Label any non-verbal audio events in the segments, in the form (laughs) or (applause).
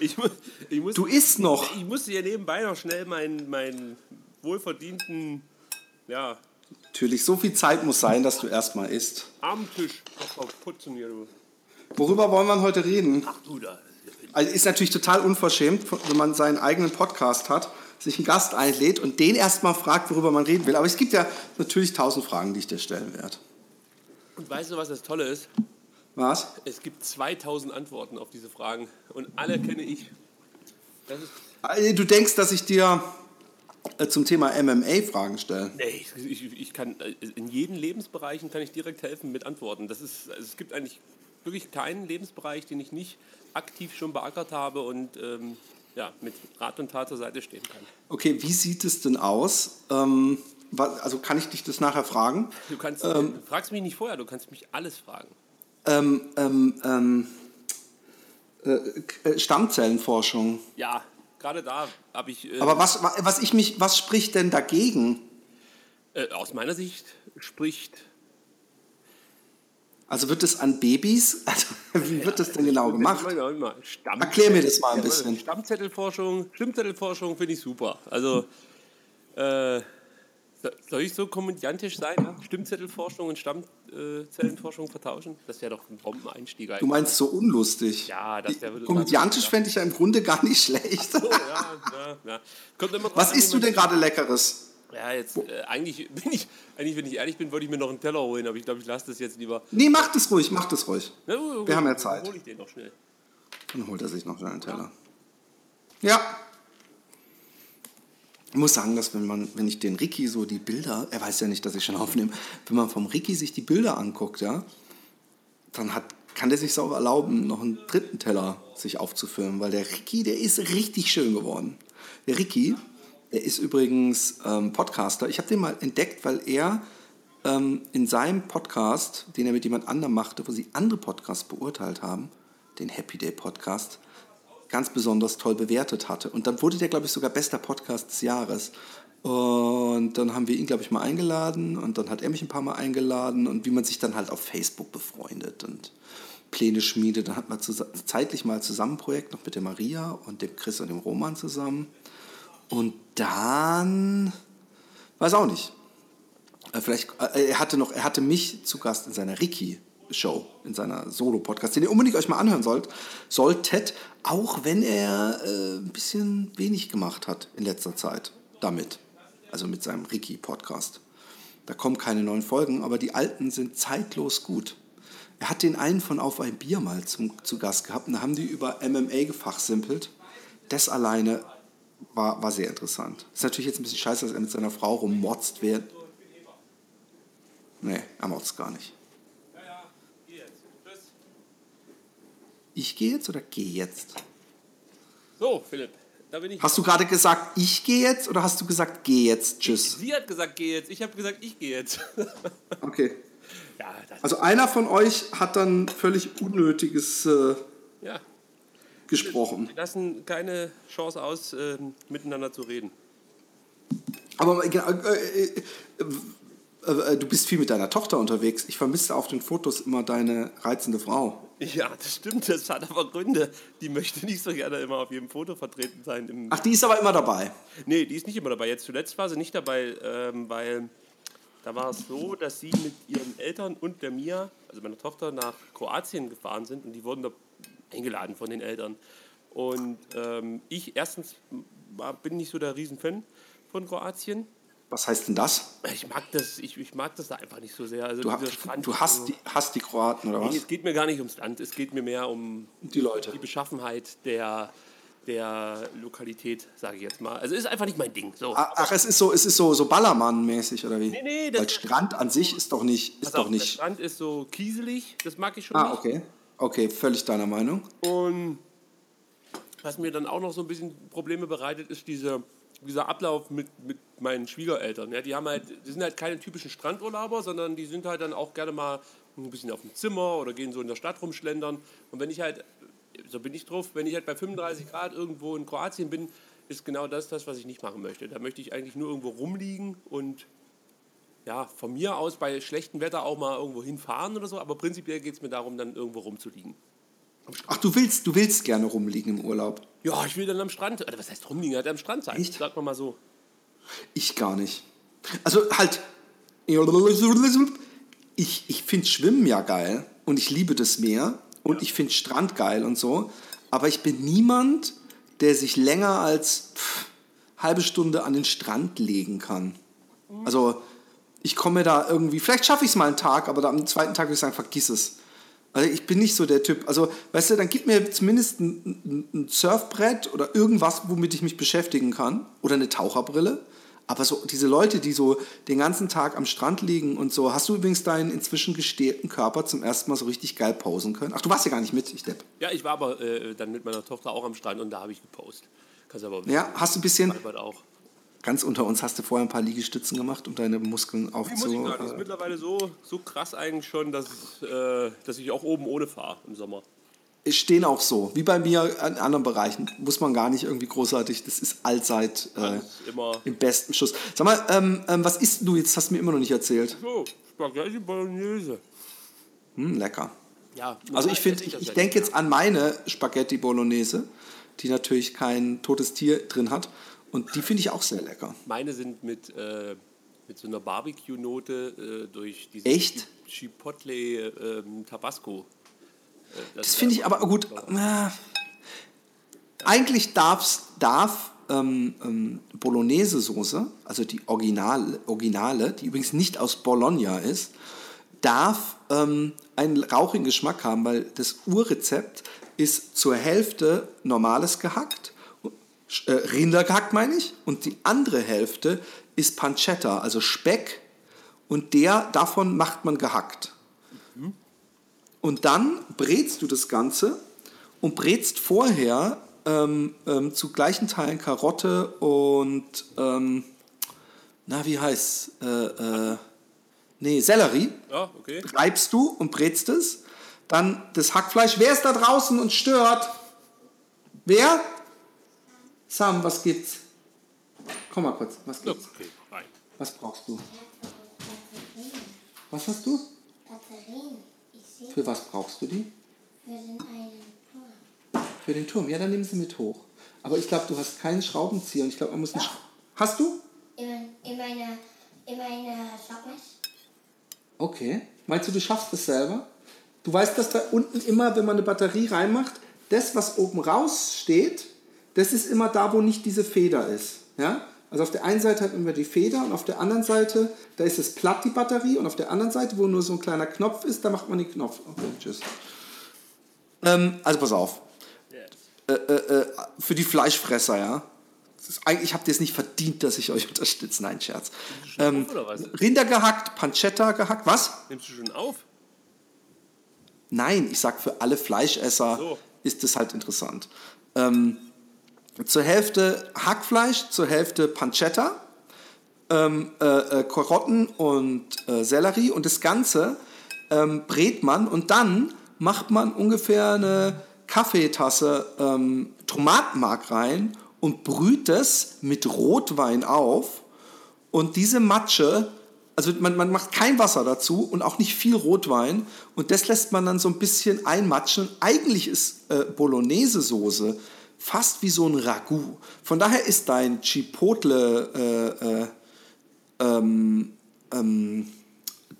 Ich muss, ich muss, Du isst noch. Ich musste ja nebenbei noch schnell meinen, meinen wohlverdienten ja, Natürlich, so viel Zeit muss sein, dass du erstmal isst. Abendtisch noch putzen hier, du. Worüber wollen wir heute reden? Ach du da. Also ist natürlich total unverschämt, wenn man seinen eigenen Podcast hat, sich einen Gast einlädt und den erstmal fragt, worüber man reden will. Aber es gibt ja natürlich tausend Fragen, die ich dir stellen werde. Und weißt du, was das Tolle ist? Was? Es gibt 2000 Antworten auf diese Fragen und alle kenne ich. Also, Du denkst, dass ich dir äh, zum Thema MMA Fragen stelle? nee, ich, ich, kann äh, in jeden Lebensbereichen kann ich direkt helfen mit Antworten. Das ist, also es gibt eigentlich wirklich keinen Lebensbereich, den ich nicht aktiv schon beackert habe und ähm, ja, mit Rat und Tat zur Seite stehen kann. Okay, wie sieht es denn aus? Ähm, also kann ich dich das nachher fragen? Du kannst, du fragst mich nicht vorher, du kannst mich alles fragen. Ähm, ähm, ähm, äh, äh, Stammzellenforschung. Ja, gerade da habe ich äh, Aber was, wa- was, ich mich, was spricht denn dagegen? äh, aus meiner Sicht spricht Also wird es an Babys? (laughs) Also, wie wird das denn genau gemacht? Erklär mir das mal ein bisschen. Stammzettelforschung, Stimmzettelforschung finde ich super. Also, äh, soll ich so komödiantisch sein? Stimmzettelforschung und Stammzellenforschung vertauschen? Das wäre doch ein Bombeneinstieg Du eigentlich. meinst so unlustig. Ja, das wär- Komödiantisch fände ich ja im Grunde gar nicht schlecht. Oh, ja, ja, Was an, isst du denn gerade Leckeres? Ja, jetzt, äh, eigentlich, bin ich, eigentlich, wenn ich ehrlich bin, wollte ich mir noch einen Teller holen, aber ich glaube, ich lasse das jetzt lieber. Nee, mach das ruhig, mach das ruhig. Na, Wir haben ja dann Zeit. hole ich den noch schnell. Dann holt er sich noch einen Teller. Ja. Ich muss sagen, dass wenn man, wenn ich den Ricky so die Bilder, er weiß ja nicht, dass ich schon (laughs) aufnehme, wenn man vom Ricky sich die Bilder anguckt, ja, dann hat, kann der sich auch erlauben, noch einen dritten Teller sich aufzufüllen, weil der Ricky, der ist richtig schön geworden. Der Ricky, der ist übrigens ähm, Podcaster. Ich habe den mal entdeckt, weil er ähm, in seinem Podcast, den er mit jemand anderem machte, wo sie andere Podcasts beurteilt haben, den Happy Day Podcast, ganz besonders toll bewertet hatte. Und dann wurde der, glaube ich, sogar bester Podcast des Jahres. Und dann haben wir ihn, glaube ich, mal eingeladen und dann hat er mich ein paar Mal eingeladen und wie man sich dann halt auf Facebook befreundet und Pläne schmiedet. Dann hat man zeitlich mal zusammen ein Projekt noch mit der Maria und dem Chris und dem Roman zusammen. Und dann, weiß auch nicht, äh, Vielleicht, äh, er hatte noch, er hatte mich zu Gast in seiner Ricky-Show, in seiner Solo-Podcast, den ihr unbedingt euch mal anhören sollt, solltet, auch wenn er äh, ein bisschen wenig gemacht hat in letzter Zeit damit. Also mit seinem Ricky-Podcast. Da kommen keine neuen Folgen, aber die alten sind zeitlos gut. Er hat den einen von Auf ein Bier mal zum, zu Gast gehabt und da haben die über MMA gefachsimpelt. Das alleine war, war sehr interessant. Ist natürlich jetzt ein bisschen scheiße, dass er mit seiner Frau rummotzt wird. Nee, er motzt gar nicht. Ich gehe jetzt oder geh jetzt? So, Philipp, da bin ich. Hast du gerade gesagt, ich gehe jetzt oder hast du gesagt, geh jetzt? Tschüss. Sie hat gesagt, geh jetzt. Ich habe gesagt, ich gehe jetzt. (laughs) Okay. ja, Also einer von euch hat dann völlig Unnötiges äh, ja. gesprochen. Wir lassen keine Chance aus, ähm, miteinander zu reden. Aber äh, genau, äh, äh, du bist viel mit deiner Tochter unterwegs. Ich vermisse auf den Fotos immer deine reizende Frau. Ja, das stimmt, das hat aber Gründe. Die möchte nicht so gerne immer auf jedem Foto vertreten sein. Ach, die ist aber immer dabei. nee, die ist nicht immer dabei. Jetzt zuletzt war sie nicht dabei, ähm, weil da war es so, dass sie mit ihren Eltern und der Mia, also meiner Tochter, nach Kroatien gefahren sind und die wurden da eingeladen von den Eltern. Und ähm, ich erstens war, bin nicht so der Riesenfan von Kroatien. Was heißt denn das? Ich mag das, ich, ich mag das da einfach nicht so sehr. Also Du, Strand du hast, so- die, hast die Kroaten oder was? Nee, es geht mir gar nicht ums Land, es geht mir mehr um Die Leute. die Beschaffenheit der, der Lokalität, sage ich jetzt mal. Also ist einfach nicht mein Ding. So. Ach, ach, es ist so, es ist so, so Ballermann-mäßig oder wie? Nee, nee, das- Weil Strand an sich ist doch nicht, ist doch auf, Der nicht. Strand ist so kieselig, das mag ich schon Ah, nicht. okay. Okay, völlig deiner Meinung. Und was mir dann auch noch so ein bisschen Probleme bereitet, ist diese, dieser Ablauf mit, mit meinen Schwiegereltern. Ja, die, haben halt, die sind halt keine typischen Strandurlauber, sondern die sind halt dann auch gerne mal ein bisschen auf dem Zimmer oder gehen so in der Stadt rumschlendern. Und wenn ich halt, so bin ich drauf, wenn ich halt bei 35 Grad irgendwo in Kroatien bin, ist genau das das, was ich nicht machen möchte. Da möchte ich eigentlich nur irgendwo rumliegen und ja, von mir aus bei schlechtem Wetter auch mal irgendwo hinfahren oder so, aber prinzipiell geht es mir darum, dann irgendwo rumzuliegen. Ach, du willst, du willst gerne rumliegen im Urlaub. Ja, ich will dann am Strand. Oder was heißt rumliegen? Halt am Strand sein. Echt? Sag mal mal so. Ich gar nicht. Also halt. Ich, ich finde Schwimmen ja geil und ich liebe das Meer und ich finde Strand geil und so. Aber ich bin niemand, der sich länger als pff, halbe Stunde an den Strand legen kann. Also ich komme da irgendwie, vielleicht schaffe ich es mal einen Tag, aber dann am zweiten Tag würde ich sagen, vergiss es. Also ich bin nicht so der Typ. Also, weißt du, dann gib mir zumindest ein, ein, Surfbrett oder irgendwas, womit ich mich beschäftigen kann. Oder eine Taucherbrille. Aber so diese Leute, die so den ganzen Tag am Strand liegen und so, hast du übrigens deinen inzwischen gestählten Körper zum ersten Mal so richtig geil posen können? Ach, du warst ja gar nicht mit, ich depp. Ja, ich war aber äh, dann mit meiner Tochter auch am Strand und da habe ich gepostet. Kannst aber Ja, hast du ein bisschen, Albert auch. Ganz unter uns, hast du vorher ein paar Liegestützen gemacht, um deine Muskeln Die muss ich nicht. ist mittlerweile so, so krass eigentlich schon, dass, äh, dass ich auch oben ohne fahre im Sommer. Stehen auch so, wie bei mir in anderen Bereichen. Muss man gar nicht irgendwie großartig, das ist allzeit äh, immer. im besten Schuss. Sag mal, ähm, ähm, was isst du jetzt? Hast du mir immer noch nicht erzählt. So, Spaghetti Bolognese. Hm, lecker. Ja, Also ich finde, ich, das ich denke jetzt an meine Spaghetti Bolognese, die natürlich kein totes Tier drin hat. Und die finde ich auch sehr lecker. Meine sind mit, äh, mit so einer Barbecue-Note äh, durch diese Echt? Chipotle ähm, Tabasco. Äh, Das finde ich aber gut. Äh, eigentlich darf's, darf ähm, ähm, Bolognese-Soße, also die Original, Originale, die übrigens nicht aus Bologna ist, darf ähm, einen rauchigen Geschmack haben, weil das Urrezept ist zur Hälfte normales gehackt, äh, Rinder gehackt meine ich, und die andere Hälfte ist Pancetta, also Speck, und der davon macht man gehackt. Und dann brätst du das Ganze und brätst vorher ähm, ähm, zu gleichen Teilen Karotte und, ähm, na, wie heißt äh, äh, Nee, Sellerie. Ja, okay. Reibst du und brätst es. Dann das Hackfleisch. Wer ist da draußen und stört? Wer? Sam, was gibt's? Komm mal kurz, was gibt's? Okay, rein. Was brauchst du? Was hast du? Batterien. Ich sehe Für was brauchst du die? für den einen Turm. Für den Turm. Ja, dann nimm sie mit hoch. Aber ich glaube, du hast keinen Schraubenzieher und ich glaube, man muss einen. Hast du? In, in meiner, in meiner Shoppers. Okay. Meinst du, du schaffst es selber? Du weißt, dass da unten immer, wenn man eine Batterie reinmacht, das, was oben raus steht, das ist immer da, wo nicht diese Feder ist. Ja? Also auf der einen Seite hat man die Feder und auf der anderen Seite, da ist es platt, die Batterie, und auf der anderen Seite, wo nur so ein kleiner Knopf ist, da macht man den Knopf. Okay, tschüss. Ähm, also pass auf. Äh, äh, äh, für die Fleischfresser, ja. Ist, eigentlich habt ihr es nicht verdient, dass ich euch unterstütze. Nein, Scherz. Ähm, auf? Rinder gehackt, Pancetta gehackt. Was? Nimmst du schon auf? Nein, ich sag für alle Fleischesser So. ist das halt interessant. Ähm, zur Hälfte Hackfleisch, zur Hälfte Pancetta, ähm, äh, äh, Karotten und äh, Sellerie und das Ganze ähm, brät man und dann macht man ungefähr eine Kaffeetasse ähm, Tomatenmark rein und brüht es mit Rotwein auf und diese Matsche, also man, man macht kein Wasser dazu und auch nicht viel Rotwein. Und das lässt man dann so ein bisschen einmatschen. Eigentlich ist äh, Bolognese-Soße fast wie so ein Ragout. Von daher ist dein Chipotle äh, äh, ähm, ähm,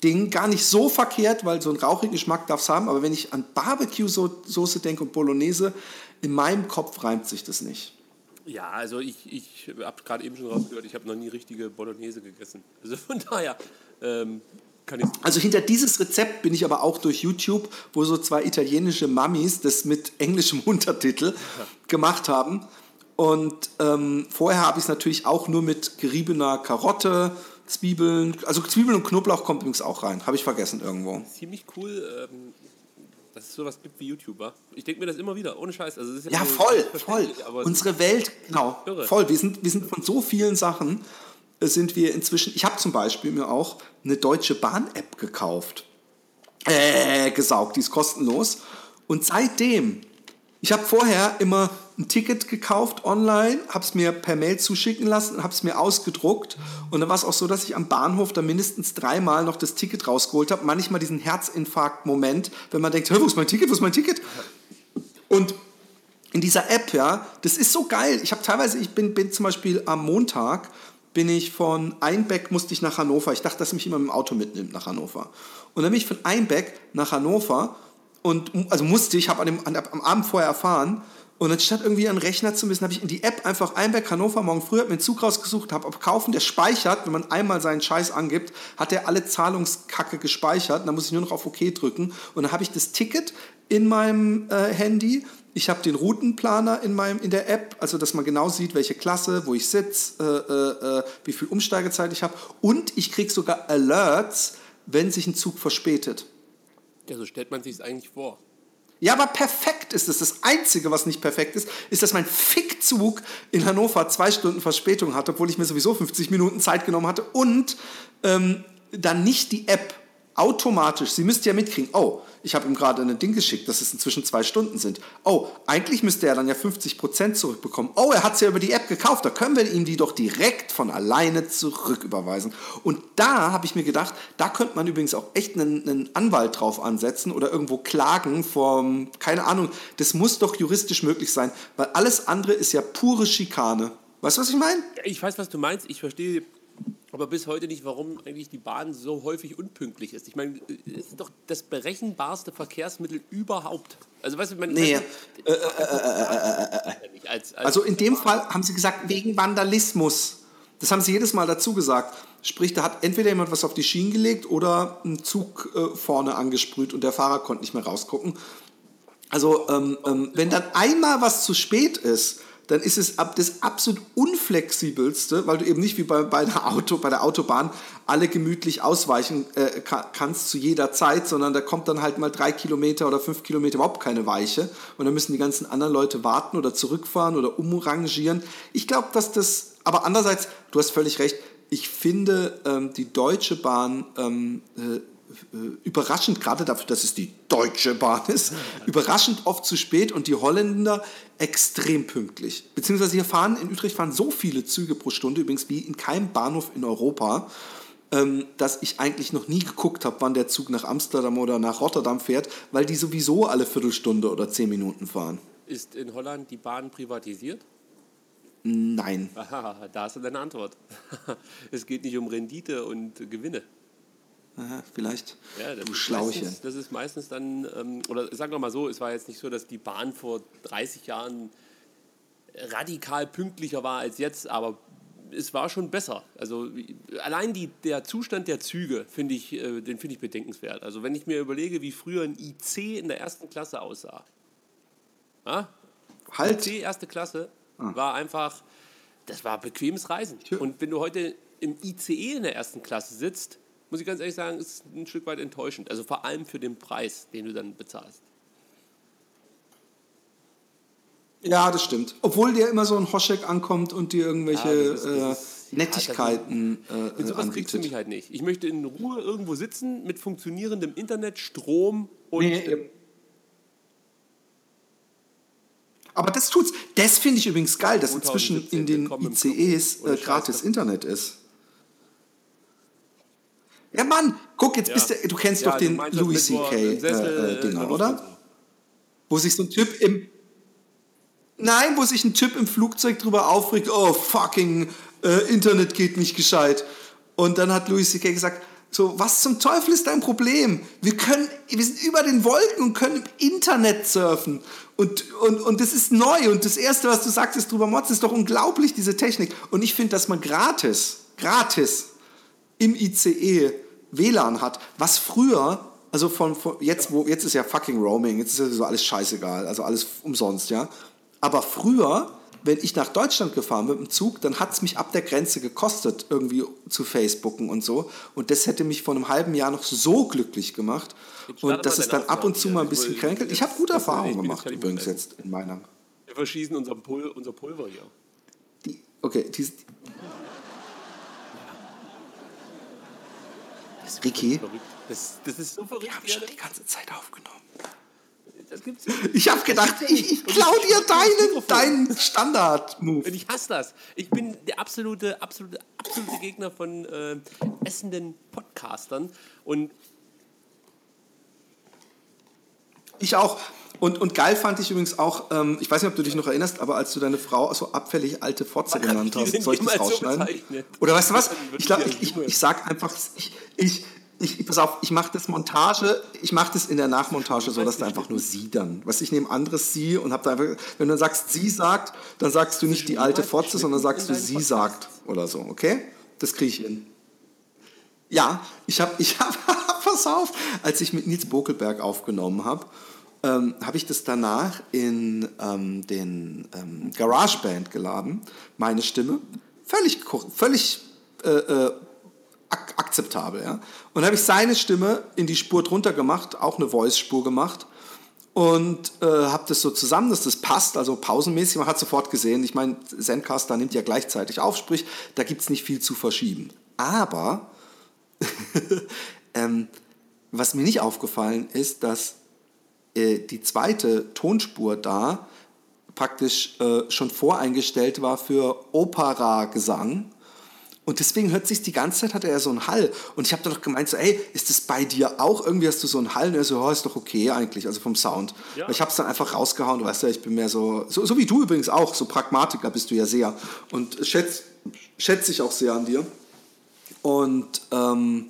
Ding gar nicht so verkehrt, weil so einen rauchigen Geschmack darf es haben. Aber wenn ich an Barbecue-Soße denke und Bolognese, in meinem Kopf reimt sich das nicht. Ja, also ich, ich habe gerade eben schon rausgehört, ich habe noch nie richtige Bolognese gegessen. Also von daher ähm. Also hinter dieses Rezept bin ich aber auch durch YouTube, wo so zwei italienische Mamis das mit englischem (laughs) Untertitel gemacht haben. Und ähm, vorher habe ich es natürlich auch nur mit geriebener Karotte, Zwiebeln, also Zwiebeln und Knoblauch kommt übrigens auch rein. Habe ich vergessen irgendwo. Ziemlich cool, ähm, dass es sowas gibt wie YouTuber. Ich denke mir das immer wieder, ohne Scheiß. Also Ja, so voll, (laughs) voll. Unsere Welt, genau, Irre. voll. Wir sind, wir sind von so vielen Sachen, sind wir inzwischen, ich habe zum Beispiel mir auch eine Deutsche Bahn-App gekauft. Äh, gesaugt, die ist kostenlos. Und seitdem, ich habe vorher immer ein Ticket gekauft online, habe es mir per Mail zuschicken lassen, habe es mir ausgedruckt und dann war es auch so, dass ich am Bahnhof da mindestens dreimal noch das Ticket rausgeholt habe. Manchmal diesen Herzinfarkt-Moment, wenn man denkt, wo ist mein Ticket, wo ist mein Ticket? Und in dieser App, ja, das ist so geil. Ich habe teilweise, ich bin, bin zum Beispiel am Montag, bin ich von Einbeck, musste ich nach Hannover. Ich dachte, dass mich immer mit dem Auto mitnimmt nach Hannover. Und dann bin ich von Einbeck nach Hannover und, also musste ich, habe am Abend vorher erfahren, und anstatt irgendwie einen Rechner zu müssen, habe ich in die App einfach Einberg Hannover morgen früh, habe mir einen Zug rausgesucht, habe auf Kaufen, der speichert, wenn man einmal seinen Scheiß angibt, hat er alle Zahlungskacke gespeichert. Und dann muss ich nur noch auf OK drücken. Und dann habe ich das Ticket in meinem äh, Handy. Ich habe den Routenplaner in, meinem, in der App, also dass man genau sieht, welche Klasse, wo ich sitze, äh, äh, äh, wie viel Umsteigezeit ich habe. Und ich kriege sogar Alerts, wenn sich ein Zug verspätet. Ja, so stellt man sich es eigentlich vor. Ja, aber perfekt ist es. Das Einzige, was nicht perfekt ist, ist, dass mein Fickzug in Hannover zwei Stunden Verspätung hatte, obwohl ich mir sowieso 50 Minuten Zeit genommen hatte und ähm, dann nicht die App automatisch, Sie müsst ja mitkriegen, oh, ich habe ihm gerade ein Ding geschickt, dass es inzwischen zwei Stunden sind. Oh, eigentlich müsste er dann ja 50 Prozent zurückbekommen. Oh, er hat es ja über die App gekauft, da können wir ihm die doch direkt von alleine zurücküberweisen. Und da habe ich mir gedacht, da könnte man übrigens auch echt einen, einen Anwalt drauf ansetzen oder irgendwo klagen vom, keine Ahnung, das muss doch juristisch möglich sein, weil alles andere ist ja pure Schikane. Weißt du, was ich meine? Ich weiß, was du meinst. Ich verstehe aber bis heute nicht, warum eigentlich die Bahn so häufig unpünktlich ist. Ich meine, es ist doch das berechenbarste Verkehrsmittel überhaupt. Also, weißt du, man, nee. also in dem Fall haben sie gesagt, wegen Vandalismus. Das haben sie jedes Mal dazu gesagt. Sprich, da hat entweder jemand was auf die Schienen gelegt oder ein Zug äh, vorne angesprüht und der Fahrer konnte nicht mehr rausgucken. Also, ähm, ähm, wenn dann einmal was zu spät ist, dann ist es ab das absolut unflexibelste, weil du eben nicht wie bei, bei, der, Auto, bei der Autobahn alle gemütlich ausweichen äh, kannst zu jeder Zeit, sondern da kommt dann halt mal drei Kilometer oder fünf Kilometer überhaupt keine Weiche und dann müssen die ganzen anderen Leute warten oder zurückfahren oder umrangieren. Ich glaube, dass das, aber andererseits, du hast völlig recht, ich finde, ähm, die Deutsche Bahn ähm, äh, überraschend, gerade dafür, dass es die Deutsche Bahn ist, (laughs) überraschend oft zu spät und die Holländer extrem pünktlich. Beziehungsweise hier fahren, in Utrecht fahren so viele Züge pro Stunde, übrigens wie in keinem Bahnhof in Europa, ähm, dass ich eigentlich noch nie geguckt habe, wann der Zug nach Amsterdam oder nach Rotterdam fährt, weil die sowieso alle Viertelstunde oder zehn Minuten fahren. Ist in Holland die Bahn privatisiert? Nein. Aha, da hast du deine Antwort. (laughs) es geht nicht um Rendite und Gewinne. Vielleicht. Ja, du Schlauche. Meistens, das ist meistens dann, ähm, oder sagen wir mal so, es war jetzt nicht so, dass die Bahn vor 30 Jahren radikal pünktlicher war als jetzt, aber es war schon besser. Also allein die, der Zustand der Züge finde ich, äh, den finde ich bedenkenswert. Also wenn ich mir überlege, wie früher ein IC in der ersten Klasse aussah. Ja? Halt. IC erste Klasse ah. war einfach, das war bequemes Reisen. Und wenn du heute im ICE in der ersten Klasse sitzt, muss ich ganz ehrlich sagen, ist ein Stück weit enttäuschend. Also vor allem für den Preis, den du dann bezahlst. Ja, das stimmt. Obwohl dir immer so ein Hoschek ankommt und dir irgendwelche ja, das ist, das ist, äh, Nettigkeiten ja, das, äh, Mit sowas anbietet. kriegst du mich halt nicht. Ich möchte in Ruhe irgendwo sitzen mit funktionierendem Internet, Strom und... Nee, aber das tut's. Das finde ich übrigens geil, dass inzwischen in den ICEs äh, gratis Internet ist. Ja, Mann, guck, jetzt ja. bist du, du kennst ja, doch den Louis C.K. Äh, äh, Dinger, oder? Wo sich so ein Typ im, nein, wo sich ein Typ im Flugzeug drüber aufregt, oh, fucking, äh, Internet geht nicht gescheit. Und dann hat Louis C.K. gesagt, so, was zum Teufel ist dein Problem? Wir können, wir sind über den Wolken und können im Internet surfen. Und, und, und das ist neu. Und das Erste, was du sagst, ist drüber Motz, ist doch unglaublich, diese Technik. Und ich finde, dass man gratis, gratis im ICE WLAN hat, was früher, also von, von, jetzt, wo, jetzt ist ja fucking Roaming, jetzt ist ja so alles scheißegal, also alles umsonst, ja. Aber früher, wenn ich nach Deutschland gefahren bin mit dem Zug, dann hat es mich ab der Grenze gekostet, irgendwie zu Facebooken und so. Und das hätte mich vor einem halben Jahr noch so glücklich gemacht. Und das ist dann ab und zu mal ein bisschen kränkelt. Ich habe gute Erfahrungen gemacht, übrigens jetzt in meiner. Wir verschießen unser, Pul unser Pulver hier. Die, okay, die, Das Ricky? Das, das, ist so verrückt. Wir haben schon die ganze Zeit aufgenommen. Das gibt's ja. Ich habe gedacht, ich, ich klau dir deinen, deinen Standard-Move. Ich hasse das. Ich bin der absolute, absolute, absolute Gegner von äh, essenden Podcastern. Und ich auch. Und, und geil fand ich übrigens auch, ähm, ich weiß nicht, ob du dich noch erinnerst, aber als du deine Frau so abfällig alte Fotze genannt hast, soll ich das so rausschneiden? bezeichnet? Oder weißt du was? Ich glaube, ich ich, ich, sag einfach, ich, ich, ich, pass auf, ich mache das Montage, ich mache das in der Nachmontage so, dass da einfach nur sie dann, was ich nehme anderes sie und hab da einfach, wenn du dann sagst, sie sagt, dann sagst du nicht die alte Fotze, sondern sagst du sie sagt oder so, okay? Das kriege ich hin. Ja, ich habe, ich hab, (laughs) pass auf, als ich mit Nils Bokelberg aufgenommen habe, ähm, habe ich das danach in ähm, den ähm, GarageBand geladen, meine Stimme, völlig, völlig äh, äh, ak akzeptabel. Ja? Und habe ich seine Stimme in die Spur drunter gemacht, auch eine Voice-Spur gemacht und äh, habe das so zusammen, dass das passt, also pausenmäßig. Man hat sofort gesehen, ich meine, Zencaster nimmt ja gleichzeitig auf, sprich, da gibt es nicht viel zu verschieben. Aber (laughs) ähm, was mir nicht aufgefallen ist, dass äh, die zweite Tonspur da praktisch äh, schon voreingestellt war für Opera-Gesang. Und deswegen hört sich die ganze Zeit, hatte er so einen Hall. Und ich habe dann doch gemeint, so, ey, ist das bei dir auch? Irgendwie hast du so einen Hall? Und er so, oh, ist doch okay eigentlich, also vom Sound. Ja. Ich habe es dann einfach rausgehauen, du weißt ja, ich bin mehr so, so, so wie du übrigens auch, so Pragmatiker bist du ja sehr. Und schätze schätz ich auch sehr an dir. Und, ähm,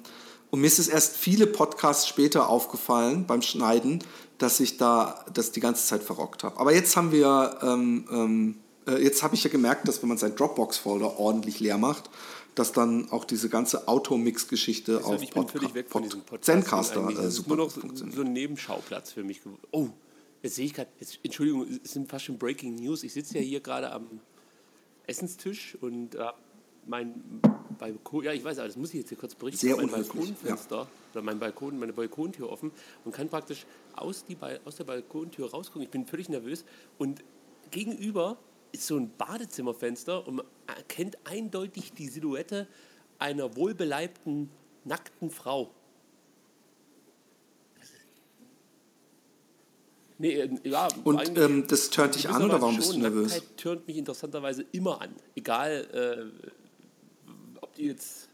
und mir ist es erst viele Podcasts später aufgefallen beim Schneiden, dass ich da das die ganze Zeit verrockt habe. Aber jetzt haben wir, ähm, ähm, äh, jetzt habe ich ja gemerkt, dass wenn man seinen Dropbox-Folder ordentlich leer macht, dass dann auch diese ganze Automix-Geschichte auf ich bin Podca- völlig weg von diesem Podcast. Zencaster äh, Das ist super nur noch so, ein Nebenschauplatz für mich geworden. Oh, jetzt sehe ich gerade, Entschuldigung, es sind fast schon Breaking News. Ich sitze ja hier gerade am Essenstisch und äh, mein Balkon, ja, ich weiß, das muss ich jetzt hier kurz berichten. Sehr mein Balkonfenster oder mein Balkon, meine Balkontür offen und kann praktisch aus, die, Bal- aus der Balkontür rausgucken. Ich bin völlig nervös und gegenüber ist so ein Badezimmerfenster und man erkennt eindeutig die Silhouette einer wohlbeleibten, nackten Frau. Nee, äh, ja, Und ähm, das turnt dich an oder warum bist du schon. nervös? Nacktheit turnt mich interessanterweise immer an. Egal, äh, die jetzt.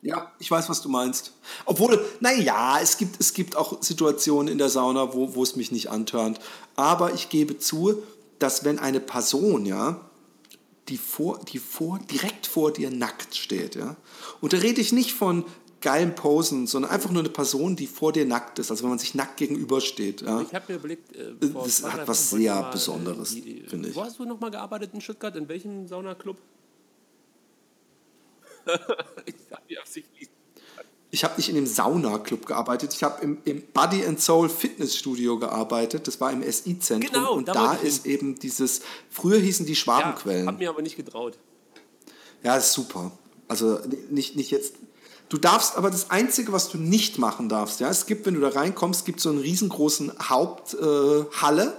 Ja, ich weiß, was du meinst. Obwohl, naja, es gibt, es gibt auch Situationen in der Sauna, wo, wo es mich nicht antörnt. Aber ich gebe zu, dass wenn eine Person, ja, die, vor, die vor, direkt vor dir nackt steht, ja, und da rede ich nicht von geilen Posen, sondern einfach nur eine Person, die vor dir nackt ist, also wenn man sich nackt gegenübersteht. Ja. Ich habe mir überlegt. Äh, vor Das hat was sehr äh, Besonderes, die- finde ich. Wo hast du nochmal gearbeitet in Stuttgart? In welchem Saunaclub? (laughs) ich habe nicht in dem Sauna-Club gearbeitet, ich habe im, im Body and Soul Fitnessstudio gearbeitet, das war im SI-Zentrum Genau, und da ist eben dieses, früher hießen die Ja, Schwabenquellen. habe mir aber nicht getraut. Ja, ist super. Also nicht, nicht jetzt. Du darfst aber das Einzige, was du nicht machen darfst, ja, es gibt, wenn du da reinkommst, gibt so einen riesengroßen Haupthalle äh,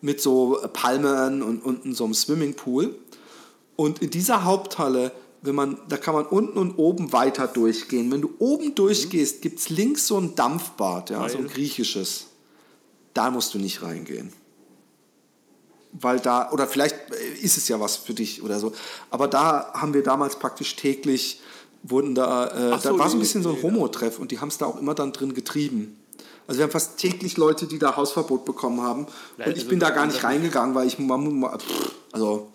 mit so Palmen und unten so einem Swimmingpool. Und in dieser Haupthalle, wenn man, da kann man unten und oben weiter durchgehen. Wenn du oben durchgehst, gibt es links so ein Dampfbad, ja, so ein griechisches. Da musst du nicht reingehen weil da, oder vielleicht äh, ist es ja was für dich oder so, aber da haben wir damals praktisch täglich, wurden da, äh, Ach da so, war so ein bisschen so ein Homo-Treff und die haben es da auch immer dann drin getrieben. Also wir haben fast täglich Leute, die da Hausverbot bekommen haben und ich also bin da gar nicht reingegangen, weil ich, also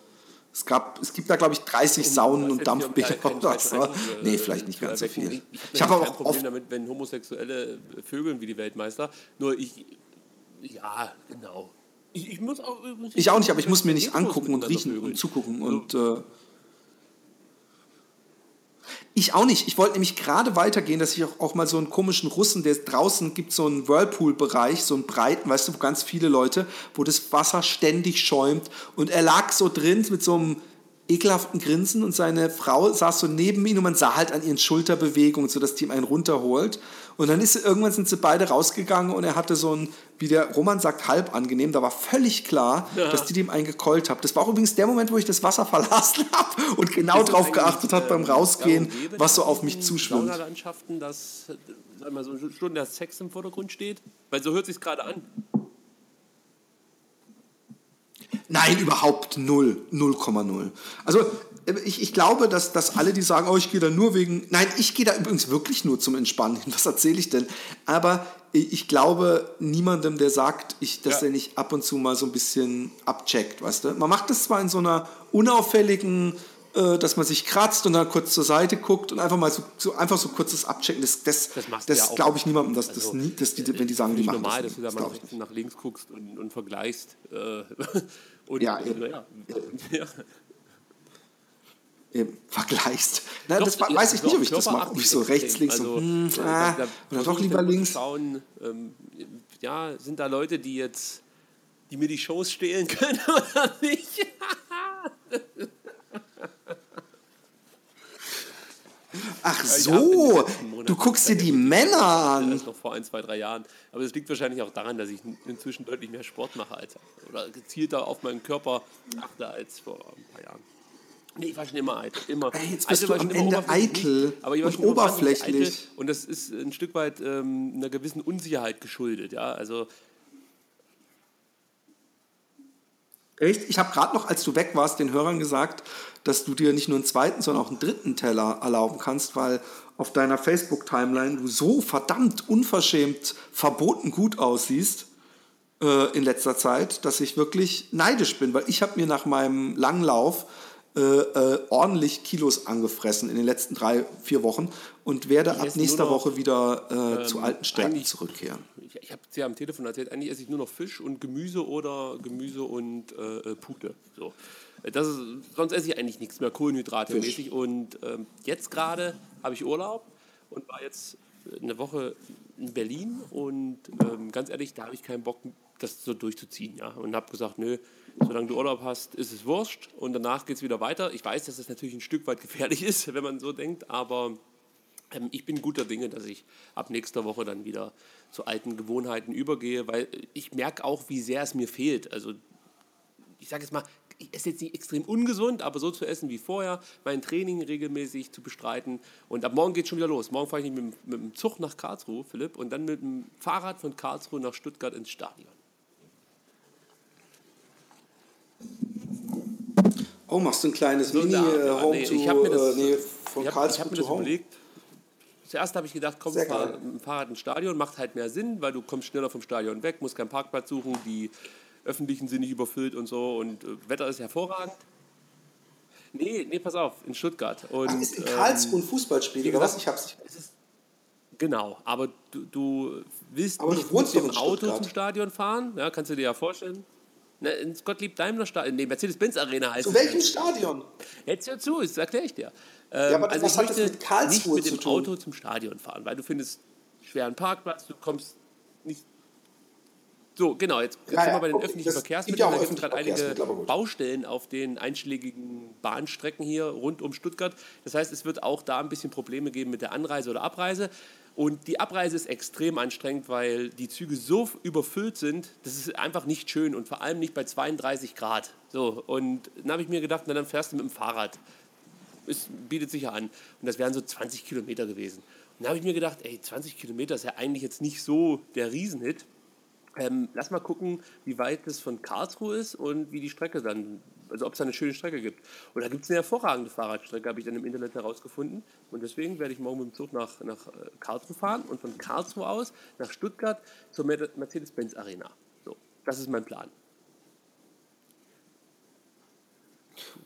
es gab, es gibt da glaube ich 30 Saunen Was und Dampfbäder um oder so. Äh, Nee, vielleicht nicht ganz so viel. Ich, Ich habe kein aber Problem damit, wenn Homosexuelle vögeln wie die Weltmeister. Nur ich, ja, genau. Ich, ich muss auch übrigens ich auch nicht, aber ich muss mir nicht angucken und riechen und zugucken Also, und äh, Ich auch nicht. Ich wollte nämlich gerade weitergehen, dass ich auch, auch mal so einen komischen Russen, der draußen gibt so einen Whirlpool-Bereich, so einen breiten, weißt du, wo ganz viele Leute, wo das Wasser ständig schäumt. Und er lag so drin mit so einem ekelhaften Grinsen und seine Frau saß so neben ihm und man sah halt an ihren Schulterbewegungen, so dass die ihm einen runterholt. Und dann ist irgendwann sind sie beide rausgegangen und er hatte so ein, wie der Roman sagt, halb angenehm. Da war völlig klar, dass die dem einen gekeult haben. Das war auch übrigens der Moment, wo ich das Wasser verlassen (laughs) habe und genau Ist es drauf eigentlich, geachtet hat beim ähm, Rausgehen, was so auf mich in zuschwimmt. Saunalandschaften, dass äh, sag mal, so eine Stunde der Sex im Vordergrund steht? Weil so hört sich gerade an. Nein, überhaupt null. 0,0. Also ich, ich glaube, dass, dass alle, die sagen, oh, ich gehe da nur wegen. Nein, ich gehe da übrigens wirklich nur zum Entspannen hin. (laughs) Was erzähle ich denn? Aber ich glaube niemandem, der sagt, ich, dass Ja. er nicht ab und zu mal so ein bisschen abcheckt, weißt du? Man macht das zwar in so einer unauffälligen, äh, dass man sich kratzt und dann kurz zur Seite guckt und einfach mal so, so einfach so kurzes Abchecken. Das, das, Das das, ja glaube ich niemandem, dass, das Also, nie, dass die, wenn die sagen, die machen normal, das dass du da Das mal nach nach links guckst und, und vergleichst. Äh, (laughs) und, Ja, eben. naja, (laughs) ja. Eben, vergleichst. Na, Doch, das ja, weiß ich nicht, ob ich das mache. Ob ich so rechts, links Also, und hm, äh, ah, oder doch lieber links. Schauen, ähm, ja, sind da Leute, die jetzt, die mir die Shows stehlen (laughs) können oder nicht? Ach so, du guckst dir die Männer an. Das noch vor ein, zwei, drei Jahren. Aber das liegt wahrscheinlich auch daran, dass ich inzwischen deutlich mehr Sport mache als oder gezielter auf meinen Körper achte als vor ein paar Jahren. Nee, ich war schon immer eitel. Immer. Ey, jetzt Eitel bist war du am Ende eitel aber ich war und schon oberflächlich. eitel Und das ist ein Stück weit ähm, einer gewissen Unsicherheit geschuldet. Ja? Also Echt? Ich habe gerade noch, als du weg warst, den Hörern gesagt, dass du dir nicht nur einen zweiten, sondern auch einen dritten Teller erlauben kannst, weil auf deiner Facebook-Timeline du so verdammt unverschämt verboten gut aussiehst äh, in letzter Zeit, dass ich wirklich neidisch bin, weil ich habe mir nach meinem langen Lauf äh, äh, ordentlich Kilos angefressen in den letzten drei, vier Wochen und werde ab esse nächster noch, Woche wieder äh, zu alten Stärken zurückkehren. ich, ich habe es ja am Telefon erzählt, eigentlich esse ich nur noch Fisch und Gemüse oder Gemüse und äh, äh, Pute. So. Äh, Das ist, sonst esse ich eigentlich nichts mehr Kohlenhydrate Fisch. mäßig. Und ähm, jetzt gerade habe ich Urlaub und war jetzt eine Woche in Berlin und ähm, ganz ehrlich, da habe ich keinen Bock, das so durchzuziehen. Ja? Und habe gesagt, nö, solange du Urlaub hast, ist es wurscht und danach geht es wieder weiter. Ich weiß, dass das natürlich ein Stück weit gefährlich (laughs) ist, wenn man so denkt, aber ähm, ich bin guter Dinge, dass ich ab nächster Woche dann wieder zu alten Gewohnheiten übergehe, weil ich merke auch, wie sehr es mir fehlt. Also ich sage jetzt mal, ich esse jetzt nicht extrem ungesund, aber so zu essen wie vorher, mein Training regelmäßig zu bestreiten. Und ab morgen geht es schon wieder los. Morgen fahre ich mit, mit dem Zug nach Karlsruhe, Philipp, und dann mit dem Fahrrad von Karlsruhe nach Stuttgart ins Stadion. Oh, machst du ein kleines So in Mini der Art, äh, Nee, to, ich habe mir das, äh, nee, von ich hab, ich hab mir to das überlegt. Zuerst habe ich gedacht, komm, fahr geil. mit dem Fahrrad ins Stadion, macht halt mehr Sinn, weil du kommst schneller vom Stadion weg, musst keinen Parkplatz suchen, die öffentlichen sind nicht überfüllt und so und äh, Wetter ist hervorragend. Nee, nee, pass auf, in Stuttgart. Und, Ach, ist in ähm, Karlsruhe ein Fußballspiel, oder was? Ich hab's nicht. Genau, aber du, du willst Aber du nicht wohnst mit dem Auto Stuttgart. zum Stadion fahren, ja, kannst du dir ja vorstellen. Ne, ins Gottlieb Daimler Stadion, nee, Mercedes-Benz Arena heißt Zu es welchem Ganze. Stadion? Jetzt hör zu, das erkläre ich dir. Ähm, aber was ich hat das möchte mit Karlsruhe nicht mit zu dem tun? Auto zum Stadion fahren, weil du findest schweren Parkplatz, du kommst nicht. So, genau, jetzt, jetzt Ja, sind ja, wir bei den okay, öffentlichen Verkehrsmitteln. ja da gibt es gerade einige. Baustellen auf den einschlägigen Bahnstrecken hier rund um Stuttgart. Das heißt, es wird auch da ein bisschen Probleme geben mit der Anreise oder Abreise. Und die Abreise ist extrem anstrengend, weil die Züge so überfüllt sind, das ist einfach nicht schön und vor allem nicht bei 32 Grad. So, und dann habe ich mir gedacht, na, dann fährst du mit dem Fahrrad es bietet sich ja an. Und das wären so 20 Kilometer gewesen. Und da habe ich mir gedacht, ey, 20 Kilometer ist ja eigentlich jetzt nicht so der Riesenhit. Ähm, lass mal gucken, wie weit es von Karlsruhe ist und wie die Strecke dann, also ob es da eine schöne Strecke gibt. Und da gibt es eine hervorragende Fahrradstrecke, habe ich dann im Internet herausgefunden. Und deswegen werde ich morgen mit dem Zug nach, nach äh, Karlsruhe fahren und von Karlsruhe aus nach Stuttgart zur Mer- Mercedes-Benz Arena. So, das ist mein Plan.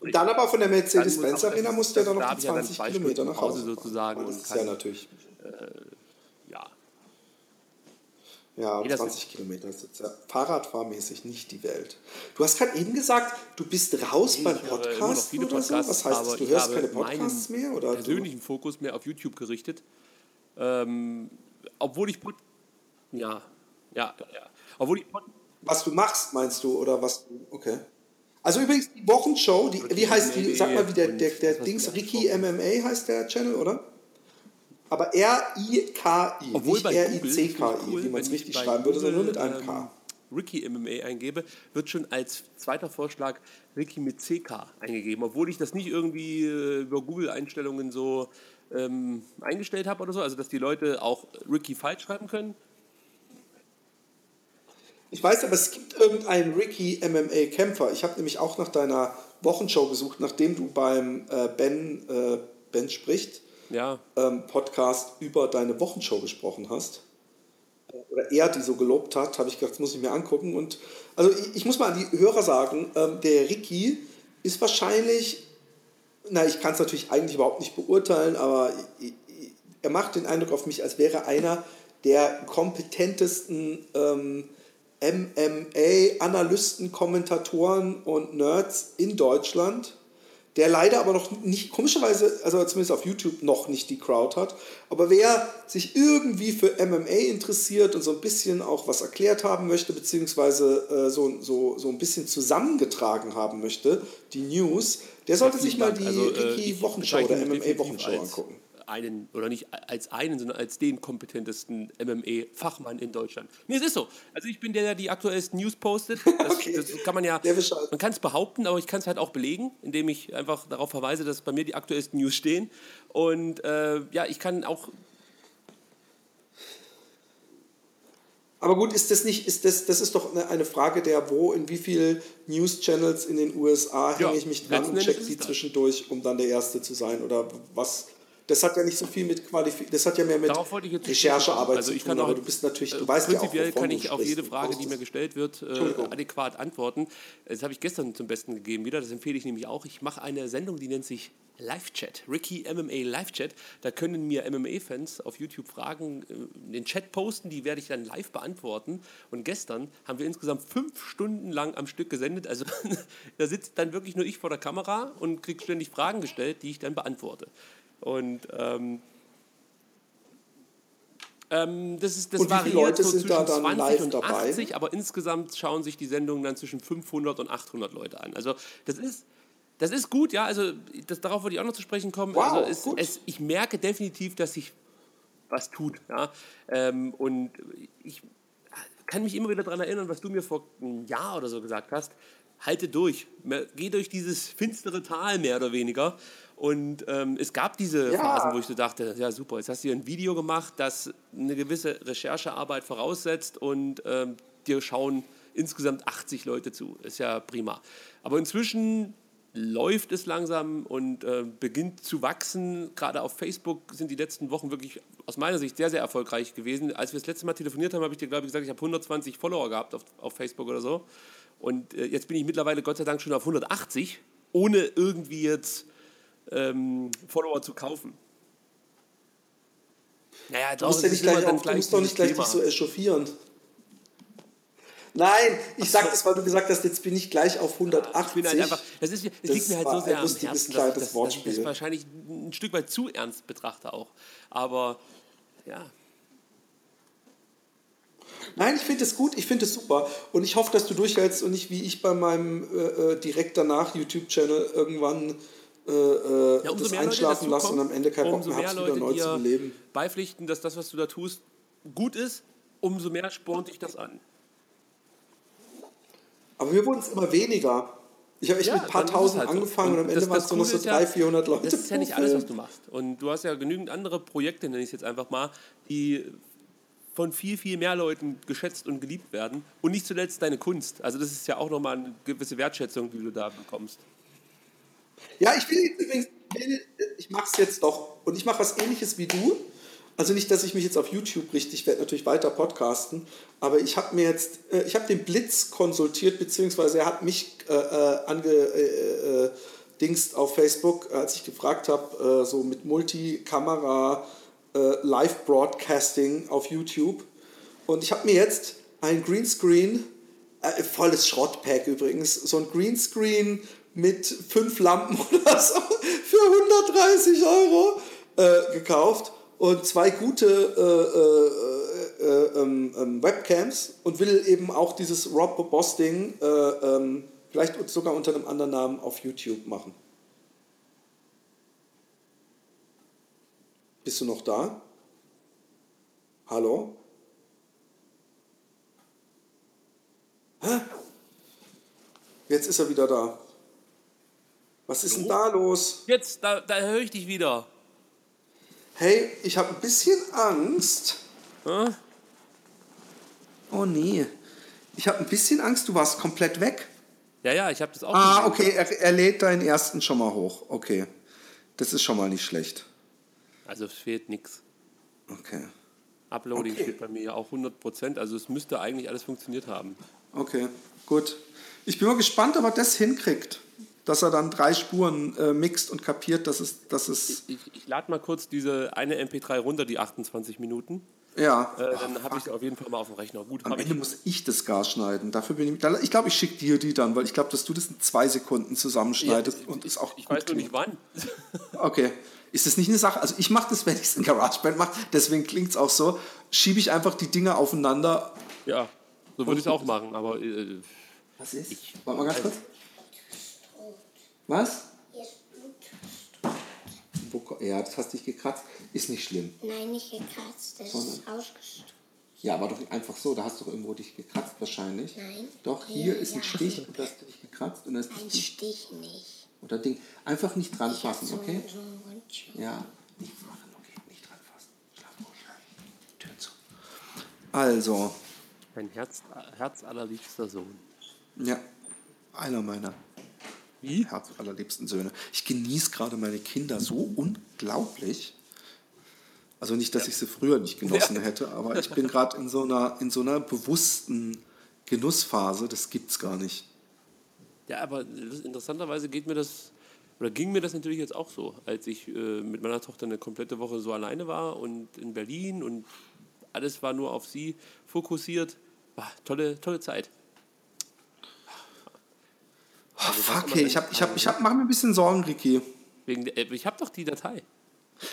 Und dann aber von der Mercedes-Benz muss- Arena aber musst du ja das- dann da noch ja dann 20 zwei Kilometer nach Hause fahren. sozusagen Das und ist ja natürlich, Ja, ja, Nee, das 20 Kilometer ist jetzt ja Fahrradfahrmäßig nicht die Welt. Du hast gerade eben gesagt, du bist raus beim immer noch Podcast oder so. Podcasts, Was heißt das? Du hörst keine Podcasts mehr? Oder du, persönlichen Fokus mehr auf YouTube gerichtet. Ähm, obwohl ich ja, ja, ja. Obwohl ich was du machst, meinst du? Oder was du, okay. Also übrigens, die Wochenshow, die, wie heißt die, sag mal, wie der, der, der Dings, du Ricky MMA heißt der Channel, oder? Aber R-I-K-I, obwohl nicht R-I-C-K-I, wie man es richtig schreiben würde, sondern nur mit einem K. ähm, Ricky MMA eingebe, wird schon als zweiter Vorschlag Ricky mit CK eingegeben, obwohl ich das nicht irgendwie äh, über Google-Einstellungen so ähm, eingestellt habe oder so, also dass die Leute auch Ricky falsch schreiben können. Ich weiß aber, es gibt irgendeinen Ricky MMA-Kämpfer. Ich habe nämlich auch nach deiner Wochenshow gesucht, nachdem du beim äh, Ben, äh, Ben spricht Ja. ähm, Podcast über deine Wochenshow gesprochen hast. Oder er die so gelobt hat, habe ich gedacht, das muss ich mir angucken. Und also ich, ich muss mal an die Hörer sagen, ähm, der Ricky ist wahrscheinlich, na, ich kann es natürlich eigentlich überhaupt nicht beurteilen, aber i- i- er macht den Eindruck auf mich, als wäre einer der kompetentesten ähm, MMA-Analysten, Kommentatoren und Nerds in Deutschland der leider aber noch nicht, komischerweise, also zumindest auf YouTube noch nicht die Crowd hat. Aber wer sich irgendwie für MMA interessiert und so ein bisschen auch was erklärt haben möchte, beziehungsweise äh, so, so, so ein bisschen zusammengetragen haben möchte, die News, der sollte sich mal die Also, äh, Ricky ich Wochenschau oder MMA-Wochenschau angucken. Einen, oder nicht als einen, sondern als den kompetentesten MMA-Fachmann in Deutschland. Nee, es ist so. Also ich bin der, der die aktuellsten News postet. (laughs) Das, Okay. das kann man ja, man kann es behaupten, aber ich kann es halt auch belegen, indem ich einfach darauf verweise, dass bei mir die aktuellsten News stehen. Und äh, ja, ich kann auch Aber gut, ist das nicht, ist das, das ist doch eine, Frage der, wo, in wie viel News-Channels in den USA Ja, hänge ich mich dran und check die zwischendurch, um dann der Erste zu sein? Oder was? Das hat ja nicht so viel mit Qualifizierung, das hat ja mehr mit Darauf wollte ich Recherchearbeit also zu tun, kann aber auch, du bist natürlich, du äh, weißt ja auch, Prinzipiell kann ich auf jede Frage, die mir gestellt wird, äh, adäquat antworten. Das habe ich gestern zum Besten gegeben wieder, das empfehle ich nämlich auch. Ich mache eine Sendung, die nennt sich Live-Chat, Ricky MMA Live-Chat. Da können mir MMA-Fans auf YouTube Fragen äh, in den Chat posten, die werde ich dann live beantworten. Und gestern haben wir insgesamt fünf Stunden lang am Stück gesendet. Also (laughs) da sitzt dann wirklich nur ich vor der Kamera und kriege ständig Fragen gestellt, die ich dann beantworte. Und ähm, ähm, das ist das Und variiert Leute so sind zwischen da dann 20 live und dabei? 80, aber insgesamt schauen sich die Sendungen dann zwischen 500 und 800 Leute an. Also das ist das ist gut, ja. Also das, darauf wollte ich auch noch zu sprechen kommen. Wow, also es, es, ich merke definitiv, dass sich was tut, ja. Ähm, und ich kann mich immer wieder daran erinnern, was du mir vor einem Jahr oder so gesagt hast. Halte durch, geh durch dieses finstere Tal mehr oder weniger. Und ähm, es gab diese Ja. Phasen, wo ich so dachte, ja super, jetzt hast du hier ein Video gemacht, das eine gewisse Recherchearbeit voraussetzt und ähm, dir schauen insgesamt 80 Leute zu. Ist ja prima. Aber inzwischen läuft es langsam und äh, beginnt zu wachsen. Gerade auf Facebook sind die letzten Wochen wirklich aus meiner Sicht sehr, sehr erfolgreich gewesen. Als wir das letzte Mal telefoniert haben, habe ich dir, glaube ich, gesagt, ich habe 120 Follower gehabt auf, auf Facebook oder so. Und äh, jetzt bin ich mittlerweile Gott sei Dank schon auf 180, ohne irgendwie jetzt ähm, Follower zu kaufen. Naja, Du musst, ja nicht gleich auf, du musst doch nicht gleich dich so echauffieren. Nein, ich sag das, weil du gesagt hast, jetzt bin ich gleich auf 180. Ich bin halt einfach, das, ist, das Das liegt mir halt so sehr am Herzen, dass, Wortspiel. das wahrscheinlich ein Stück weit zu ernst betrachte auch. Aber ja, Nein, ich finde es gut, ich finde es super. Und ich hoffe, dass du durchhältst und nicht wie ich bei meinem äh, äh, direkt danach YouTube-Channel irgendwann äh, äh, ja umso das mehr Leute einschlafen lassen und dazukommen, am Ende keinen Bock umso mehr hast, wieder Leute neu zu beleben. beipflichten, dass das, was du da tust, gut ist, umso mehr spornt dich das an. Aber mir wurden es immer weniger. Ich habe echt Ja, mit ein paar tausend halt so. angefangen und, Und am Ende waren es nur noch so ist ja, 300, 400 Leute. Das ist ja nicht alles, was du machst. Und du hast ja genügend andere Projekte, nenne ich es jetzt einfach mal, die von viel, viel mehr Leuten geschätzt und geliebt werden. Und nicht zuletzt deine Kunst. Also das ist ja auch nochmal eine gewisse Wertschätzung, die du da bekommst. Ja, ich will übrigens, ich mache es jetzt doch. Und ich mache was ähnliches wie du. Also nicht, dass ich mich jetzt auf YouTube richte, ich werde natürlich weiter podcasten, aber ich habe mir jetzt, äh, ich habe den Blitz konsultiert, beziehungsweise er hat mich äh, äh, ange, äh, äh, auf Facebook, als ich gefragt habe, äh, so mit Multikamera, äh, Live-Broadcasting auf YouTube. Und ich habe mir jetzt ein Greenscreen, äh, volles Schrottpack übrigens, so ein Greenscreen mit fünf Lampen (laughs) oder so für 130 Euro äh, gekauft und zwei gute äh, äh, äh, ähm, ähm, Webcams und will eben auch dieses Rob Boss Ding äh, ähm, vielleicht sogar unter einem anderen Namen auf YouTube machen. Bist du noch da? Hallo? Hä? Jetzt ist er wieder da. Was ist denn da los? Jetzt, da, da höre ich dich wieder. Hey, ich habe ein bisschen Angst. Hm? Oh nee. Ich habe ein bisschen Angst, du warst komplett weg. Ja, ja, ich habe das auch Ah, okay, er, er lädt deinen ersten schon mal hoch. Okay. Das ist schon mal nicht schlecht. Also es fehlt nichts. Okay. Uploading Okay. steht bei mir ja auch 100%, also es müsste eigentlich alles funktioniert haben. Okay, gut. Ich bin mal gespannt, ob er das hinkriegt. Dass er dann drei Spuren äh, mixt und kapiert, dass es, dass es Ich, ich lade mal kurz diese eine MP3 runter, die 28 Minuten. ja. Äh, dann habe ich auf jeden Fall mal auf dem Rechner. Gut, Am habe ich. Ende muss ich das gar schneiden. Dafür bin ich. Ich glaube, ich schicke dir die dann, weil ich glaube, dass du das in zwei Sekunden zusammenschneidest und es auch Ich weiß nur nicht wann. (laughs) Okay. Ist das nicht eine Sache? Also ich mache das, wenn ich es in GarageBand mache, deswegen klingt es auch so. Schiebe ich einfach die Dinge aufeinander. ja, so würde ich es auch machen, aber äh, Was ist? Warte mal ganz kurz. Was? Ja, das hast dich gekratzt. Ist nicht schlimm. Nein, nicht gekratzt, das Sondern- ist ausgestoßen. Ja, aber doch einfach so. Da hast du doch irgendwo dich gekratzt wahrscheinlich. Nein. Doch, hier Hier, ist ein ja. Stich und da hast du dich gekratzt und da ist Ein Stich nicht. oder Ding. Einfach nicht dran Ich fassen, so, okay? so. Ja, nichts machen, okay? Nicht dran fassen. Schlaf gut. Tür zu. Also, mein Herz, Herz allerliebster Sohn. ja, einer meiner Herz allerliebsten Söhne. Ich genieße gerade meine Kinder so unglaublich. Also nicht, dass ich sie früher nicht genossen hätte, aber ich (laughs) bin gerade in, so einer- in so einer bewussten Genussphase. Das gibt's gar nicht. Ja, aber interessanterweise geht mir das, oder ging mir das natürlich jetzt auch so, als ich äh, mit meiner Tochter eine komplette Woche so alleine war und in Berlin und alles war nur auf sie fokussiert. War tolle, tolle Zeit. Oh, fuck, ich hab, ich hab, ich hab, mach mir ein bisschen Sorgen, Ricky. Wegen der, äh, ich habe doch die Datei.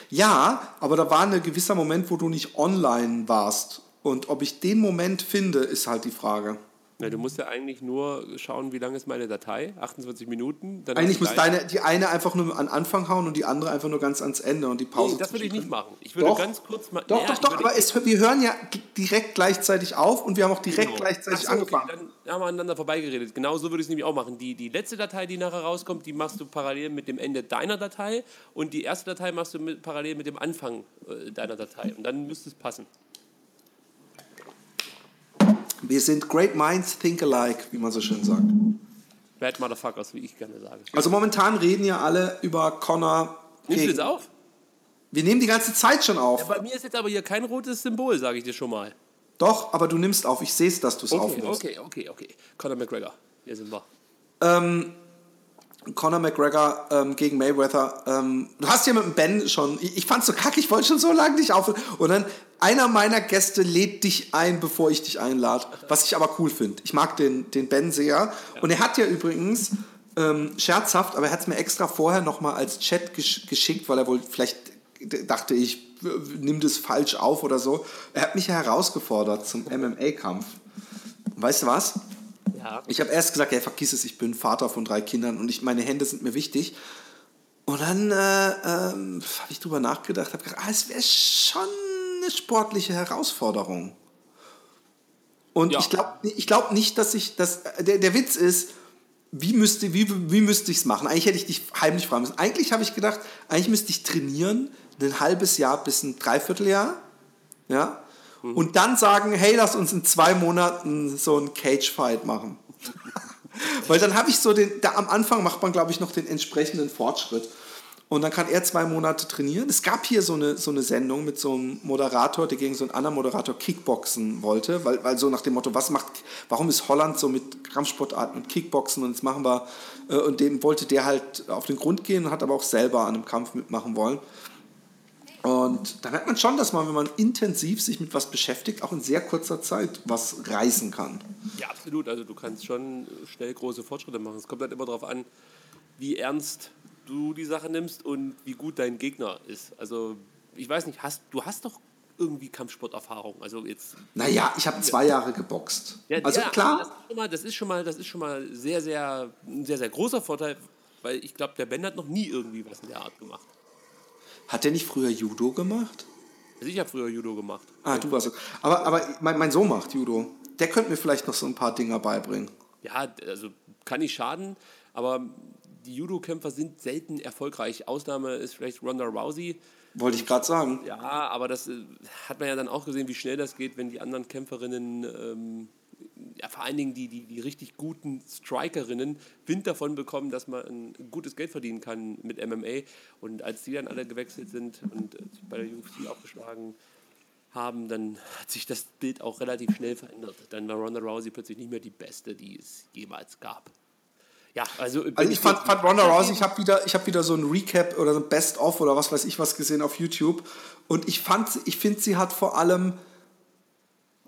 Ja, aber da war ein gewisser Moment, wo du nicht online warst. Und ob ich den Moment finde, ist halt die Frage. Na, du musst ja eigentlich nur schauen, wie lang ist meine Datei. 28 Minuten. Dann Eigentlich muss deine, die eine einfach nur an Anfang hauen und die andere einfach nur ganz ans Ende und die Pause. Nee, das würde ich nicht machen. Ich würde Doch. ganz kurz mal. Doch, doch, doch, aber es, wir hören ja direkt gleichzeitig auf und wir haben auch direkt Genau. gleichzeitig so, angefangen. Okay, dann haben wir aneinander vorbeigeredet. Genau so würde ich es nämlich auch machen. Die, die letzte Datei, die nachher rauskommt, die machst du parallel mit dem Ende deiner Datei und die erste Datei machst du mit, parallel mit dem Anfang äh, deiner Datei. Und dann müsste es passen. Wir sind great minds think alike, wie man so schön sagt. Bad Motherfuckers, wie ich gerne sage. Also momentan reden ja alle über Connor. Nimmst du jetzt auf? Wir nehmen die ganze Zeit schon auf. Ja, bei mir ist jetzt aber hier kein rotes Symbol, sage ich dir schon mal. Doch, aber du nimmst auf. Ich sehe es, dass du es Okay, aufnimmst. okay, okay, okay. Conor McGregor, hier sind wir. Conor McGregor ähm, gegen Mayweather. Ähm, du hast ja mit dem Ben schon, ich, ich fand's so kacke, ich wollte schon so lange nicht auf. Und dann einer meiner Gäste lädt dich ein, bevor ich dich einlade. Was ich aber cool finde. Ich mag den, den Ben sehr. Und er hat ja übrigens, ähm, scherzhaft, aber er hat es mir extra vorher nochmal als Chat gesch geschickt, weil er wohl vielleicht dachte ich, nimm das falsch auf oder so. Er hat mich ja herausgefordert zum MMA-Kampf. Weißt du was? Ja. Ich habe erst gesagt, ja, vergiss es, ich bin Vater von drei Kindern und ich, meine Hände sind mir wichtig. Und dann äh, ähm, habe ich drüber nachgedacht, habe gedacht, ah, es wäre schon eine sportliche Herausforderung. Und Ja. ich glaube ich glaub nicht, dass ich, dass, der, der Witz ist, wie müsste, wie, wie müsste ich es machen? Eigentlich hätte ich dich heimlich fragen müssen. Eigentlich habe ich gedacht, eigentlich müsste ich trainieren, ein halbes Jahr bis ein Dreivierteljahr. Ja? Und dann sagen, hey, lass uns in zwei Monaten so einen Cage-Fight machen. (laughs) Weil dann habe ich so den, da am Anfang macht man, glaube ich, noch den entsprechenden Fortschritt. Und dann kann er zwei Monate trainieren. Es gab hier so eine, so eine Sendung mit so einem Moderator, der gegen so einen anderen Moderator Kickboxen wollte, weil, weil so nach dem Motto, was macht, warum ist Holland so mit Kampfsportarten und Kickboxen und jetzt machen wir, äh, und dem wollte der halt auf den Grund gehen, hat aber auch selber an einem Kampf mitmachen wollen. Und da merkt man schon, dass man, wenn man intensiv sich mit was beschäftigt, auch in sehr kurzer Zeit was reißen kann. Ja, absolut. Also du kannst schon schnell große Fortschritte machen. Es kommt halt immer darauf an, wie ernst du die Sache nimmst und wie gut dein Gegner ist. Also ich weiß nicht, hast, du hast doch irgendwie Kampfsporterfahrung. Also jetzt. Naja, ich habe zwei Jahre geboxt. Ja, also ja, klar, Das ist, schon mal, das ist schon mal, das ist schon mal sehr, sehr, ein sehr, sehr großer Vorteil, weil ich glaube, der Ben hat noch nie irgendwie was in der Art gemacht. Hat der nicht früher Judo gemacht? Also ich habe früher Judo gemacht. Ah, du warst so. Aber, aber mein, mein Sohn macht Judo. Der könnte mir vielleicht noch so ein paar Dinger beibringen. Ja, also kann nicht schaden, aber die Judo-Kämpfer sind selten erfolgreich. Ausnahme ist vielleicht Ronda Rousey. Wollte ich gerade sagen. Ja, aber das äh, hat man ja dann auch gesehen, wie schnell das geht, wenn die anderen Kämpferinnen ähm, ja, vor allen Dingen die, die, die richtig guten Strikerinnen Wind davon bekommen, dass man ein gutes Geld verdienen kann mit MMA. Und als die dann alle gewechselt sind und äh, bei der UFC aufgeschlagen haben, dann hat sich das Bild auch relativ schnell verändert. Dann war Ronda Rousey plötzlich nicht mehr die beste, die es jemals gab. Ja, also, also ich fand, fand Ronda Rousey, ich habe wieder, hab wieder so ein Recap oder so ein Best-of oder was weiß ich was gesehen auf YouTube und ich fand, ich finde, sie hat vor allem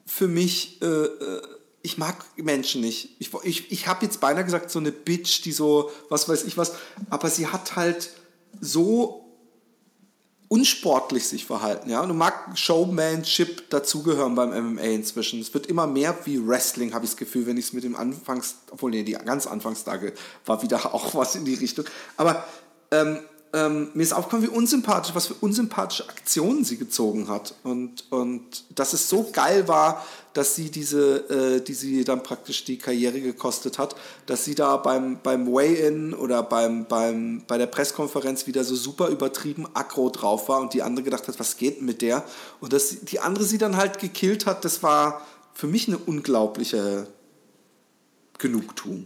für mich, äh, äh, ich mag Menschen nicht. Ich, ich, ich habe jetzt beinahe gesagt, so eine Bitch, die so, was weiß ich was, aber sie hat halt so unsportlich sich verhalten. Ja? Und mag Showmanship dazugehören beim MMA inzwischen. Es wird immer mehr wie Wrestling, habe ich das Gefühl, wenn ich es mit dem Anfangs, obwohl nee, die ganz Anfangstage war wieder (laughs) auch was in die Richtung. Aber ähm, ähm, mir ist aufgefallen, wie unsympathisch, was für unsympathische Aktionen sie gezogen hat. Und, und dass es so geil war, dass sie diese, äh, die sie dann praktisch die Karriere gekostet hat, dass sie da beim, beim Weigh-In oder beim, beim, bei der Pressekonferenz wieder so super übertrieben aggro drauf war und die andere gedacht hat, was geht mit der? Und dass die andere sie dann halt gekillt hat, das war für mich eine unglaubliche Genugtuung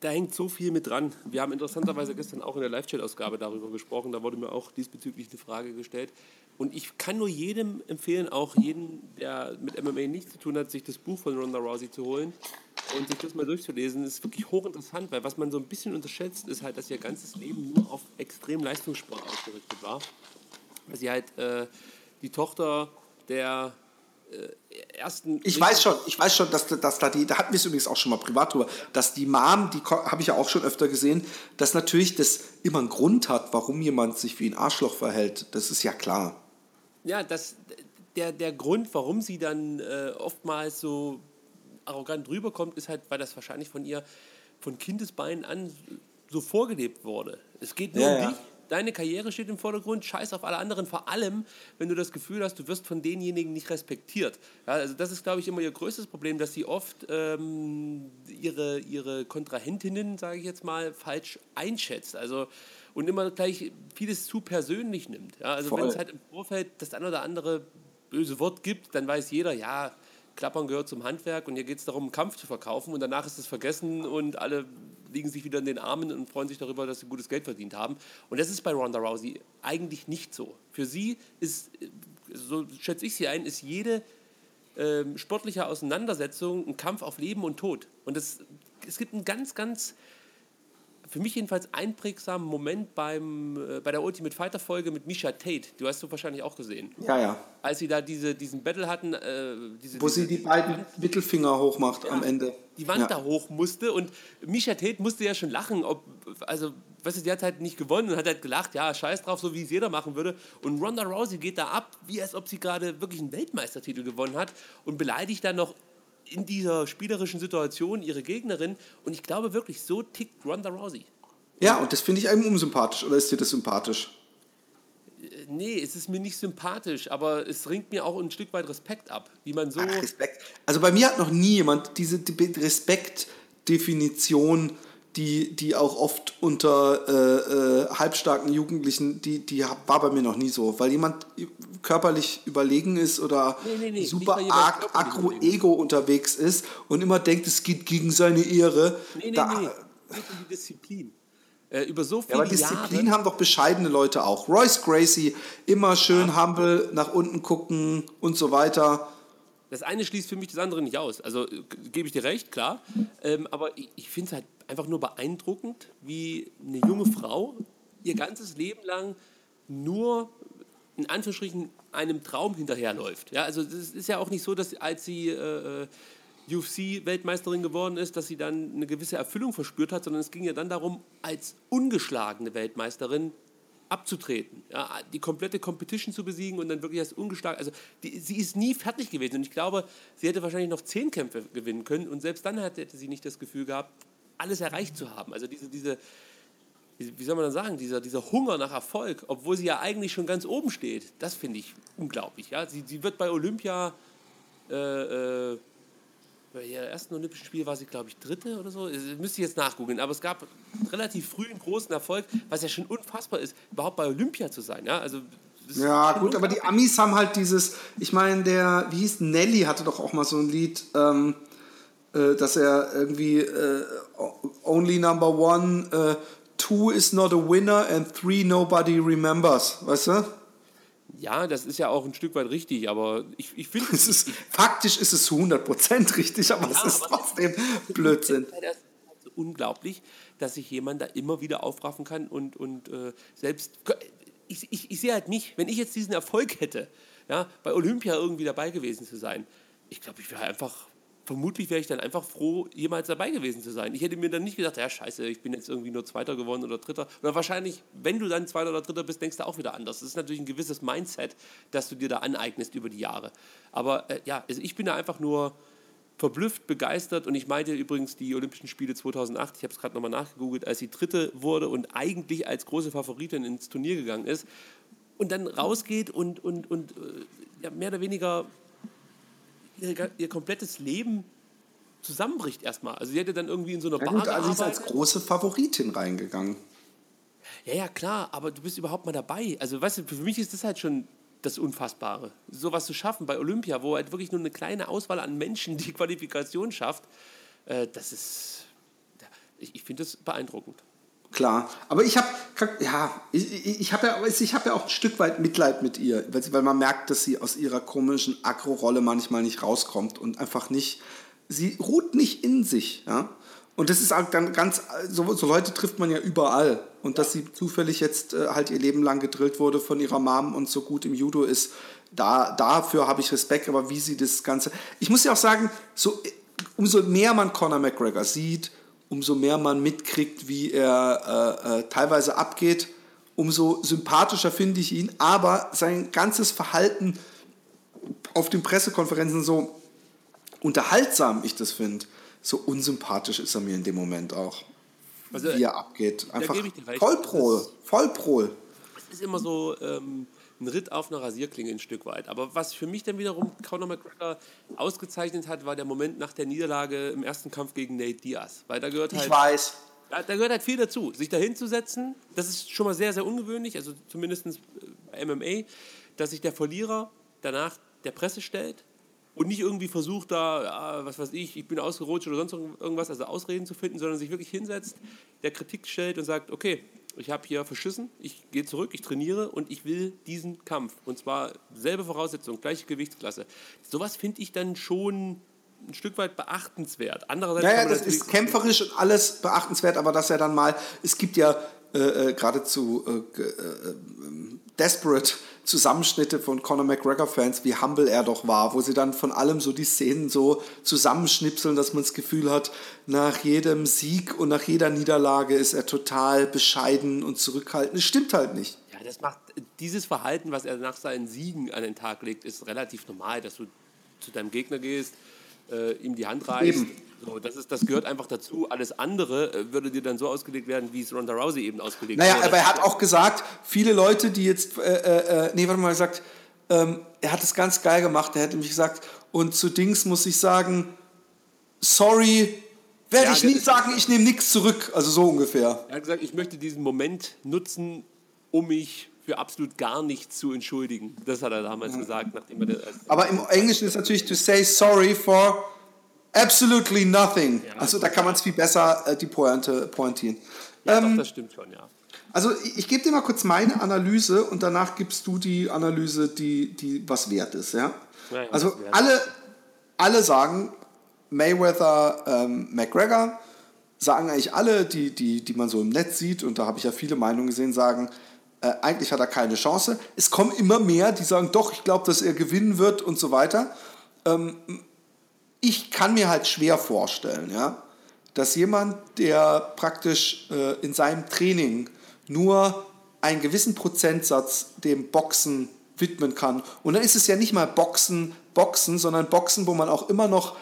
da hängt so viel mit dran. Wir haben interessanterweise gestern auch in der Live-Chat-Ausgabe darüber gesprochen. Da wurde mir auch diesbezüglich eine Frage gestellt. Und ich kann nur jedem empfehlen, auch jedem, der mit MMA nichts zu tun hat, sich das Buch von Ronda Rousey zu holen und sich das mal durchzulesen. Das ist wirklich hochinteressant, weil was man so ein bisschen unterschätzt, ist halt, dass ihr ganzes Leben nur auf extrem Leistungssport ausgerichtet war. Weil sie halt äh, die Tochter der ersten. Ich weiß schon, ich weiß schon, dass, dass da die, da hatten wir es übrigens auch schon mal privat drüber, dass die Mom, die habe ich ja auch schon öfter gesehen, dass natürlich das immer einen Grund hat, warum jemand sich wie ein Arschloch verhält. Das ist ja klar. Ja, das, der, der Grund, warum sie dann äh, oftmals so arrogant rüberkommt, ist halt, weil das wahrscheinlich von ihr von Kindesbeinen an so vorgelebt wurde. Es geht nur ja, um ja. Deine Karriere steht im Vordergrund, scheiß auf alle anderen, vor allem, wenn du das Gefühl hast, du wirst von denjenigen nicht respektiert. Ja, also das ist, glaube ich, immer ihr größtes Problem, dass sie oft ähm, ihre, ihre Kontrahentinnen, sage ich jetzt mal, falsch einschätzt. Also und immer gleich vieles zu persönlich nimmt. Ja, also wenn es halt im Vorfeld das ein oder andere böse Wort gibt, dann weiß jeder, ja, Klappern gehört zum Handwerk und hier geht es darum, einen Kampf zu verkaufen und danach ist es vergessen und alle liegen sich wieder in den Armen und freuen sich darüber, dass sie gutes Geld verdient haben. Und das ist bei Ronda Rousey eigentlich nicht so. Für sie ist, so schätze ich sie ein, ist jede ähm, sportliche Auseinandersetzung ein Kampf auf Leben und Tod. Und das, es gibt einen ganz, ganz für mich jedenfalls einprägsamen Moment beim, äh, bei der Ultimate Fighter Folge mit Misha Tate. Du hast du wahrscheinlich auch gesehen. Ja, ja. Als sie da diese, diesen Battle hatten. Äh, diese, Wo diese, sie die beiden Wand, Mittelfinger hochmacht ja, am Ende. Die Wand ja. da hoch musste und Misha Tate musste ja schon lachen. Ob, also, weißt du, die hat halt nicht gewonnen und hat halt gelacht, ja, scheiß drauf, so wie es jeder machen würde. Und Ronda Rousey geht da ab, wie als ob sie gerade wirklich einen Weltmeistertitel gewonnen hat und beleidigt dann noch in dieser spielerischen Situation ihre Gegnerin. Und ich glaube wirklich, so tickt Ronda Rousey. Ja, und das finde ich einem unsympathisch. Oder ist dir das sympathisch? Nee, es ist mir nicht sympathisch, aber es ringt mir auch ein Stück weit Respekt ab, wie man so. Ach, Respekt. Also bei mir hat noch nie jemand diese Respektdefinition, die, die auch oft unter äh, äh, halbstarken Jugendlichen, die, die war bei mir noch nie so. Weil jemand körperlich überlegen ist oder nee, nee, nee, super arg agro-ego unterwegs ist und immer denkt, es geht gegen seine Ehre. Nee, nee, da, nee. Die Disziplin äh, über so viele ja, aber Disziplin Jahre haben doch bescheidene Leute auch. Royce Gracie, immer schön ja. humble, nach unten gucken und so weiter. Das eine schließt für mich das andere nicht aus. Also äh, gebe ich dir recht, klar. Ähm, aber ich, ich finde es halt einfach nur beeindruckend, wie eine junge Frau ihr ganzes Leben lang nur in Anführungsstrichen einem Traum hinterherläuft. Ja, also es ist ja auch nicht so, dass als sie äh, äh UFC-Weltmeisterin geworden ist, dass sie dann eine gewisse Erfüllung verspürt hat, sondern es ging ja dann darum, als ungeschlagene Weltmeisterin abzutreten, ja, die komplette Competition zu besiegen und dann wirklich als ungeschlagen. Also die, sie ist nie fertig gewesen und ich glaube, sie hätte wahrscheinlich noch zehn Kämpfe gewinnen können und selbst dann hätte, hätte sie nicht das Gefühl gehabt, alles erreicht zu haben. Also diese, diese wie soll man dann sagen, dieser, dieser Hunger nach Erfolg, obwohl sie ja eigentlich schon ganz oben steht, das finde ich unglaublich. Ja? Sie, sie wird bei Olympia äh, äh, bei ihren ersten Olympischen Spielen war sie, glaube ich, Dritte oder so. Das müsste ich jetzt nachgoogeln. Aber es gab relativ früh einen großen Erfolg, was ja schon unfassbar ist, überhaupt bei Olympia zu sein. Ja, also, ja gut, aber die Amis haben halt dieses, ich meine, der, wie hieß Nelly, hatte doch auch mal so ein Lied, ähm, äh, dass er irgendwie äh, only number one, äh, two is not a winner and three nobody remembers, weißt du? Ja, das ist ja auch ein Stück weit richtig, aber ich, ich finde... (laughs) Es ist, faktisch ist es zu 100% richtig, aber es ist trotzdem (laughs) Blödsinn. Das ist so unglaublich, dass sich jemand da immer wieder aufraffen kann und, und äh, selbst... Ich, ich, ich sehe halt mich, wenn ich jetzt diesen Erfolg hätte, ja, bei Olympia irgendwie dabei gewesen zu sein, ich glaube, ich wäre einfach vermutlich wäre ich dann einfach froh, jemals dabei gewesen zu sein. Ich hätte mir dann nicht gedacht, ja, scheiße, ich bin jetzt irgendwie nur Zweiter geworden oder Dritter. Oder wahrscheinlich, wenn du dann Zweiter oder Dritter bist, denkst du auch wieder anders. Das ist natürlich ein gewisses Mindset, das du dir da aneignest über die Jahre. Aber äh, ja, also ich bin da einfach nur verblüfft, begeistert und ich meinte übrigens die Olympischen Spiele 2008, ich habe es gerade nochmal nachgegoogelt, als sie Dritte wurde und eigentlich als große Favoritin ins Turnier gegangen ist und dann rausgeht und, und, und äh, ja, mehr oder weniger ihr, ihr komplettes Leben zusammenbricht erstmal. Also sie hätte dann irgendwie in so einer ja, Bar gut, also sie ist als große Favoritin reingegangen. Ja, ja, klar, aber du bist überhaupt mal dabei. Also weißt du, für mich ist das halt schon das Unfassbare. Sowas zu schaffen bei Olympia, wo halt wirklich nur eine kleine Auswahl an Menschen (laughs) die Qualifikation schafft, äh, das ist, ich, ich finde das beeindruckend. Klar, aber ich habe ja, ich, ich habe ja, habe ja auch ein Stück weit Mitleid mit ihr, weil, weil man merkt, dass sie aus ihrer komischen Agro-Rolle manchmal nicht rauskommt und einfach nicht, sie ruht nicht in sich, ja. Und das ist dann ganz, so, so Leute trifft man ja überall. Und dass sie zufällig jetzt äh, halt ihr Leben lang gedrillt wurde von ihrer Mom und so gut im Judo ist, da, dafür habe ich Respekt. Aber wie sie das Ganze. Ich muss ja auch sagen, so, umso mehr man Conor McGregor sieht, umso mehr man mitkriegt, wie er äh, äh, teilweise abgeht, umso sympathischer finde ich ihn. Aber sein ganzes Verhalten auf den Pressekonferenzen, so unterhaltsam ich das finde, so unsympathisch ist er mir in dem Moment auch. Also, wie er abgeht. Einfach Vollprol. Vollprol. Es ist immer so. Ähm ein Ritt auf einer Rasierklinge ein Stück weit. Aber was für mich dann wiederum Conor McGregor ausgezeichnet hat, war der Moment nach der Niederlage im ersten Kampf gegen Nate Diaz. Weil da gehört halt, ich weiß. Da, da gehört halt viel dazu. Sich da hinzusetzen, das ist schon mal sehr, sehr ungewöhnlich, also zumindest bei MMA, dass sich der Verlierer danach der Presse stellt und nicht irgendwie versucht, da, was weiß ich, ich bin ausgerutscht oder sonst irgendwas, also Ausreden zu finden, sondern sich wirklich hinsetzt, der Kritik stellt und sagt, okay, ich habe hier verschissen, ich gehe zurück, ich trainiere und ich will diesen Kampf. Und zwar selbe Voraussetzung, gleiche Gewichtsklasse. Sowas finde ich dann schon ein Stück weit beachtenswert. Andererseits ja, ja, das ist kämpferisch und alles beachtenswert, aber dass er dann mal, es gibt ja äh, äh geradezu äh, äh, desperate Zusammenschnitte von Conor McGregor-Fans, wie humble er doch war, wo sie dann von allem so die Szenen so zusammenschnipseln, dass man das Gefühl hat, nach jedem Sieg und nach jeder Niederlage ist er total bescheiden und zurückhaltend. Das stimmt halt nicht. Ja, das macht dieses Verhalten, was er nach seinen Siegen an den Tag legt, ist relativ normal, dass du zu deinem Gegner gehst, äh, ihm die Hand reichst. Eben so, das, ist, das gehört einfach dazu. Alles andere äh, würde dir dann so ausgelegt werden, wie es Ronda Rousey eben ausgelegt naja, wurde. Naja, aber er hat auch gesagt, viele Leute, die jetzt, äh, äh, äh, nee, warte mal, er sagt, ähm, er hat es ganz geil gemacht. Er hätte nämlich gesagt, und zu Dings muss ich sagen, sorry, werde ja, ich nie sagen, ich nehme nichts zurück. Also so ungefähr. Er hat gesagt, ich möchte diesen Moment nutzen, um mich für absolut gar nichts zu entschuldigen. Das hat er damals ja. gesagt, nachdem er das Aber im Englischen ist natürlich to say sorry for Absolutely nothing. Ja, also da kann man es viel besser äh, die Pointe pointieren. Ja, ähm, doch, das stimmt schon, ja. Also ich, ich gebe dir mal kurz meine Analyse und danach gibst du die Analyse, die, die was wert ist. Ja? ja also alle, alle sagen, Mayweather, ähm, McGregor, sagen eigentlich alle, die, die, die man so im Netz sieht, und da habe ich ja viele Meinungen gesehen, sagen, äh, eigentlich hat er keine Chance. Es kommen immer mehr, die sagen, doch, ich glaube, dass er gewinnen wird und so weiter. Ähm, ich kann mir halt schwer vorstellen, ja, dass jemand, der praktisch äh, in seinem Training nur einen gewissen Prozentsatz dem Boxen widmen kann. Und dann ist es ja nicht mal Boxen, Boxen, sondern Boxen, wo man auch immer noch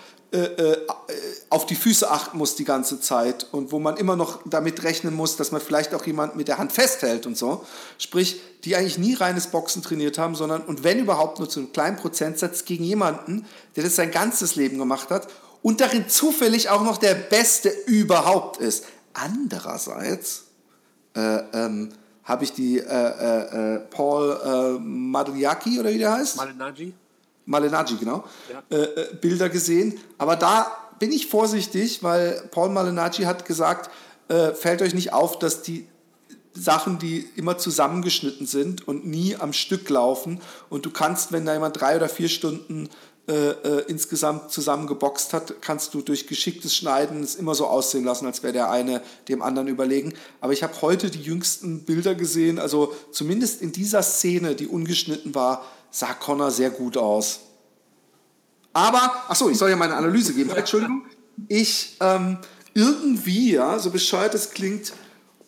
auf die Füße achten muss die ganze Zeit und wo man immer noch damit rechnen muss, dass man vielleicht auch jemand mit der Hand festhält und so. Sprich, die eigentlich nie reines Boxen trainiert haben, sondern und wenn überhaupt nur zu einem kleinen Prozentsatz gegen jemanden, der das sein ganzes Leben gemacht hat und darin zufällig auch noch der Beste überhaupt ist. Andererseits äh, ähm, habe ich die äh, äh, äh Paul äh, Madriaki oder wie der heißt? Malignaggi. Malignaggi, genau, ja. Äh, Bilder gesehen. Aber da bin ich vorsichtig, weil Paul Malinacci hat gesagt, äh, fällt euch nicht auf, dass die Sachen, die immer zusammengeschnitten sind und nie am Stück laufen. Und du kannst, wenn da jemand drei oder vier Stunden äh, äh, insgesamt zusammengeboxt hat, kannst du durch geschicktes Schneiden es immer so aussehen lassen, als wäre der eine dem anderen überlegen. Aber ich habe heute die jüngsten Bilder gesehen, also zumindest in dieser Szene, die ungeschnitten war, sah Connor sehr gut aus. Aber, achso, ich soll ja meine Analyse geben. Entschuldigung. Ich, ähm, irgendwie, ja, so bescheuert es klingt,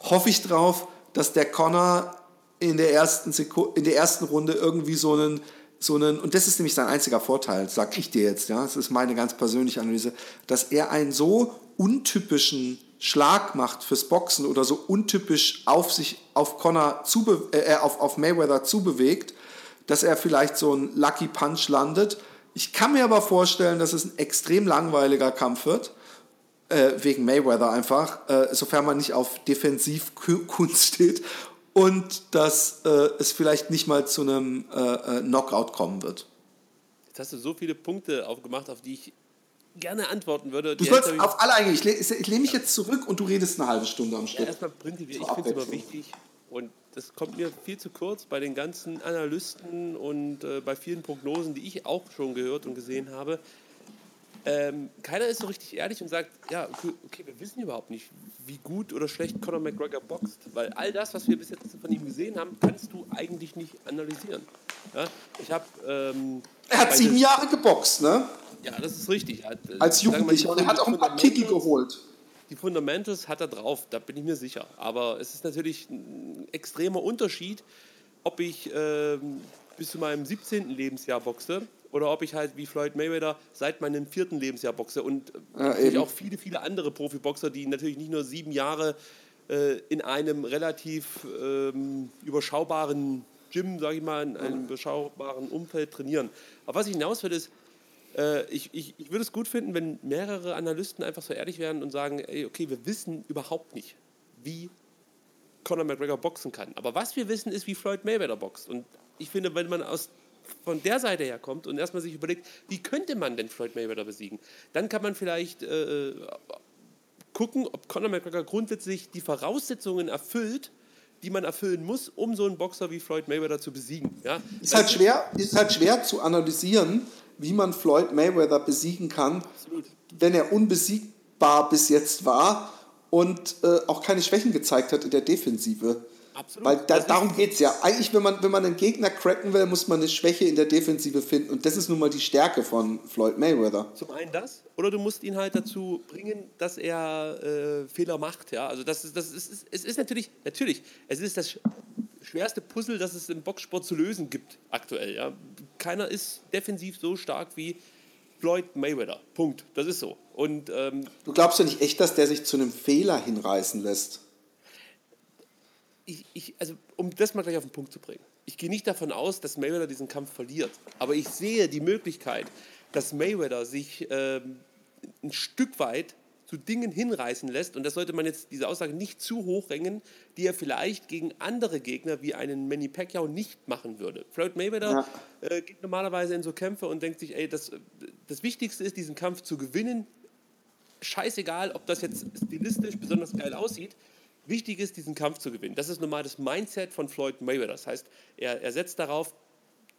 hoffe ich drauf, dass der Connor in der ersten, Seku in der ersten Runde irgendwie so einen, so einen, und das ist nämlich sein einziger Vorteil, sag ich dir jetzt, ja, das ist meine ganz persönliche Analyse, dass er einen so untypischen Schlag macht fürs Boxen oder so untypisch auf sich, auf Connor zube, äh, auf, auf Mayweather zubewegt, dass er vielleicht so einen Lucky Punch landet. Ich kann mir aber vorstellen, dass es ein extrem langweiliger Kampf wird äh, wegen Mayweather einfach, äh, sofern man nicht auf Defensivkunst steht und dass äh, es vielleicht nicht mal zu einem äh, äh, Knockout kommen wird. Jetzt hast du so viele Punkte aufgemacht, auf die ich gerne antworten würde. Du sollst auf alle eingehen. Ich, lehne, ich lehne mich jetzt zurück und du redest eine halbe Stunde am Stück. Ja, erstmal prinzipiell, ich finde es immer wichtig und das kommt mir viel zu kurz bei den ganzen Analysten und äh, bei vielen Prognosen, die ich auch schon gehört und gesehen habe. Ähm, keiner ist so richtig ehrlich und sagt, ja, okay, okay, wir wissen überhaupt nicht, wie gut oder schlecht Conor McGregor boxt, weil all das, was wir bis jetzt von ihm gesehen haben, kannst du eigentlich nicht analysieren. Ja, ich habe ähm, er hat sieben Jahre geboxt, ne? Ja, das ist richtig. Hat, äh, Als Jugendlicher und er hat auch ein paar Kicki geholt. Die Fundamentals hat er drauf, da bin ich mir sicher. Aber es ist natürlich ein extremer Unterschied, ob ich ähm, bis zu meinem 17. Lebensjahr boxe oder ob ich halt wie Floyd Mayweather seit meinem vierten Lebensjahr boxe und ja, natürlich auch viele, viele andere Profiboxer, die natürlich nicht nur sieben Jahre äh, in einem relativ ähm, überschaubaren Gym, sage ich mal, in einem überschaubaren Umfeld trainieren. Aber was ich hinaus will, ist, äh, ich, ich, ich würde es gut finden, wenn mehrere Analysten einfach so ehrlich wären und sagen, ey, okay, wir wissen überhaupt nicht, wie Conor McGregor boxen kann. Aber was wir wissen, ist, wie Floyd Mayweather boxt. Und ich finde, wenn man aus von der Seite her kommt und erstmal sich überlegt, wie könnte man denn Floyd Mayweather besiegen, dann kann man vielleicht äh, gucken, ob Conor McGregor grundsätzlich die Voraussetzungen erfüllt, die man erfüllen muss, um so einen Boxer wie Floyd Mayweather zu besiegen. Ja? Ist, halt schwer, ist halt schwer zu analysieren, wie man Floyd Mayweather besiegen kann, Absolut. wenn er unbesiegbar bis jetzt war und äh, auch keine Schwächen gezeigt hat in der Defensive. Absolut. Weil da, darum geht es ja. Eigentlich, wenn man, wenn man einen Gegner cracken will, muss man eine Schwäche in der Defensive finden. Und das ist nun mal die Stärke von Floyd Mayweather. Zum einen das, oder du musst ihn halt dazu bringen, dass er äh, Fehler macht. Ja? Also das ist, das ist, es ist natürlich, natürlich, es ist das schwerste Puzzle, das es im Boxsport zu lösen gibt aktuell. Ja? Keiner ist defensiv so stark wie Floyd Mayweather. Punkt. Das ist so. Und, ähm, du glaubst ja nicht echt, dass der sich zu einem Fehler hinreißen lässt? ich, ich, also um das mal gleich auf den Punkt zu bringen. Ich gehe nicht davon aus, dass Mayweather diesen Kampf verliert. Aber ich sehe die Möglichkeit, dass Mayweather sich ähm, ein Stück weit zu Dingen hinreißen lässt. Und das sollte man jetzt, diese Aussage nicht zu hoch hängen, die er vielleicht gegen andere Gegner wie einen Manny Pacquiao nicht machen würde. Floyd Mayweather ja. äh, geht normalerweise in so Kämpfe und denkt sich, ey, das, das Wichtigste ist, diesen Kampf zu gewinnen. Scheißegal, ob das jetzt stilistisch besonders geil aussieht wichtig ist, diesen Kampf zu gewinnen. Das ist normal das Mindset von Floyd Mayweather. Das heißt, er, er setzt darauf,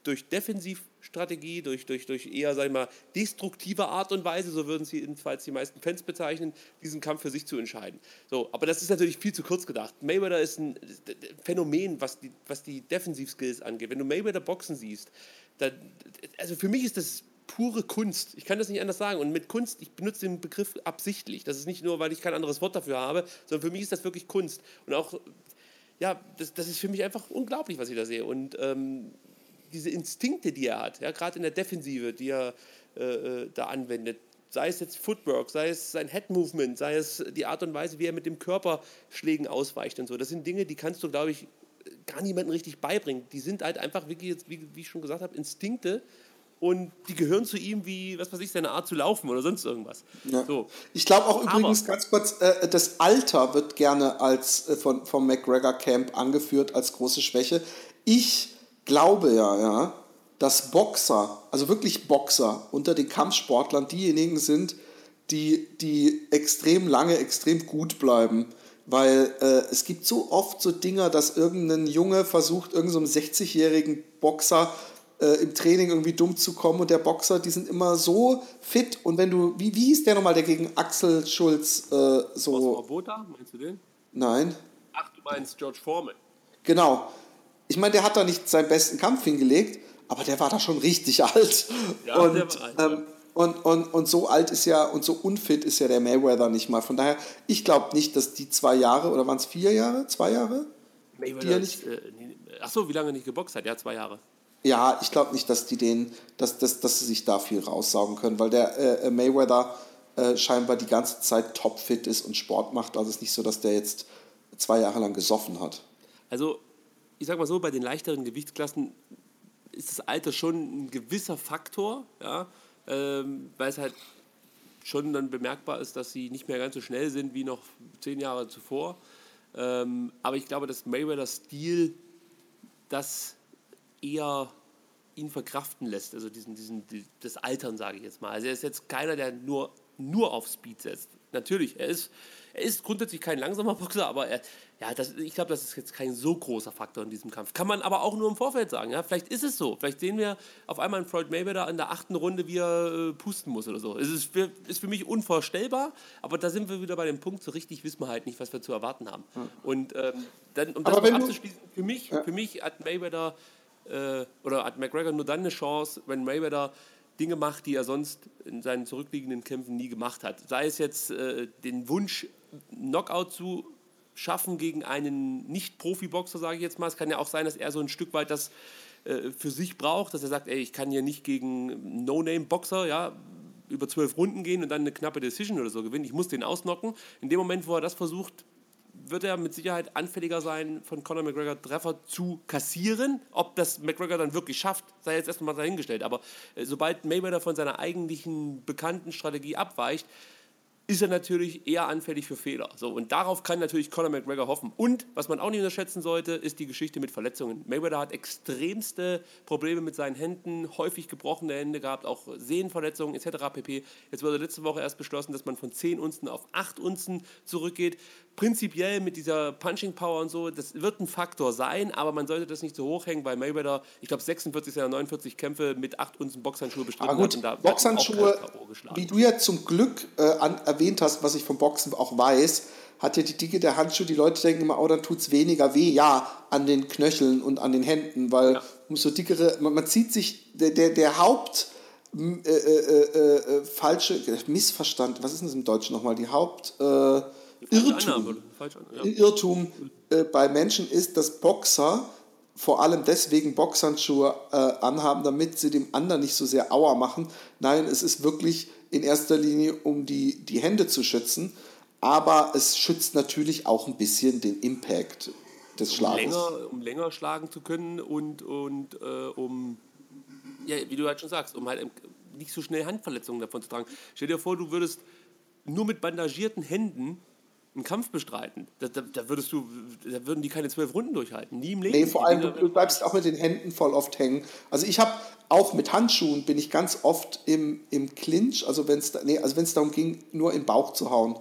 durch Defensivstrategie, durch, durch, durch eher, sag ich mal, destruktive Art und Weise, so würden sie jedenfalls die meisten Fans bezeichnen, diesen Kampf für sich zu entscheiden. So, aber das ist natürlich viel zu kurz gedacht. Mayweather ist ein Phänomen, was die, was die Defensivskills angeht. Wenn du Mayweather boxen siehst, dann, also für mich ist das pure Kunst. Ich kann das nicht anders sagen. Und mit Kunst, ich benutze den Begriff absichtlich. Das ist nicht nur, weil ich kein anderes Wort dafür habe, sondern für mich ist das wirklich Kunst. Und auch, ja, das, das ist für mich einfach unglaublich, was ich da sehe. Und ähm, diese Instinkte, die er hat, ja, gerade in der Defensive, die er äh, äh, da anwendet, sei es jetzt Footwork, sei es sein Head Movement, sei es die Art und Weise, wie er mit dem Körper Schlägen ausweicht und so. Das sind Dinge, die kannst du, glaube ich, gar niemandem richtig beibringen. Die sind halt einfach, wie, wie, wie ich schon gesagt habe, Instinkte, und die gehören zu ihm wie, was weiß ich, seine Art zu laufen oder sonst irgendwas. Ja. So. Ich glaube auch übrigens Aber, ganz kurz, äh, das Alter wird gerne als äh, von, vom McGregor Camp angeführt als große Schwäche. Ich glaube ja, ja, dass Boxer, also wirklich Boxer unter den Kampfsportlern diejenigen sind, die, die extrem lange, extrem gut bleiben. Weil äh, es gibt so oft so Dinger, dass irgendein Junge versucht, irgendeinem so 60-jährigen Boxer äh, im Training irgendwie dumm zu kommen und der Boxer, die sind immer so fit und wenn du, wie, wie hieß der nochmal, der gegen Axel Schulz äh, so... Robota, meinst du den? Nein. Ach, du meinst George Foreman. Genau. Ich meine, der hat da nicht seinen besten Kampf hingelegt, aber der war da schon richtig (laughs) alt. Ja, und, alt, ähm, und, und, und so alt ist ja und so unfit ist ja der Mayweather nicht mal. Von daher, ich glaube nicht, dass die zwei Jahre, oder waren es vier Jahre? Zwei Jahre? Mayweather Die er ist, äh, ach so, wie lange nicht geboxt hat? Ja, zwei Jahre. Ja, ich glaube nicht, dass die den, dass, dass, dass sie sich da viel raussaugen können, weil der äh, Mayweather äh, scheinbar die ganze Zeit topfit ist und Sport macht. Also es ist nicht so, dass der jetzt zwei Jahre lang gesoffen hat. Also, ich sag mal so, bei den leichteren Gewichtsklassen ist das Alter schon ein gewisser Faktor, ja, ähm, weil es halt schon dann bemerkbar ist, dass sie nicht mehr ganz so schnell sind wie noch zehn Jahre zuvor. Ähm, aber ich glaube, dass Mayweathers Stil das eher ihn verkraften lässt, also diesen, diesen, die- das Altern, sage ich jetzt mal. Also er ist jetzt keiner, der nur, nur auf Speed setzt. Natürlich, er ist, er ist grundsätzlich kein langsamer Boxer, aber er, ja, das, ich glaube, das ist jetzt kein so großer Faktor in diesem Kampf. Kann man aber auch nur im Vorfeld sagen. Ja? Vielleicht ist es so. Vielleicht sehen wir auf einmal einen Floyd Mayweather in der achten Runde, wie er äh, pusten muss oder so. Es ist für, ist für mich unvorstellbar, aber da sind wir wieder bei dem Punkt, so richtig wissen wir halt nicht, was wir zu erwarten haben. Und ähm, dann, um das Aber du- abzuschließen, für mich, für mich hat Mayweather äh, oder hat McGregor nur dann eine Chance, wenn Mayweather Dinge macht, die er sonst in seinen zurückliegenden Kämpfen nie gemacht hat. Sei es jetzt äh, den Wunsch, Knockout zu schaffen gegen einen Nicht-Profi-Boxer, sage ich jetzt mal. Es kann ja auch sein, dass er so ein Stück weit das äh, für sich braucht, dass er sagt, ey, ich kann hier nicht gegen No-Name-Boxer, ja, über zwölf Runden gehen und dann eine knappe Decision oder so gewinnen. Ich muss den ausnocken. In dem Moment, wo er das versucht, wird er mit Sicherheit anfälliger sein, von Conor McGregor Treffer zu kassieren. Ob das McGregor dann wirklich schafft, sei jetzt erstmal dahingestellt. Aber äh, sobald Mayweather von seiner eigentlichen bekannten Strategie abweicht, ist er natürlich eher anfällig für Fehler. So, und darauf kann natürlich Conor McGregor hoffen. Und was man auch nicht unterschätzen sollte, ist die Geschichte mit Verletzungen. Mayweather hat extremste Probleme mit seinen Händen, häufig gebrochene Hände gehabt, auch Sehnenverletzungen etc. pp. Jetzt wurde letzte Woche erst beschlossen, dass man von 10 Unzen auf 8 Unzen zurückgeht. Prinzipiell mit dieser Punching Power und so, das wird ein Faktor sein, aber man sollte das nicht so hochhängen, weil Mayweather, ich glaube, 46 seiner 49 Kämpfe mit 8 Unzen Boxhandschuhe bestritten Aber gut, hat. und da Boxhandschuhe, wie du ja zum Glück äh, an, erwähnt hast, was ich vom Boxen auch weiß, hat ja die Dicke der Handschuh, die Leute denken immer, oh, dann tut es weniger weh. Ja, an den Knöcheln und an den Händen, weil Ja. umso dickere, man, man zieht sich, der, der, der Haupt, äh, äh, äh, äh, falsche, Missverstand, was ist denn das im Deutschen nochmal, die Haupt, äh, Irrtum. Irrtum äh, bei Menschen ist, dass Boxer vor allem deswegen Boxhandschuhe äh, anhaben, damit sie dem anderen nicht so sehr Aua machen. Nein, es ist wirklich in erster Linie, um die, die Hände zu schützen. Aber es schützt natürlich auch ein bisschen den Impact des Schlages. länger, um länger schlagen zu können und, und äh, um, ja, wie du halt schon sagst, um halt nicht so schnell Handverletzungen davon zu tragen. Stell dir vor, du würdest nur mit bandagierten Händen einen Kampf bestreiten. Da, da, da, würdest du, da würden die keine zwölf Runden durchhalten. Nie im Leben. Nee, vor allem, du, bleibst auch mit den Händen voll oft hängen. Also ich habe auch mit Handschuhen bin ich ganz oft im, im Clinch, also wenn es da, nee, also wenn's darum ging, nur den Bauch zu hauen,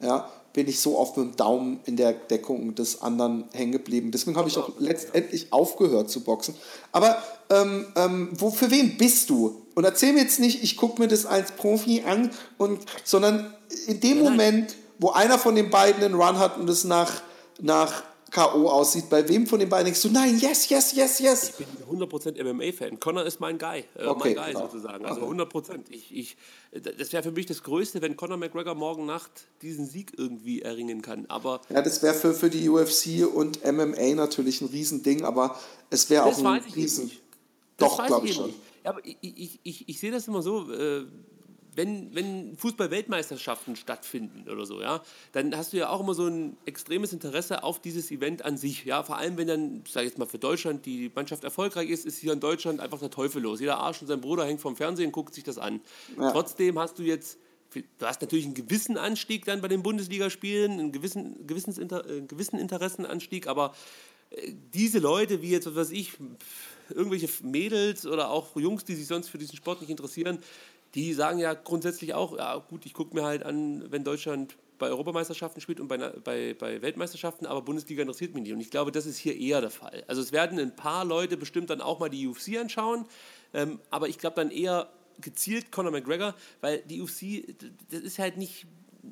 ja, bin ich so oft mit dem Daumen in der Deckung des anderen hängen geblieben. Deswegen habe ich auch letztendlich aufgehört zu boxen. Aber ähm, ähm, wo, für wen bist du? Und erzähl mir jetzt nicht, ich gucke mir das als Profi an, und, sondern in dem Moment, wo einer von den beiden einen Run hat und es nach, nach K.O. aussieht, bei wem von den beiden denkst du, nein, yes, yes, yes, yes. Ich bin 100% MMA-Fan. Connor ist mein Guy, äh, Okay, mein Guy klar. sozusagen. Also 100%. Ich, ich, das wäre für mich das Größte, wenn Conor McGregor morgen Nacht diesen Sieg irgendwie erringen kann. Aber Ja, das wäre für, für die UFC und MMA natürlich ein Riesending, aber es wäre auch ein Riesen... Doch, glaube ich schon. Ja, aber ich, ich, ich, ich sehe das immer so, äh, wenn, wenn Fußball-Weltmeisterschaften stattfinden oder so, ja, dann hast du ja auch immer so ein extremes Interesse auf dieses Event an sich. Ja, vor allem, wenn dann, sag ich jetzt mal, für Deutschland die Mannschaft erfolgreich ist, ist hier in Deutschland einfach der Teufel los. Jeder Arsch und sein Bruder hängt vom Fernsehen und guckt sich das an. Ja. Trotzdem hast du jetzt Du hast natürlich einen gewissen Anstieg dann bei den Bundesligaspielen, einen gewissen, Gewissensinter, äh, gewissen Interessenanstieg, aber äh, diese Leute, wie jetzt, was weiß ich, irgendwelche Mädels oder auch Jungs, die sich sonst für diesen Sport nicht interessieren, die sagen ja grundsätzlich auch, ja gut, ich gucke mir halt an, wenn Deutschland bei Europameisterschaften spielt und bei, bei, bei Weltmeisterschaften, aber Bundesliga interessiert mich nicht. Und ich glaube, das ist hier eher der Fall. Also es werden ein paar Leute bestimmt dann auch mal die UFC anschauen, ähm, aber ich glaube dann eher gezielt Conor McGregor, weil die UFC, das ist halt nicht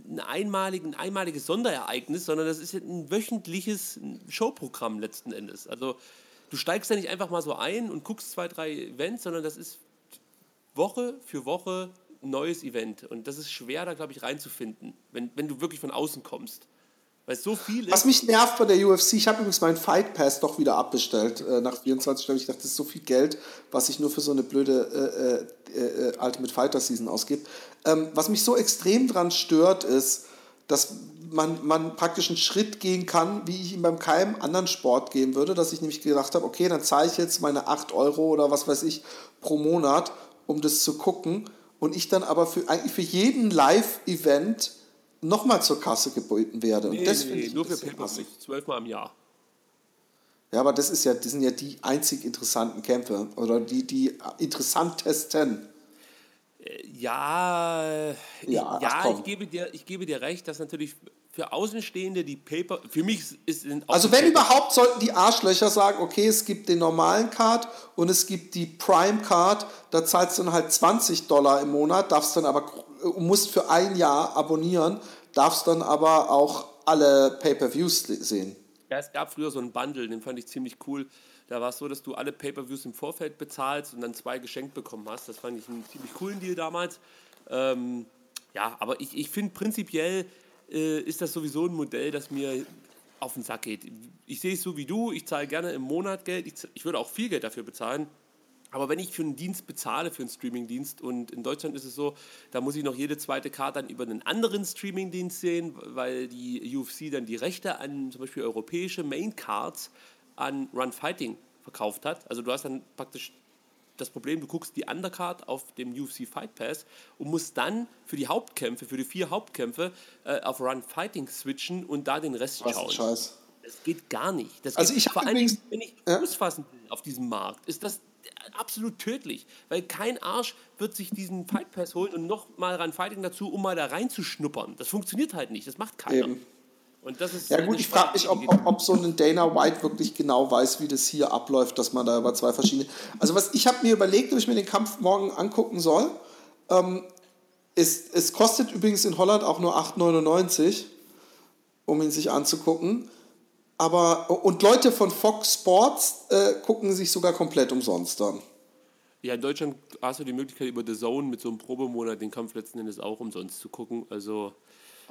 ein, einmalig, ein einmaliges Sonderereignis, sondern das ist ein wöchentliches Showprogramm letzten Endes. Also du steigst ja nicht einfach mal so ein und guckst zwei, drei Events, sondern das ist Woche für Woche ein neues Event. Und das ist schwer, da glaube ich reinzufinden, wenn, wenn du wirklich von außen kommst. Weil so viel Was mich nervt bei der UFC, ich habe übrigens meinen Fight Pass doch wieder abbestellt äh, nach 24 Stunden. Ich dachte, das ist so viel Geld, was ich nur für so eine blöde äh, äh, äh, Ultimate Fighter Season ausgebe. Ähm, was mich so extrem dran stört, ist, dass man, man praktisch einen Schritt gehen kann, wie ich ihn beim keinem anderen Sport gehen würde, dass ich nämlich gedacht habe, okay, dann zahle ich jetzt meine 8 Euro oder was weiß ich pro Monat, um das zu gucken und ich dann aber für, eigentlich für jeden Live-Event nochmal zur Kasse gebeten werde. Nee, und das nee, nee, nur für pay zwölfmal im Jahr. Ja, aber das ist ja, das sind ja die einzig interessanten Kämpfe oder die, die interessantesten. Äh, ja, ja, ja ich, gebe dir, ich gebe dir recht, dass natürlich für Außenstehende die Paper, für mich ist Also wenn überhaupt sollten die Arschlöcher sagen, okay, es gibt den normalen Card und es gibt die Prime Card, da zahlst du dann halt 20 Dollar im Monat, darfst dann aber, musst für ein Jahr abonnieren, darfst dann aber auch alle Pay-Per-Views sehen. Ja, es gab früher so einen Bundle, den fand ich ziemlich cool. Da war es so, dass du alle Pay-Per-Views im Vorfeld bezahlst und dann zwei geschenkt bekommen hast. Das fand ich einen ziemlich coolen Deal damals. Ähm, ja, aber ich, ich finde prinzipiell, äh, ist das sowieso ein Modell, das mir auf den Sack geht. Ich sehe es so wie du, ich zahle gerne im Monat Geld, ich, ich würde auch viel Geld dafür bezahlen. Aber wenn ich für einen Dienst bezahle, für einen Streamingdienst, und in Deutschland ist es so, da muss ich noch jede zweite Karte dann über einen anderen Streamingdienst sehen, weil die UFC dann die Rechte an zum Beispiel europäische Main-Cards an Run Fighting verkauft hat. Also du hast dann praktisch das Problem, du guckst die Undercard auf dem UFC Fight Pass und musst dann für die Hauptkämpfe, für die vier Hauptkämpfe äh, auf Run Fighting switchen und da den Rest Was schauen. Scheiß. Das geht gar nicht. Das also ich vor allem, wenn ich Fuß fassen will auf diesem Markt, ist das absolut tödlich, weil kein Arsch wird sich diesen Fight Pass holen und noch mal Run Fighting dazu, um mal da reinzuschnuppern. Das funktioniert halt nicht, das macht keiner. Eben. Und das ist ja gut, ich frage mich, ob, ob, ob, so ein Dana White wirklich genau weiß, wie das hier abläuft, dass man da über zwei verschiedene... Also was ich habe mir überlegt, ob ich mir den Kampf morgen angucken soll. Ähm, es, es kostet übrigens in Holland auch nur 8,99, um ihn sich anzugucken. Aber, und Leute von Fox Sports äh, gucken sich sogar komplett umsonst dann. Ja, in Deutschland hast du die Möglichkeit, über The Zone mit so einem Probemonat den Kampf letzten Endes auch umsonst zu gucken. Also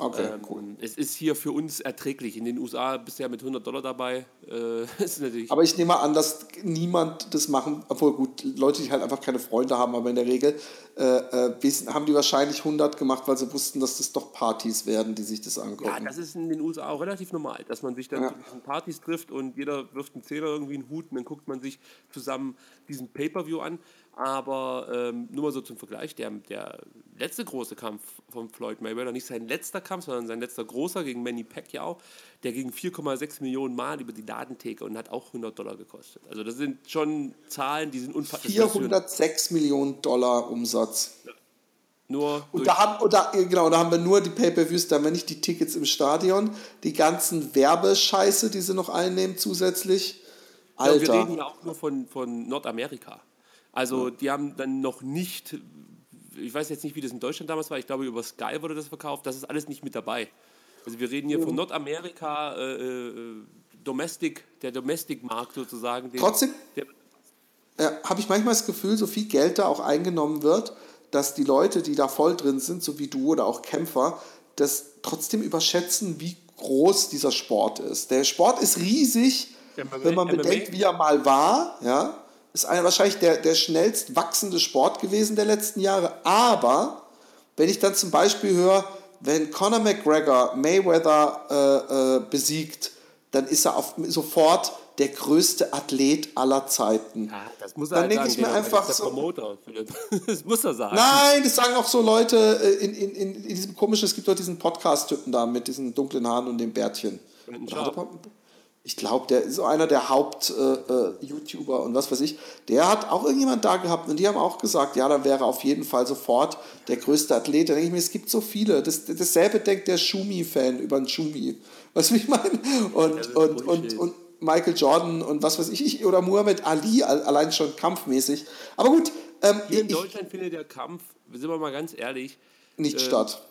Okay, ähm, cool. Es ist hier für uns erträglich. In den USA bisher mit 100 Dollar dabei. Äh, (laughs) ist natürlich aber ich nehme an, dass niemand das machen, obwohl gut, Leute, die halt einfach keine Freunde haben, aber in der Regel äh, äh, haben die wahrscheinlich 100 gemacht, weil sie wussten, dass das doch Partys werden, die sich das angucken. Ja, das ist in den USA auch relativ normal, dass man sich dann ja. zu diesen Partys trifft und jeder wirft einen Zehner irgendwie einen Hut und dann guckt man sich zusammen diesen Pay-Per-View an. Aber ähm, nur mal so zum Vergleich, der, der letzte große Kampf von Floyd Mayweather, nicht sein letzter Kampf, sondern sein letzter großer gegen Manny Pacquiao, der ging 4,6 Millionen Mal über die Ladentheke und hat auch 100 Dollar gekostet. Also das sind schon Zahlen, die sind unfassbar. 406 Millionen Dollar Umsatz. Ja. Nur und da, haben, und da, genau, da haben wir nur die Pay-Per-Views, da haben wir nicht die Tickets im Stadion, die ganzen Werbescheiße, die sie noch einnehmen zusätzlich. Alter. Ja, wir reden ja auch nur von, von Nordamerika. Also die haben dann noch nicht, ich weiß jetzt nicht, wie das in Deutschland damals war, ich glaube über Sky wurde das verkauft, das ist alles nicht mit dabei. Also wir reden hier von Nordamerika, äh, äh, Domestic, der Domestic-Markt sozusagen. Trotzdem äh, habe ich manchmal das Gefühl, so viel Geld da auch eingenommen wird, dass die Leute, die da voll drin sind, so wie du oder auch Kämpfer, das trotzdem überschätzen, wie groß dieser Sport ist. Der Sport ist riesig, wenn man bedenkt, wie er mal war, ja, ist einer, wahrscheinlich der, der schnellst wachsende Sport gewesen der letzten Jahre. Aber wenn ich dann zum Beispiel höre, wenn Conor McGregor Mayweather äh, äh, besiegt, dann ist er auf, sofort der größte Athlet aller Zeiten. Ja, das muss er dann halt denke ich mir einfach so. Promoter. (laughs) Das muss er sagen. Nein, das sagen auch so Leute äh, in, in, in, diesem komischen, es gibt doch diesen Podcast-Typen da mit diesen dunklen Haaren und dem Bärtchen. Ich glaube, der ist so einer der Haupt-YouTuber äh, äh, und was weiß ich, der hat auch irgendjemand da gehabt und die haben auch gesagt, ja, dann wäre auf jeden Fall sofort der größte Athlet. Da denke ich mir, es gibt so viele. Das, dasselbe denkt der Schumi-Fan über einen Schumi. Weißt du, wie ich meine? Und, und, und, und Michael Jordan und was weiß ich, oder Muhammad Ali, allein schon kampfmäßig. Aber gut. Ähm, Hier in ich, Deutschland findet der Kampf, sind wir mal ganz ehrlich, nicht äh, statt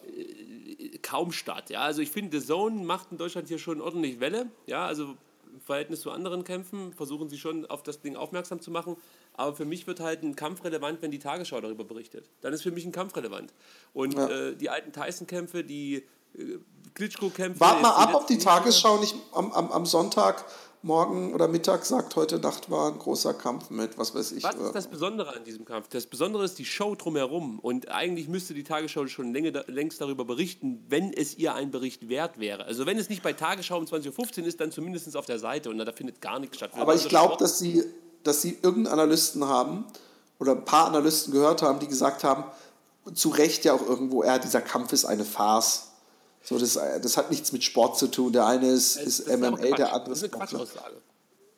kaum statt. Ja, also ich finde, The Zone macht in Deutschland hier schon ordentlich Welle. Ja, also im Verhältnis zu anderen Kämpfen versuchen sie schon auf das Ding aufmerksam zu machen. Aber für mich wird halt ein Kampf relevant, wenn die Tagesschau darüber berichtet. Dann ist für mich ein Kampf relevant. Und ja. äh, die alten Tyson-Kämpfe, die äh, Klitschko-Kämpfe. Wart mal ab, ob die Tagesschau nicht am, am, am Sonntag morgen oder Mittag sagt, heute Nacht war ein großer Kampf mit, was weiß ich. Was ist das Besondere an diesem Kampf? Das Besondere ist die Show drumherum. Und eigentlich müsste die Tagesschau schon längst darüber berichten, wenn es ihr ein Bericht wert wäre. Also wenn es nicht bei Tagesschau um 20.15 Uhr ist, dann zumindest auf der Seite und da findet gar nichts statt. Aber ich glaube, dass sie, dass sie irgendeinen Analysten haben oder ein paar Analysten gehört haben, die gesagt haben, zu Recht ja auch irgendwo, ja, dieser Kampf ist eine Farce. So, das, das hat nichts mit Sport zu tun. Der eine ist, ist, ist MMA, der andere ist. Das ist eine Quatschaussage.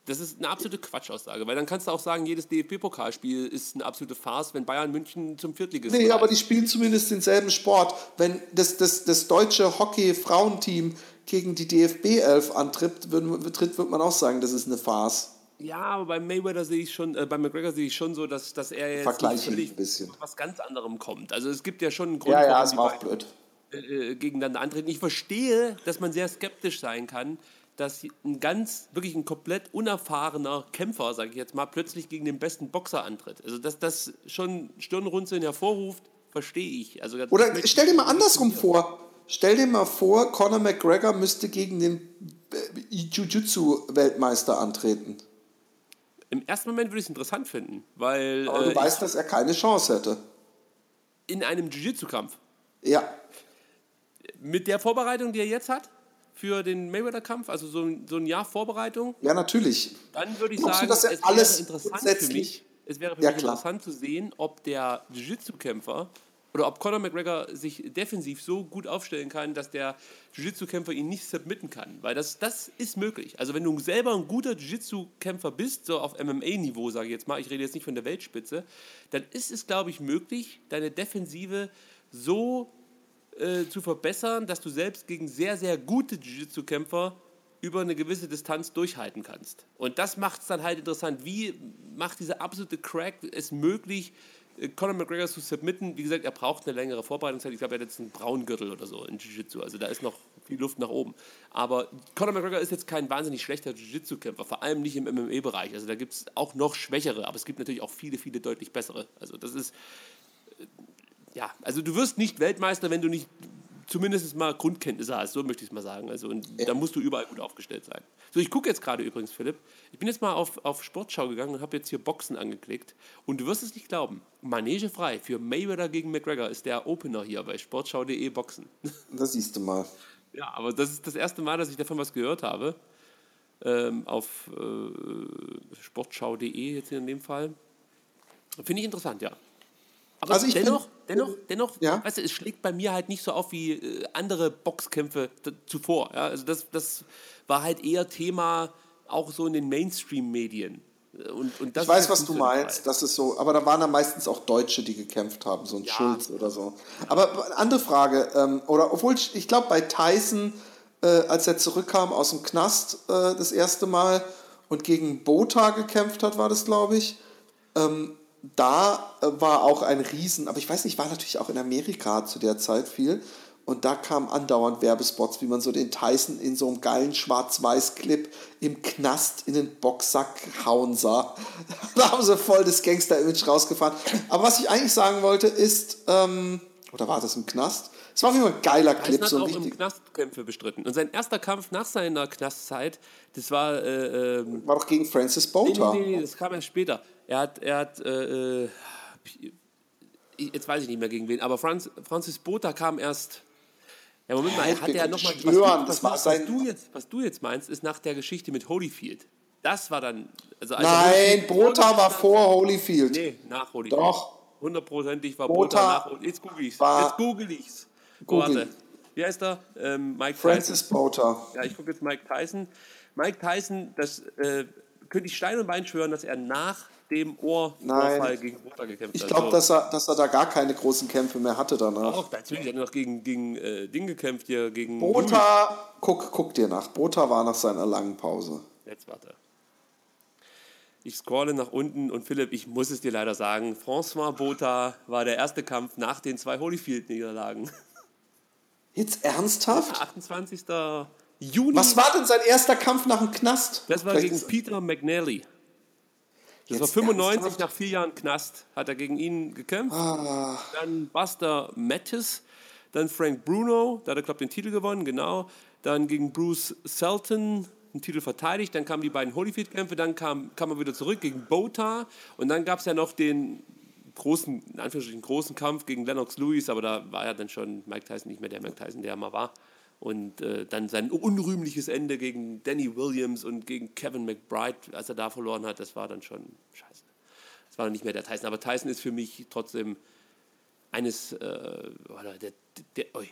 Das ist eine absolute Quatschaussage, weil dann kannst du auch sagen, jedes DFB-Pokalspiel ist eine absolute Farce, wenn Bayern München zum Viertligisten Nee, aber die spielen zumindest denselben Sport. Wenn das, das, das deutsche Hockey-Frauenteam gegen die DFB-11 antritt, wird, wird man auch sagen, das ist eine Farce. Ja, aber bei Mayweather sehe ich schon, äh, bei McGregor sehe ich schon so, dass, dass er jetzt Vergleichen ein bisschen. was ganz anderem kommt. Also es gibt ja schon einen Grund, ja, ja, es war auch blöd. Äh, gegeneinander antreten. Ich verstehe, dass man sehr skeptisch sein kann, dass ein ganz, wirklich ein komplett unerfahrener Kämpfer, sage ich jetzt mal, plötzlich gegen den besten Boxer antritt. Also, dass das schon Stirnrunzeln hervorruft, verstehe ich. Also, Oder stell dir mal andersrum vor. Stell dir mal vor, Conor McGregor müsste gegen den äh, Jiu-Jitsu-Weltmeister antreten. Im ersten Moment würde ich es interessant finden, weil. Aber du äh, weißt, dass er keine Chance hätte. In einem Jiu-Jitsu-Kampf. Ja. Mit der Vorbereitung, die er jetzt hat? für den Mayweather-Kampf, also so ein, so ein Jahr Vorbereitung. Ja, natürlich. Dann würde ich Glaubst sagen, du, dass er es alles wäre interessant für mich, es wäre für ja, mich interessant zu sehen, ob der Jiu-Jitsu-Kämpfer oder ob Conor McGregor sich defensiv so gut aufstellen kann, dass der Jiu-Jitsu-Kämpfer ihn nicht submitten kann. Weil das, das ist möglich. Also wenn du selber ein guter Jiu-Jitsu-Kämpfer bist, so auf MMA-Niveau, sage ich jetzt mal, ich rede jetzt nicht von der Weltspitze, dann ist es, glaube ich, möglich, deine Defensive so äh, zu verbessern, dass du selbst gegen sehr, sehr gute Jiu-Jitsu-Kämpfer über eine gewisse Distanz durchhalten kannst. Und das macht es dann halt interessant. Wie macht dieser absolute Crack es möglich, äh, Conor McGregor zu submitten? Wie gesagt, er braucht eine längere Vorbereitungszeit. Ich glaube, er hat jetzt einen braunen Gürtel oder so in Jiu-Jitsu. Also da ist noch viel Luft nach oben. Aber Conor McGregor ist jetzt kein wahnsinnig schlechter Jiu-Jitsu-Kämpfer, vor allem nicht im MMA-Bereich. Also da gibt es auch noch schwächere, aber es gibt natürlich auch viele, viele deutlich bessere. Also das ist ja, also du wirst nicht Weltmeister, wenn du nicht zumindest mal Grundkenntnisse hast, so möchte ich es mal sagen. Also und ja. da musst du überall gut aufgestellt sein. So, ich gucke jetzt gerade übrigens, Philipp. Ich bin jetzt mal auf, auf Sportschau gegangen und habe jetzt hier Boxen angeklickt. Und du wirst es nicht glauben. Manege frei für Mayweather gegen McGregor ist der Opener hier bei sportschau.de Boxen. (laughs) Das siehst du mal. Ja, aber das ist das erste Mal, dass ich davon was gehört habe. Ähm, auf äh, sportschau.de jetzt in dem Fall. Finde ich interessant, ja. Aber also dennoch, bin, dennoch, dennoch, ja? weißt du, es schlägt bei mir halt nicht so auf wie äh, andere Boxkämpfe zuvor. Ja? Also das, das war halt eher Thema auch so in den Mainstream-Medien. Und, und ich weiß, was du meinst. Das ist so, aber da waren dann meistens auch Deutsche, die gekämpft haben, so ein ja. Schulz oder so. Aber andere Frage, ähm, oder obwohl ich, ich glaube bei Tyson, äh, als er zurückkam aus dem Knast äh, das erste Mal und gegen Bota gekämpft hat, war das glaube ich. Ähm, da äh, war auch ein Riesen, aber ich weiß nicht, war natürlich auch in Amerika zu der Zeit viel. Und da kamen andauernd Werbespots, wie man so den Tyson in so einem geilen Schwarz-Weiß-Clip im Knast in den Boxsack hauen sah. (laughs) da haben sie voll das Gangster-Image rausgefahren. Aber was ich eigentlich sagen wollte ist, ähm, oder war das im Knast? Es war auf jeden Fall ein geiler Clip. Tyson hat so auch im Knast Kämpfe bestritten. Und sein erster Kampf nach seiner Knastzeit, das war... Äh, ähm, war doch gegen Francis Botha. Nee, nee, nee, das kam erst später. Er hat, er hat, äh, äh jetzt weiß ich nicht mehr gegen wen, aber Franz, Francis Botha kam erst. Ja, Moment mal, er hat ja nochmal. Was, was, was, du jetzt, was du jetzt meinst, ist nach der Geschichte mit Holyfield. Das war dann. Also Nein, Botha war vor Holyfield. Nee, nach Holyfield. Doch. Hundertprozentig war Botha, Botha nach. Jetzt google ich's. Jetzt google ich's. Google. Warte. Wie heißt er? Ähm, Mike Francis Tyson. Botha. Ja, ich gucke jetzt Mike Tyson. Mike Tyson, das äh, könnte ich Stein und Bein schwören, dass er nach dem Ohrvorfall gegen Bota gekämpft Ich glaube, So. dass, er, dass er da gar keine großen Kämpfe mehr hatte danach. Auch, natürlich hat er noch gegen, gegen äh, Ding gekämpft hier, gegen. Bota, guck, guck dir nach. Bota war nach seiner langen Pause. Jetzt warte. Ich scrolle nach unten und Philipp, ich muss es dir leider sagen, François Botha war der erste Kampf nach den zwei Holyfield-Niederlagen. (laughs) Jetzt ernsthaft? 28. Juni. Was war denn sein erster Kampf nach dem Knast? Das war Vielleicht- gegen Peter McNally. Das war Jetzt 95 ernsthaft? nach vier Jahren Knast, hat er gegen ihn gekämpft. Ah. Dann Buster Mattis, dann Frank Bruno, da hat er, glaube ich, den Titel gewonnen, genau. Dann gegen Bruce Selton den Titel verteidigt. Dann kamen die beiden Holyfield-Kämpfe, dann kam, kam er wieder zurück gegen Bota. Und dann gab es ja noch den großen, in Anführungsstrichen, großen Kampf gegen Lennox Lewis, aber da war ja dann schon Mike Tyson nicht mehr der Mike Tyson, der er mal war. Und äh, dann sein unrühmliches Ende gegen Danny Williams und gegen Kevin McBride, als er da verloren hat, das war dann schon scheiße. Das war dann nicht mehr der Tyson. Aber Tyson ist für mich trotzdem eines, äh, warte, der, der, oi.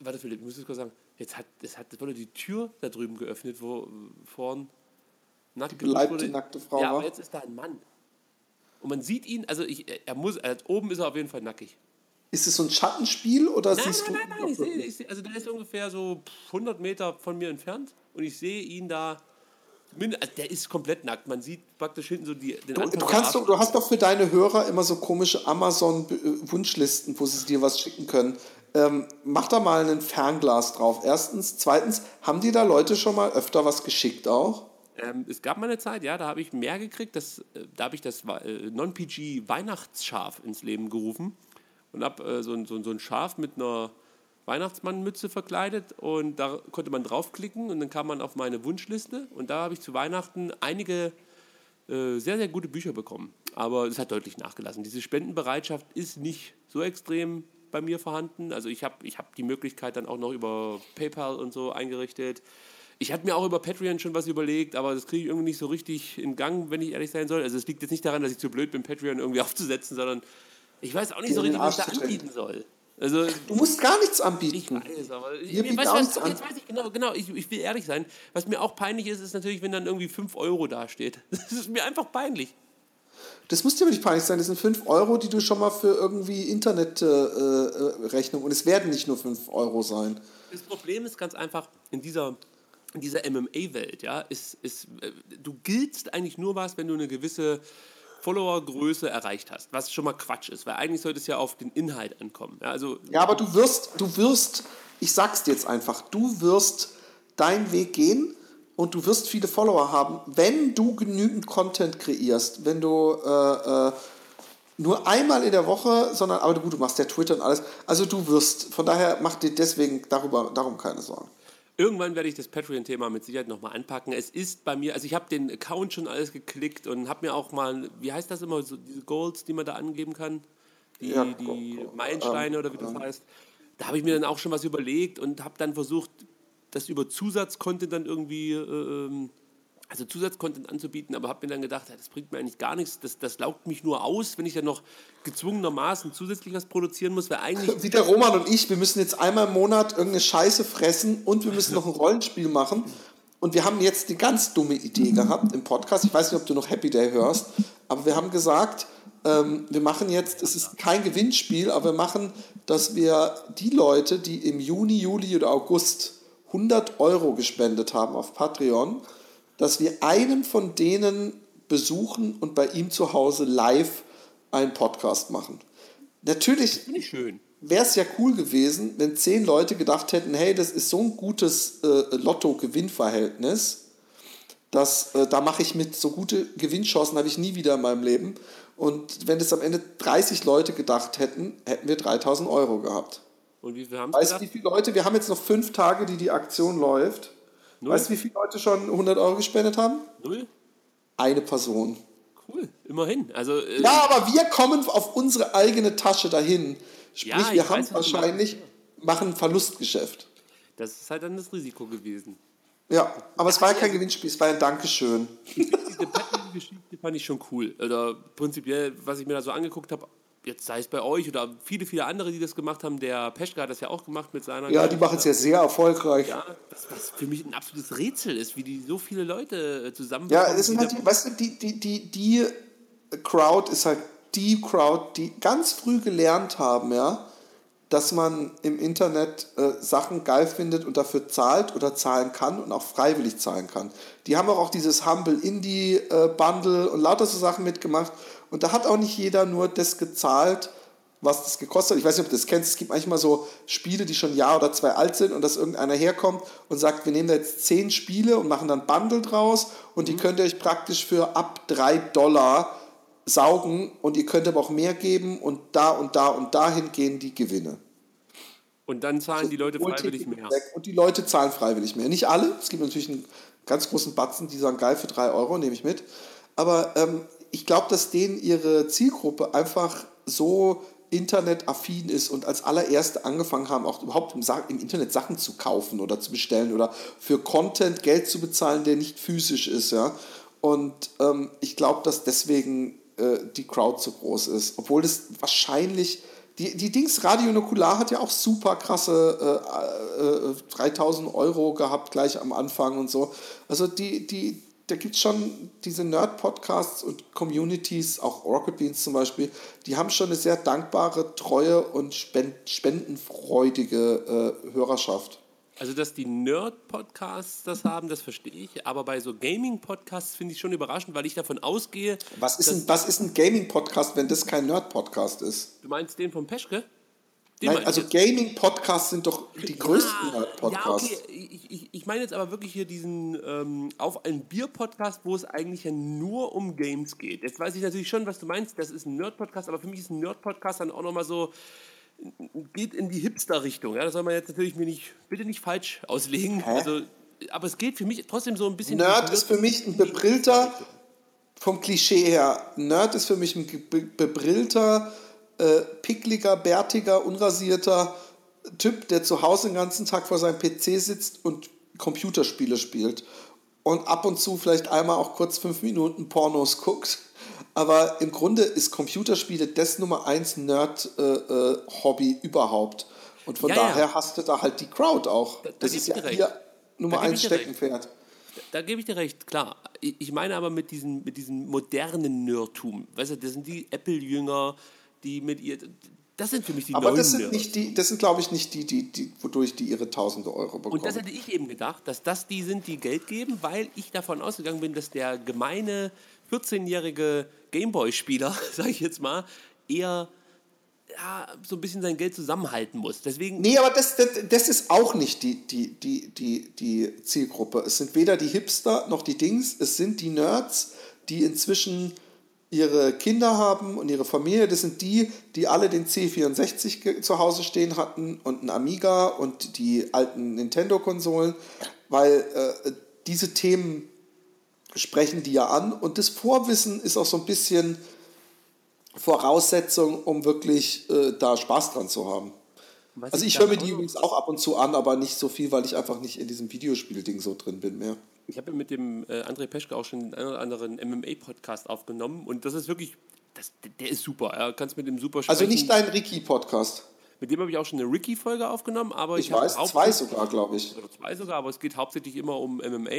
warte Philipp, ich muss das kurz sagen, jetzt hat, es hat, es wurde die Tür da drüben geöffnet, wo vorn nackt beleibte, geduscht wurde. nackte Frau Ja, aber jetzt ist da ein Mann. Und man sieht ihn, also ich, er muss, er, oben ist er auf jeden Fall nackig. Ist es so ein Schattenspiel oder Nein, siehst nein, du. nein, nein, ich sehe, ich sehe, also der ist ungefähr so 100 Meter von mir entfernt und ich sehe ihn da, also der ist komplett nackt, man sieht praktisch hinten so die, den Du, Anfang du, kannst doch, du hast doch für deine Hörer immer so komische Amazon-Wunschlisten, wo sie dir was schicken können. Ähm, mach da mal ein Fernglas drauf. Erstens. Zweitens, haben die da Leute schon mal öfter was geschickt auch? Ähm, es gab mal eine Zeit, ja, da habe ich mehr gekriegt, das, äh, da habe ich das äh, Non-PG Weihnachtsschaf ins Leben gerufen und habe äh, so, ein, so, so ein Schaf mit einer Weihnachtsmannmütze verkleidet und da konnte man draufklicken und dann kam man auf meine Wunschliste und da habe ich zu Weihnachten einige äh, sehr, sehr gute Bücher bekommen. Aber es hat deutlich nachgelassen. Diese Spendenbereitschaft ist nicht so extrem bei mir vorhanden. Also ich habe ich hab die Möglichkeit dann auch noch über PayPal und so eingerichtet. Ich hatte mir auch über Patreon schon was überlegt, aber das kriege ich irgendwie nicht so richtig in Gang, wenn ich ehrlich sein soll. Also es liegt jetzt nicht daran, dass ich zu blöd bin, Patreon irgendwie (laughs) aufzusetzen, sondern ich weiß auch nicht so richtig, was ich da anbieten soll. Also Du musst gar nichts ich anbieten. weiß, aber ich, ich weiß, auch was, nichts an. jetzt weiß ich genau, genau, ich, ich will ehrlich sein. Was mir auch peinlich ist, ist natürlich, wenn dann irgendwie 5 Euro dasteht. (laughs) Das ist mir einfach peinlich. Das muss dir aber nicht peinlich sein. Das sind 5 Euro, die du schon mal für irgendwie Internetrechnung. Äh, und es werden nicht nur 5 Euro sein. Das Problem ist ganz einfach, in dieser, in dieser MMA-Welt, ja, ist, ist, äh, du giltst eigentlich nur was, wenn du eine gewisse Followergröße erreicht hast, was schon mal Quatsch ist, weil eigentlich sollte es ja auf den Inhalt ankommen. Ja, also Ja, aber du wirst, du wirst, ich sag's dir jetzt einfach, du wirst deinen Weg gehen und du wirst viele Follower haben, wenn du genügend Content kreierst, wenn du äh, äh, nur einmal in der Woche, sondern, aber gut, du machst ja Twitter und alles, also du wirst, von daher mach dir deswegen darüber, darum keine Sorgen. Irgendwann werde ich das Patreon-Thema mit Sicherheit nochmal anpacken. Es ist bei mir, also ich habe den Account schon alles geklickt und habe mir auch mal, wie heißt das immer, so diese Goals, die man da angeben kann? Die, Ja, die go- Meilensteine ähm, oder wie das heißt. Da habe ich mir dann auch schon was überlegt und habe dann versucht, das über Zusatzcontent dann irgendwie, äh, ähm, also Zusatzcontent anzubieten, aber habe mir dann gedacht, das bringt mir eigentlich gar nichts, das, das laugt mich nur aus, wenn ich dann noch gezwungenermaßen zusätzlich was produzieren muss, weil eigentlich (laughs) Wie der Roman und ich, wir müssen jetzt einmal im Monat irgendeine Scheiße fressen und wir müssen noch ein Rollenspiel machen. Und wir haben jetzt die ganz dumme Idee gehabt im Podcast. Ich weiß nicht, ob du noch Happy Day hörst, aber wir haben gesagt, ähm, wir machen jetzt, es ist kein Gewinnspiel, aber wir machen, dass wir die Leute, die im Juni, Juli oder August 100 Euro gespendet haben auf Patreon, dass wir einen von denen besuchen und bei ihm zu Hause live einen Podcast machen. Natürlich wäre es ja cool gewesen, wenn zehn Leute gedacht hätten, hey, das ist so ein gutes äh, Lotto-Gewinnverhältnis, dass äh, da mache ich mit so gute Gewinnchancen habe ich nie wieder in meinem Leben. Und wenn es am Ende 30 Leute gedacht hätten, hätten wir 3000 Euro gehabt. Und wie viel haben Weißt du, wie viele Leute, wir haben jetzt noch fünf Tage, die die Aktion läuft. Null? Weißt du, wie viele Leute schon 100 Euro gespendet haben? Null? Eine Person. Cool, immerhin. Also, äh, Ja, aber wir kommen auf unsere eigene Tasche dahin. Sprich, Ja, wir haben weiß, wahrscheinlich, machen ein Verlustgeschäft. das ist halt dann das Risiko gewesen. Ja, aber es war ja kein Gewinnspiel, es war ein Dankeschön. Diese Patreon-Geschichte fand ich schon cool. Oder prinzipiell, was ich mir da so angeguckt habe, jetzt sei es bei euch oder viele, viele andere, die das gemacht haben. Der Peschka hat das ja auch gemacht mit seiner. Ja, die machen es ja sehr erfolgreich. Ja, was, was für mich ein absolutes Rätsel ist, wie die so viele Leute äh, zusammen. Ja, es sind halt die, weißt du, die, die, die, die Crowd ist halt die Crowd, die ganz früh gelernt haben, ja, dass man im Internet äh, Sachen geil findet und dafür zahlt oder zahlen kann und auch freiwillig zahlen kann. Die haben auch, auch dieses Humble Indie äh, Bundle und lauter so Sachen mitgemacht. Und da hat auch nicht jeder nur das gezahlt, was das gekostet hat. Ich weiß nicht, ob du das kennst. Es gibt manchmal so Spiele, die schon ein Jahr oder zwei alt sind und dass irgendeiner herkommt und sagt, wir nehmen da jetzt zehn Spiele und machen dann Bundle draus und mhm. die könnt ihr euch praktisch für ab drei Dollar saugen und ihr könnt aber auch mehr geben und da und da und dahin gehen die Gewinne. Und dann zahlen so die Leute freiwillig mehr. Und die Leute zahlen freiwillig mehr. Nicht alle, es gibt natürlich einen ganz großen Batzen, die sagen, geil, für drei Euro nehme ich mit. Aber ähm, ich glaube, dass denen ihre Zielgruppe einfach so internetaffin ist und als allererste angefangen haben, auch überhaupt im, im, Internet Sachen zu kaufen oder zu bestellen oder für Content Geld zu bezahlen, der nicht physisch ist. Ja? Und ähm, ich glaube, dass deswegen äh, die Crowd so groß ist. Obwohl das wahrscheinlich, die, die Dings Radio Nukular hat ja auch super krasse äh, äh, 3000 Euro gehabt gleich am Anfang und so. Also die, die, da gibt es schon diese Nerd-Podcasts und Communities, auch Rocket Beans zum Beispiel, die haben schon eine sehr dankbare, treue und spendenfreudige äh, Hörerschaft. Also, dass die Nerd-Podcasts das haben, das verstehe ich. Aber bei so Gaming-Podcasts finde ich schon überraschend, weil ich davon ausgehe. Was ist, ein, was ist ein Gaming-Podcast, wenn das kein Nerd-Podcast ist? Du meinst den von Peschke? Nein, also Gaming-Podcasts sind doch die ja, größten Nerd-Podcasts. Ja, okay. Ich, ich, ich meine jetzt aber wirklich hier diesen ähm, auf ein Bier-Podcast, wo es eigentlich ja nur um Games geht. Jetzt weiß ich natürlich schon, was du meinst. Das ist ein Nerd-Podcast, aber für mich ist ein Nerd-Podcast dann auch nochmal so geht in die Hipster-Richtung. Ja, das soll man jetzt natürlich mir nicht, bitte nicht falsch auslegen. Hä? Also, aber es geht für mich trotzdem so ein bisschen. Nerd ist für mich ein bebrillter, vom Klischee her, Nerd ist für mich ein bebrillter, äh, pickliger, bärtiger, unrasierter Typ, der zu Hause den ganzen Tag vor seinem PC sitzt und Computerspiele spielt. Und ab und zu vielleicht einmal auch kurz fünf Minuten Pornos guckt aber im Grunde ist Computerspiele das Nummer eins Nerd-Hobby äh, äh, überhaupt. Und von ja, daher ja. hast du da halt die Crowd auch. Da, das ist ja hier Nummer eins Steckenpferd. Da, da gebe ich dir recht, klar. Ich meine aber mit diesem, mit diesem modernen Nerdtum. Weißt du, das sind die Apple-Jünger, die mit ihr. Das sind für mich die Aber das sind nicht die, das sind glaube ich nicht die, die, die, wodurch die ihre Tausende Euro bekommen. Und das hätte ich eben gedacht, dass das die sind, die Geld geben, weil ich davon ausgegangen bin, dass der gemeine 14-jährige Gameboy-Spieler, (laughs) sage ich jetzt mal, eher ja, so ein bisschen sein Geld zusammenhalten muss. Deswegen nee, aber das, das, das ist auch nicht die, die, die, die, die Zielgruppe. Es sind weder die Hipster noch die Dings, es sind die Nerds, die inzwischen ihre Kinder haben und ihre Familie. Das sind die, die alle den C64 zu Hause stehen hatten und ein Amiga und die alten Nintendo-Konsolen, weil äh, diese Themen sprechen die ja an. Und das Vorwissen ist auch so ein bisschen Voraussetzung, um wirklich äh, da Spaß dran zu haben. Was also ich höre mir die übrigens auch ab und zu an, aber nicht so viel, weil ich einfach nicht in diesem Videospielding so drin bin mehr. Ich habe mit dem äh, André Peschke auch schon einen oder anderen MMA-Podcast aufgenommen und das ist wirklich, das, der ist super. Er kannst mit dem super sprechen. Also nicht dein Ricky-Podcast. Mit dem habe ich auch schon eine Ricky-Folge aufgenommen, aber ich, ich weiß, zwei sogar, glaube ich. Oder zwei sogar, aber es geht hauptsächlich immer um MMA.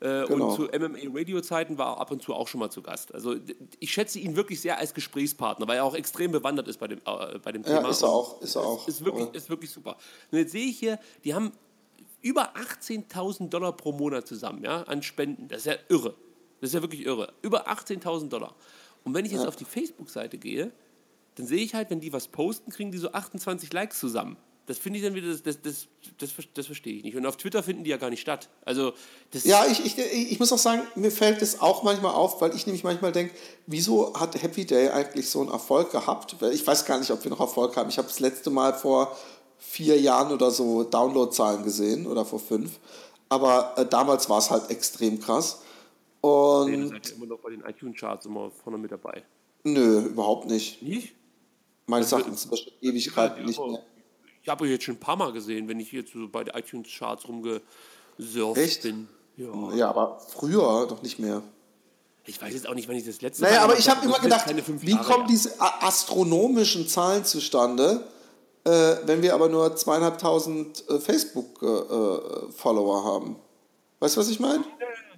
Äh, genau. Und zu MMA-Radio-Zeiten war er ab und zu auch schon mal zu Gast. Also ich schätze ihn wirklich sehr als Gesprächspartner, weil er auch extrem bewandert ist bei dem, äh, bei dem Thema. Ja, ist er auch. Ist, er auch. Ist, wirklich, ist wirklich super. Und jetzt sehe ich hier, die haben über 18.000 Dollar pro Monat zusammen ja, an Spenden. Das ist ja irre. Das ist ja wirklich irre. Über 18.000 Dollar. Und wenn ich jetzt auf die Facebook-Seite gehe, dann sehe ich halt, wenn die was posten, kriegen die so 28 Likes zusammen. Das finde ich dann wieder, das, das, das, das, das verstehe ich nicht. Und auf Twitter finden die ja gar nicht statt. Also ja, ich, ich, ich muss auch sagen, mir fällt das auch manchmal auf, weil ich nämlich manchmal denke, wieso hat Happy Day eigentlich so einen Erfolg gehabt? Ich weiß gar nicht, ob wir noch Erfolg haben. Ich habe das letzte Mal vor vier Jahren oder so Downloadzahlen gesehen oder vor fünf. Aber äh, damals war es halt extrem krass. Und nee, seid ihr immer noch bei den iTunes-Charts immer vorne mit dabei. Nö, überhaupt nicht. Nicht? Meines Erachtens zum Beispiel Ewigkeit nicht mehr. Ich habe euch jetzt schon ein paar Mal gesehen, wenn ich jetzt so bei den iTunes-Charts rumgesurft Echt? bin. Ja. ja, aber früher doch nicht mehr. Ich weiß jetzt auch nicht, wann ich das letzte Naja, Mal aber gemacht ich habe das immer gedacht, wie kommen diese astronomischen Zahlen zustande, wenn wir aber nur zweieinhalbtausend äh, Facebook-Follower haben? Weißt du, was ich meine?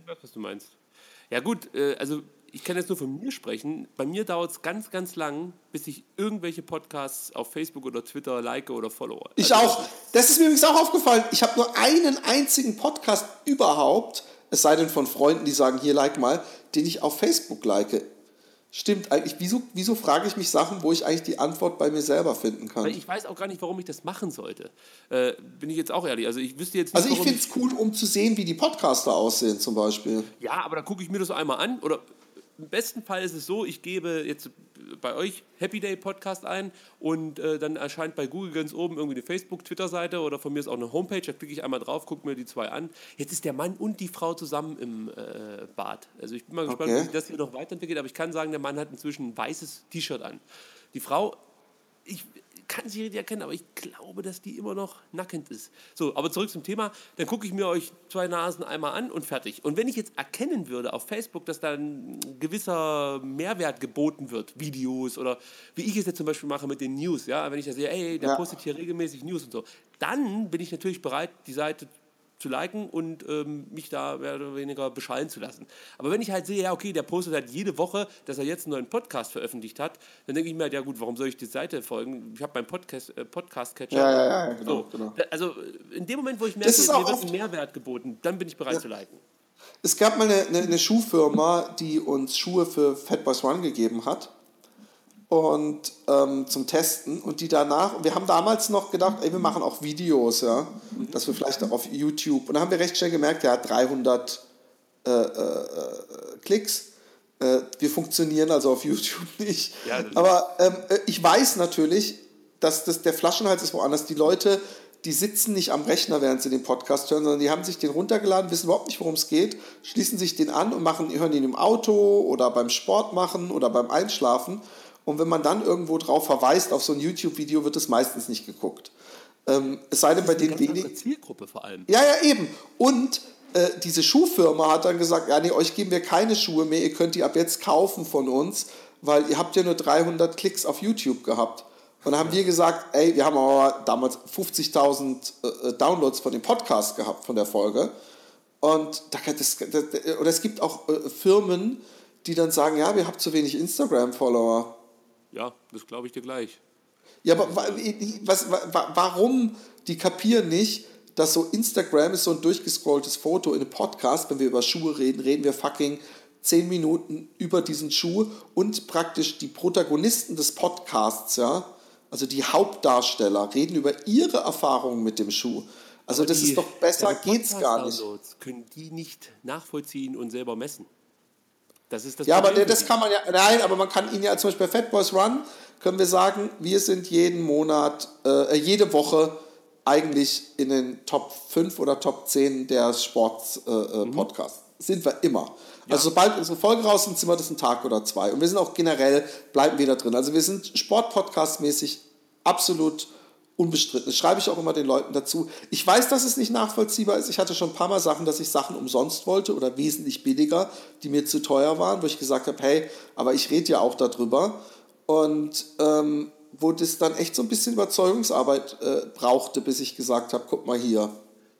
Ich weiß, was du meinst. Ja gut, äh, also ich kann jetzt nur von mir sprechen. Bei mir dauert es ganz, ganz lang, bis ich irgendwelche Podcasts auf Facebook oder Twitter like oder follow. Ich Also, auch. Das ist mir übrigens auch aufgefallen. Ich habe nur einen einzigen Podcast überhaupt, es sei denn von Freunden, die sagen, hier like mal, den ich auf Facebook like. Stimmt eigentlich. Wieso, wieso frage ich mich Sachen, wo ich eigentlich die Antwort bei mir selber finden kann? Weil ich weiß auch gar nicht, warum ich das machen sollte. Äh, bin ich jetzt auch ehrlich. Also ich wüsste jetzt nicht, Also ich finde es cool, um zu sehen, wie die Podcaster aussehen zum Beispiel. Ja, aber da gucke ich mir das einmal an. Oder im besten Fall ist es so, ich gebe jetzt bei euch Happy Day Podcast ein und äh, dann erscheint bei Google ganz oben irgendwie eine Facebook, Twitter-Seite oder von mir ist auch eine Homepage. Da klicke ich einmal drauf, gucke mir die zwei an. Jetzt ist der Mann und die Frau zusammen im äh, Bad. Also ich bin mal gespannt, Okay. wie das hier noch weiterentwickelt. Aber ich kann sagen, der Mann hat inzwischen ein weißes T-Shirt an. Die Frau ich kann sie richtig erkennen, aber ich glaube, dass die immer noch nackend ist. So, aber zurück zum Thema. Dann gucke ich mir euch zwei Nasen einmal an und fertig. Und wenn ich jetzt erkennen würde auf Facebook, dass da ein gewisser Mehrwert geboten wird, Videos oder wie ich es jetzt zum Beispiel mache mit den News, ja, wenn ich da sehe, ey, der Ja. postet hier regelmäßig News und so, dann bin ich natürlich bereit, die Seite zu liken und ähm, mich da mehr oder weniger beschallen zu lassen. Aber wenn ich halt sehe, ja, okay, der postet halt jede Woche, dass er jetzt einen neuen Podcast veröffentlicht hat, dann denke ich mir halt, ja gut, warum soll ich die Seite folgen? Ich habe meinen Podcast, äh, Podcast-Catcher. Ja, ja, ja, genau, so. genau. Also äh, in dem Moment, wo ich merke, mir wird ein Mehrwert geboten, dann bin ich bereit zu liken. Es gab mal eine, eine, eine Schuhfirma, die uns Schuhe für Fatboys One gegeben hat und ähm, zum Testen. Und die danach, und wir haben damals noch gedacht, ey, wir machen auch Videos, ja, dass wir vielleicht auch auf YouTube, und dann haben wir recht schnell gemerkt, der hat 300 äh, äh, äh, Klicks, äh, wir funktionieren also auf YouTube nicht, Ja, aber ähm, äh, ich weiß natürlich, dass das, der Flaschenhals ist woanders, die Leute, die sitzen nicht am Rechner, während sie den Podcast hören, sondern die haben sich den runtergeladen, wissen überhaupt nicht, worum es geht, schließen sich den an und machen, hören ihn im Auto oder beim Sport machen oder beim Einschlafen. Und wenn man dann irgendwo drauf verweist auf so ein YouTube-Video, wird es meistens nicht geguckt. Ähm, es sei denn bei den wenigen. Zielgruppe vor allem. Ja, ja, eben. Und äh, diese Schuhfirma hat dann gesagt, ja, nee, euch geben wir keine Schuhe mehr, ihr könnt die ab jetzt kaufen von uns, weil ihr habt ja nur 300 Klicks auf YouTube gehabt. Und dann haben wir gesagt, ey, wir haben aber damals 50.000 äh, äh, Downloads von dem Podcast gehabt, von der Folge. Und da kann das, das, oder es gibt auch äh, Firmen, die dann sagen, ja, wir haben zu wenig Instagram-Follower. Ja, das glaube ich dir gleich. Ja, aber wa- was, wa- warum? Die kapieren nicht, dass so Instagram ist so ein durchgescrolltes Foto in einem Podcast. Wenn wir über Schuhe reden, reden wir fucking 10 Minuten über diesen Schuh und praktisch die Protagonisten des Podcasts, ja, also die Hauptdarsteller, reden über ihre Erfahrungen mit dem Schuh. Also das Die- ist doch besser, geht's gar nicht. Können die nicht nachvollziehen und selber messen. Das ist das Ja, aber Problem das für kann man ja, nein, aber man kann ihn ja zum Beispiel bei Fat Boys Run, können wir sagen, wir sind jeden Monat, äh, jede Woche eigentlich in den Top 5 oder Top 10 der Sports-Podcasts. Sind wir immer. Also sobald unsere Folge raus sind, sind wir das einen Tag oder zwei. Und wir sind auch generell, bleiben wir da drin. Also wir sind Sport-Podcast-mäßig absolut unbestritten. Das schreibe ich auch immer den Leuten dazu. Ich weiß, dass es nicht nachvollziehbar ist. Ich hatte schon ein paar Mal Sachen, dass ich Sachen umsonst wollte oder wesentlich billiger, die mir zu teuer waren, wo ich gesagt habe, hey, aber ich rede ja auch darüber. Und ähm, wo das dann echt so ein bisschen Überzeugungsarbeit äh, brauchte, bis ich gesagt habe, guck mal hier.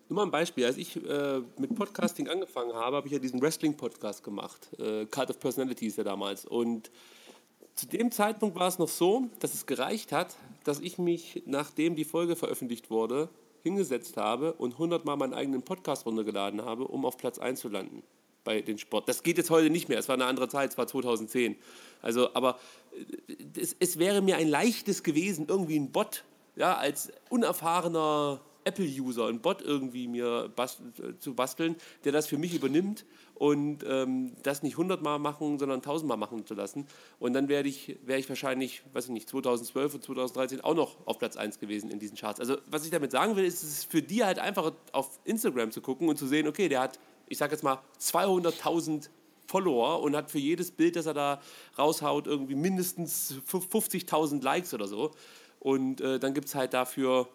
Nur mal ein Beispiel. Als ich äh, mit Podcasting angefangen habe, habe ich ja diesen Wrestling-Podcast gemacht. Äh, Cult of Personality ist ja damals. Und zu dem Zeitpunkt war es noch so, dass es gereicht hat, dass ich mich, nachdem die Folge veröffentlicht wurde, hingesetzt habe und 100 Mal meinen eigenen Podcast runtergeladen habe, um auf Platz 1 zu landen bei den Sport. Das geht jetzt heute nicht mehr. Es war eine andere Zeit, es war 2010. Also, aber äh, es, es wäre mir ein leichtes gewesen, irgendwie einen Bot, ja, als unerfahrener Apple-User, einen Bot irgendwie mir bast äh, zu basteln, der das für mich übernimmt und ähm, das nicht 100 Mal machen, sondern 1000 Mal machen zu lassen. Und dann werde ich, wäre ich wahrscheinlich, weiß ich nicht, 2012 und 2013 auch noch auf Platz 1 gewesen in diesen Charts. Also was ich damit sagen will, ist, es ist für die halt einfach auf Instagram zu gucken und zu sehen, okay, der hat, ich sage jetzt mal, 200.000 Follower und hat für jedes Bild, das er da raushaut, irgendwie mindestens 50.000 Likes oder so. Und äh, dann gibt es halt dafür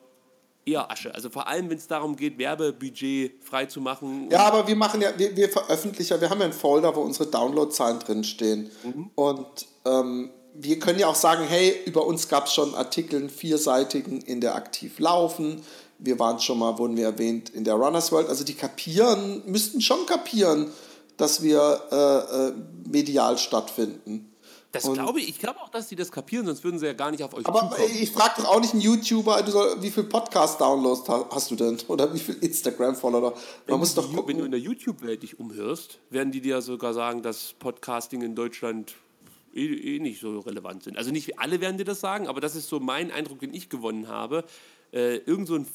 eher Asche. Also vor allem, wenn es darum geht, Werbebudget freizumachen. Ja, aber wir machen ja, wir, wir veröffentlichen ja, wir haben ja einen Folder, wo unsere Downloadzahlen drinstehen. Und ähm, wir können ja auch sagen, hey, über uns gab es schon Artikel, einen vierseitigen in der aktiv laufen. Wir waren schon mal, wurden wir erwähnt, in der Runners World. Also die kapieren, müssten schon kapieren, dass wir äh, äh, medial stattfinden. Das Und- glaube ich. Ich glaube auch, dass sie das kapieren, sonst würden sie ja gar nicht auf euch Aber zukommen. ich frage doch auch nicht einen YouTuber, soll, wie viel Podcast-Downloads ha- hast du denn? Oder wie viel Instagram-Follower? Man Wenn muss du doch die- Wenn du in gucken. der YouTube-Welt dich umhörst, werden die dir sogar sagen, dass Podcasting in Deutschland eh, eh nicht so relevant sind. Also nicht alle werden dir das sagen, aber das ist so mein Eindruck, den ich gewonnen habe. Äh, irgend so ein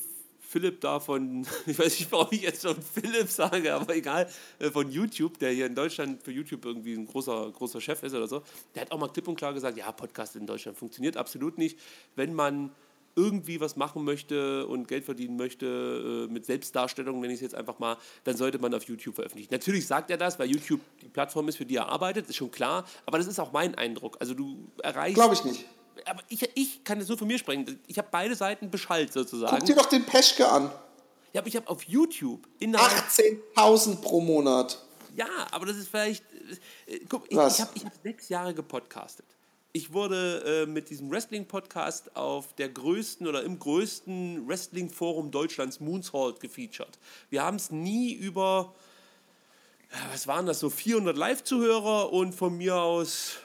Philipp da von, (laughs) ich weiß nicht, warum ich jetzt schon Philipp sage, aber egal, äh, von YouTube, der hier in Deutschland für YouTube irgendwie ein großer, großer Chef ist oder so, der hat auch mal klipp und klar gesagt, ja, Podcast in Deutschland funktioniert absolut nicht, wenn man irgendwie was machen möchte und Geld verdienen möchte äh, mit Selbstdarstellung, nenne ich es jetzt einfach mal, dann sollte man auf YouTube veröffentlichen. Natürlich sagt er das, weil YouTube die Plattform ist, für die er arbeitet, ist schon klar, aber das ist auch mein Eindruck. Also du erreichst... Glaube ich nicht. Aber ich, ich kann das nur von mir sprechen. Ich habe beide Seiten Bescheid sozusagen. Guck dir doch den Peschke an. Ja, aber ich habe auf YouTube innerhalb 18.000 pro Monat. Ja, aber das ist vielleicht. Äh, guck, ich, ich habe ich hab sechs Jahre gepodcastet. Ich wurde äh, mit diesem Wrestling-Podcast auf der größten oder im größten Wrestling-Forum Deutschlands, Moonsault, gefeatured. Wir haben es nie über, was waren das, so 400 Live-Zuhörer und von mir aus,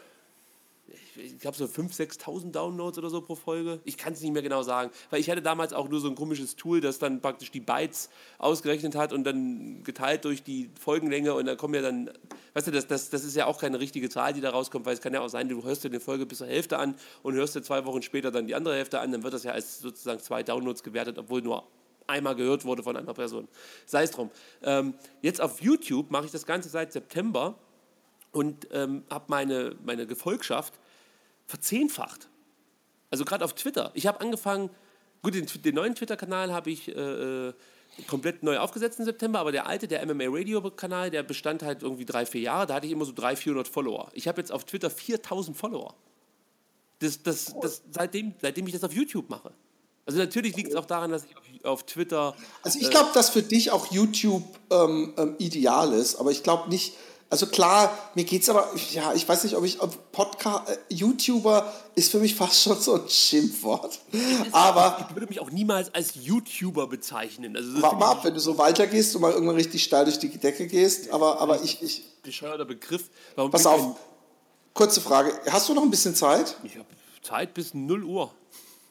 ich, glaube so 5.000, 6.000 Downloads oder so pro Folge. Ich kann es nicht mehr genau sagen, weil ich hatte damals auch nur so ein komisches Tool, das dann praktisch die Bytes ausgerechnet hat und dann geteilt durch die Folgenlänge und dann kommen ja dann, weißt du, das, das, das ist ja auch keine richtige Zahl, die da rauskommt, weil es kann ja auch sein, du hörst dir eine Folge bis zur Hälfte an und hörst dir zwei Wochen später dann die andere Hälfte an, dann wird das ja als sozusagen zwei Downloads gewertet, obwohl nur einmal gehört wurde von einer Person. Sei es drum. Ähm, jetzt auf YouTube mache ich das Ganze seit September und ähm, habe meine, meine Gefolgschaft verzehnfacht. Also gerade auf Twitter. Ich habe angefangen, gut, den, den neuen Twitter-Kanal habe ich äh, äh, komplett neu aufgesetzt im September, aber der alte, der MMA Radio-Kanal, der bestand halt irgendwie drei, vier Jahre, da hatte ich immer so 300, 400 Follower. Ich habe jetzt auf Twitter 4000 Follower. Das, das, das, seitdem, seitdem ich das auf YouTube mache. Also natürlich liegt es auch daran, dass ich auf, auf Twitter Also ich glaube, dass für dich auch YouTube ähm, ähm, ideal ist, aber ich glaube nicht, also klar, mir geht's aber, ja, ich weiß nicht, ob ich, ob Podcast, äh, YouTuber ist für mich fast schon so ein Schimpfwort. Aber ich würde mich auch niemals als YouTuber bezeichnen. Also warte mal ab, wenn du so weitergehst und mal irgendwann richtig steil durch die Decke gehst, aber, aber ich, ich, bescheuerter Begriff. Warum pass auf, kurze Frage, hast du noch ein bisschen Zeit? Ich habe Zeit bis 0 Uhr.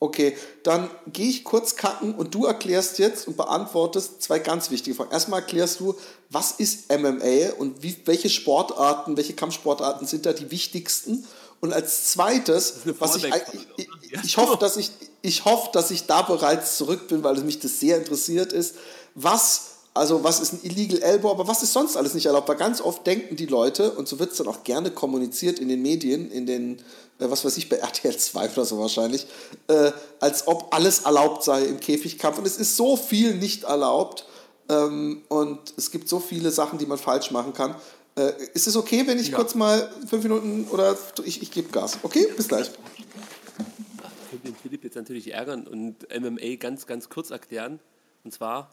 Okay, dann gehe ich kurz kacken und du erklärst jetzt und beantwortest zwei ganz wichtige Fragen. Erstmal erklärst du, was ist MMA und wie, welche Sportarten, welche Kampfsportarten sind da die wichtigsten? Und als zweites, was ich, ich, ich hoffe, dass ich, ich hoffe, dass ich da bereits zurück bin, weil mich das sehr interessiert ist. Was also was ist ein Illegal Elbow, aber was ist sonst alles nicht erlaubt? Weil ganz oft denken die Leute, und so wird es dann auch gerne kommuniziert in den Medien, in den, äh, was weiß ich, bei (laughs) RTL 2 oder so wahrscheinlich, äh, als ob alles erlaubt sei im Käfigkampf. Und es ist so viel nicht erlaubt ähm, und es gibt so viele Sachen, die man falsch machen kann. Äh, ist es okay, wenn ich Ja. kurz mal fünf Minuten oder ich, ich gebe Gas? Okay, bis gleich. Ich könnte den Philipp jetzt natürlich ärgern und MMA ganz, ganz kurz erklären. Und zwar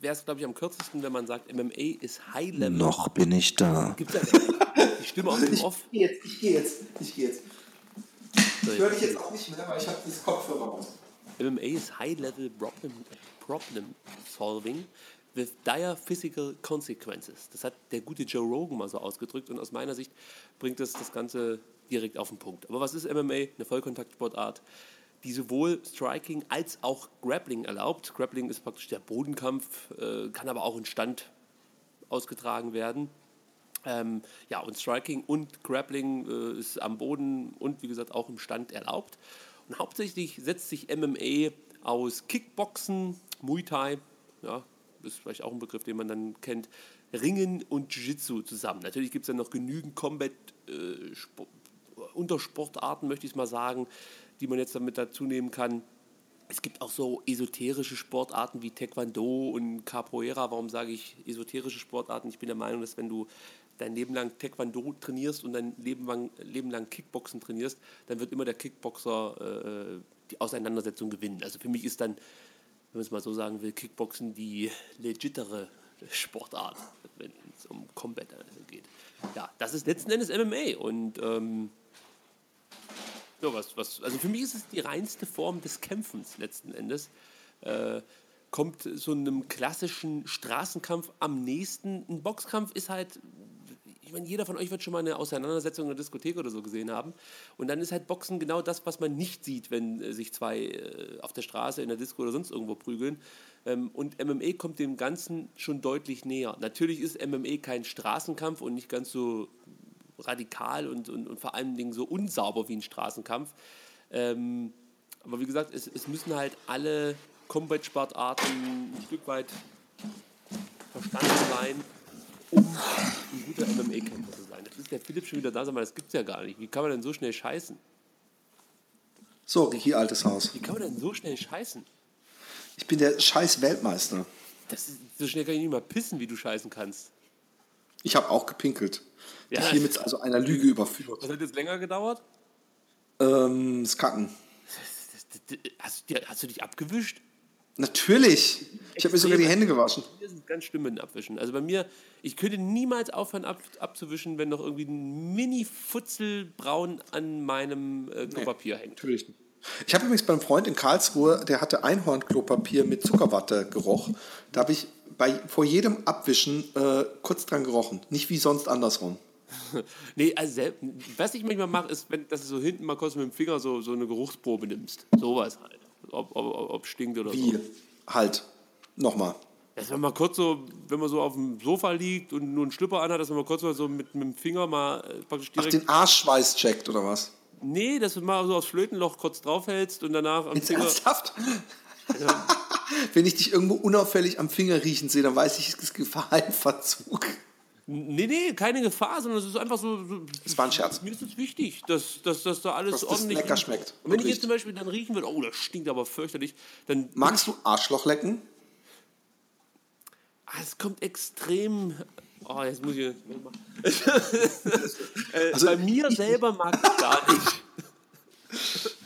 wäre es, glaube ich, am kürzesten, wenn man sagt, MMA ist High Level. Noch bin ich da. Gibt es (laughs) die Stimme aus dem Off? gehe jetzt, ich gehe jetzt, ich gehe jetzt. So, Ich höre dich jetzt auch nicht mehr, weil ich habe das Kopfhörer raus. MMA is high level problem, problem solving with dire physical consequences. Das hat der gute Joe Rogan mal so ausgedrückt und aus meiner Sicht bringt es das Ganze direkt auf den Punkt. Aber was ist MMA? Eine Vollkontaktsportart, die sowohl Striking als auch Grappling erlaubt. Grappling ist praktisch der Bodenkampf, äh, kann aber auch in Stand ausgetragen werden. Ähm, ja, und Striking und Grappling äh, ist am Boden und wie gesagt auch im Stand erlaubt. Und hauptsächlich setzt sich MMA aus Kickboxen, Muay Thai, ja, ist vielleicht auch ein Begriff, den man dann kennt, Ringen und Jiu-Jitsu zusammen. Natürlich gibt es dann noch genügend Combat äh, möchte ich mal sagen, die man jetzt damit dazu nehmen kann. Es gibt auch so esoterische Sportarten wie Taekwondo und Capoeira. Warum sage ich esoterische Sportarten? Ich bin der Meinung, dass wenn du dein Leben lang Taekwondo trainierst und dein Leben lang, Leben lang Kickboxen trainierst, dann wird immer der Kickboxer äh, die Auseinandersetzung gewinnen. Also für mich ist dann man es mal so sagen will, Kickboxen die legitere Sportart, wenn es um Combat geht. Ja, das ist letzten Endes MMA und ähm, ja, was, was, also für mich ist es die reinste Form des Kämpfens letzten Endes. Äh, kommt so einem klassischen Straßenkampf am nächsten. Ein Boxkampf ist halt, ich meine, jeder von euch wird schon mal eine Auseinandersetzung in der Diskothek oder so gesehen haben. Und dann ist halt Boxen genau das, was man nicht sieht, wenn äh, sich zwei äh, auf der Straße, in der Disco oder sonst irgendwo prügeln. Ähm, und MMA kommt dem Ganzen schon deutlich näher. Natürlich ist MMA kein Straßenkampf und nicht ganz so radikal und, und, und vor allen Dingen so unsauber wie ein Straßenkampf. Ähm, aber wie gesagt, es, es müssen halt alle Combat-Sportarten ein Stück weit verstanden sein, um ein guter MMA-Kämpfer zu sein. Jetzt ist der Philipp schon wieder da, sag mal, das gibt's ja gar nicht. Wie kann man denn so schnell scheißen? So, Ricky, altes Haus. Wie kann man denn so schnell scheißen? Ich bin der scheiß Weltmeister. Das ist, so schnell kann ich nicht mal pissen, wie du scheißen kannst. Ich habe auch gepinkelt. Ja. Ja. Hiermit also einer Lüge überführt. Was hat jetzt länger gedauert? Ähm, das Kacken. Hast, du hast du dich abgewischt? Natürlich. Ich habe mir sogar die Hände gewaschen. Mir es ganz schlimm mit dem Abwischen. Also bei mir, ich könnte niemals aufhören ab, abzuwischen, wenn noch irgendwie ein Mini-Futzel braun an meinem äh, Klopapier hängt. Natürlich nicht. Ich habe übrigens beim Freund in Karlsruhe, der hatte Einhornklopapier mit Zuckerwatte geroch. Da habe ich bei, vor jedem Abwischen äh, kurz dran gerochen. Nicht wie sonst andersrum. (laughs) Nee, also was ich manchmal mache, ist, wenn, dass du so hinten mal kurz mit dem Finger so, so eine Geruchsprobe nimmst. Sowas halt. Ob, ob, ob stinkt oder Wie? so. Halt. Nochmal. Dass man mal kurz so, wenn man so auf dem Sofa liegt und nur einen Schlüpper anhat, dass man mal kurz mal so mit, mit dem Finger mal äh, praktisch Ach, direkt. den Arschschweiß checkt oder was? nee, dass du mal so aufs Flötenloch kurz draufhältst und danach am Jetzt Finger. ernsthaft? Wenn ich dich irgendwo unauffällig am Finger riechen sehe, dann weiß ich, es ist Gefahr (laughs) im Verzug. Nee, nee, keine Gefahr, sondern es ist einfach so. so Das war ein Scherz. Mir ist es wichtig, dass, dass, dass da alles Dass das ordentlich lecker riecht. schmeckt Und wenn und ich jetzt riecht. zum Beispiel dann riechen würde, oh, das stinkt aber fürchterlich, dann. Magst du Arschloch lecken? Ah, es kommt extrem. Oh, jetzt muss ich. (laughs) äh, Also bei mir selber mag ich gar nicht. (laughs)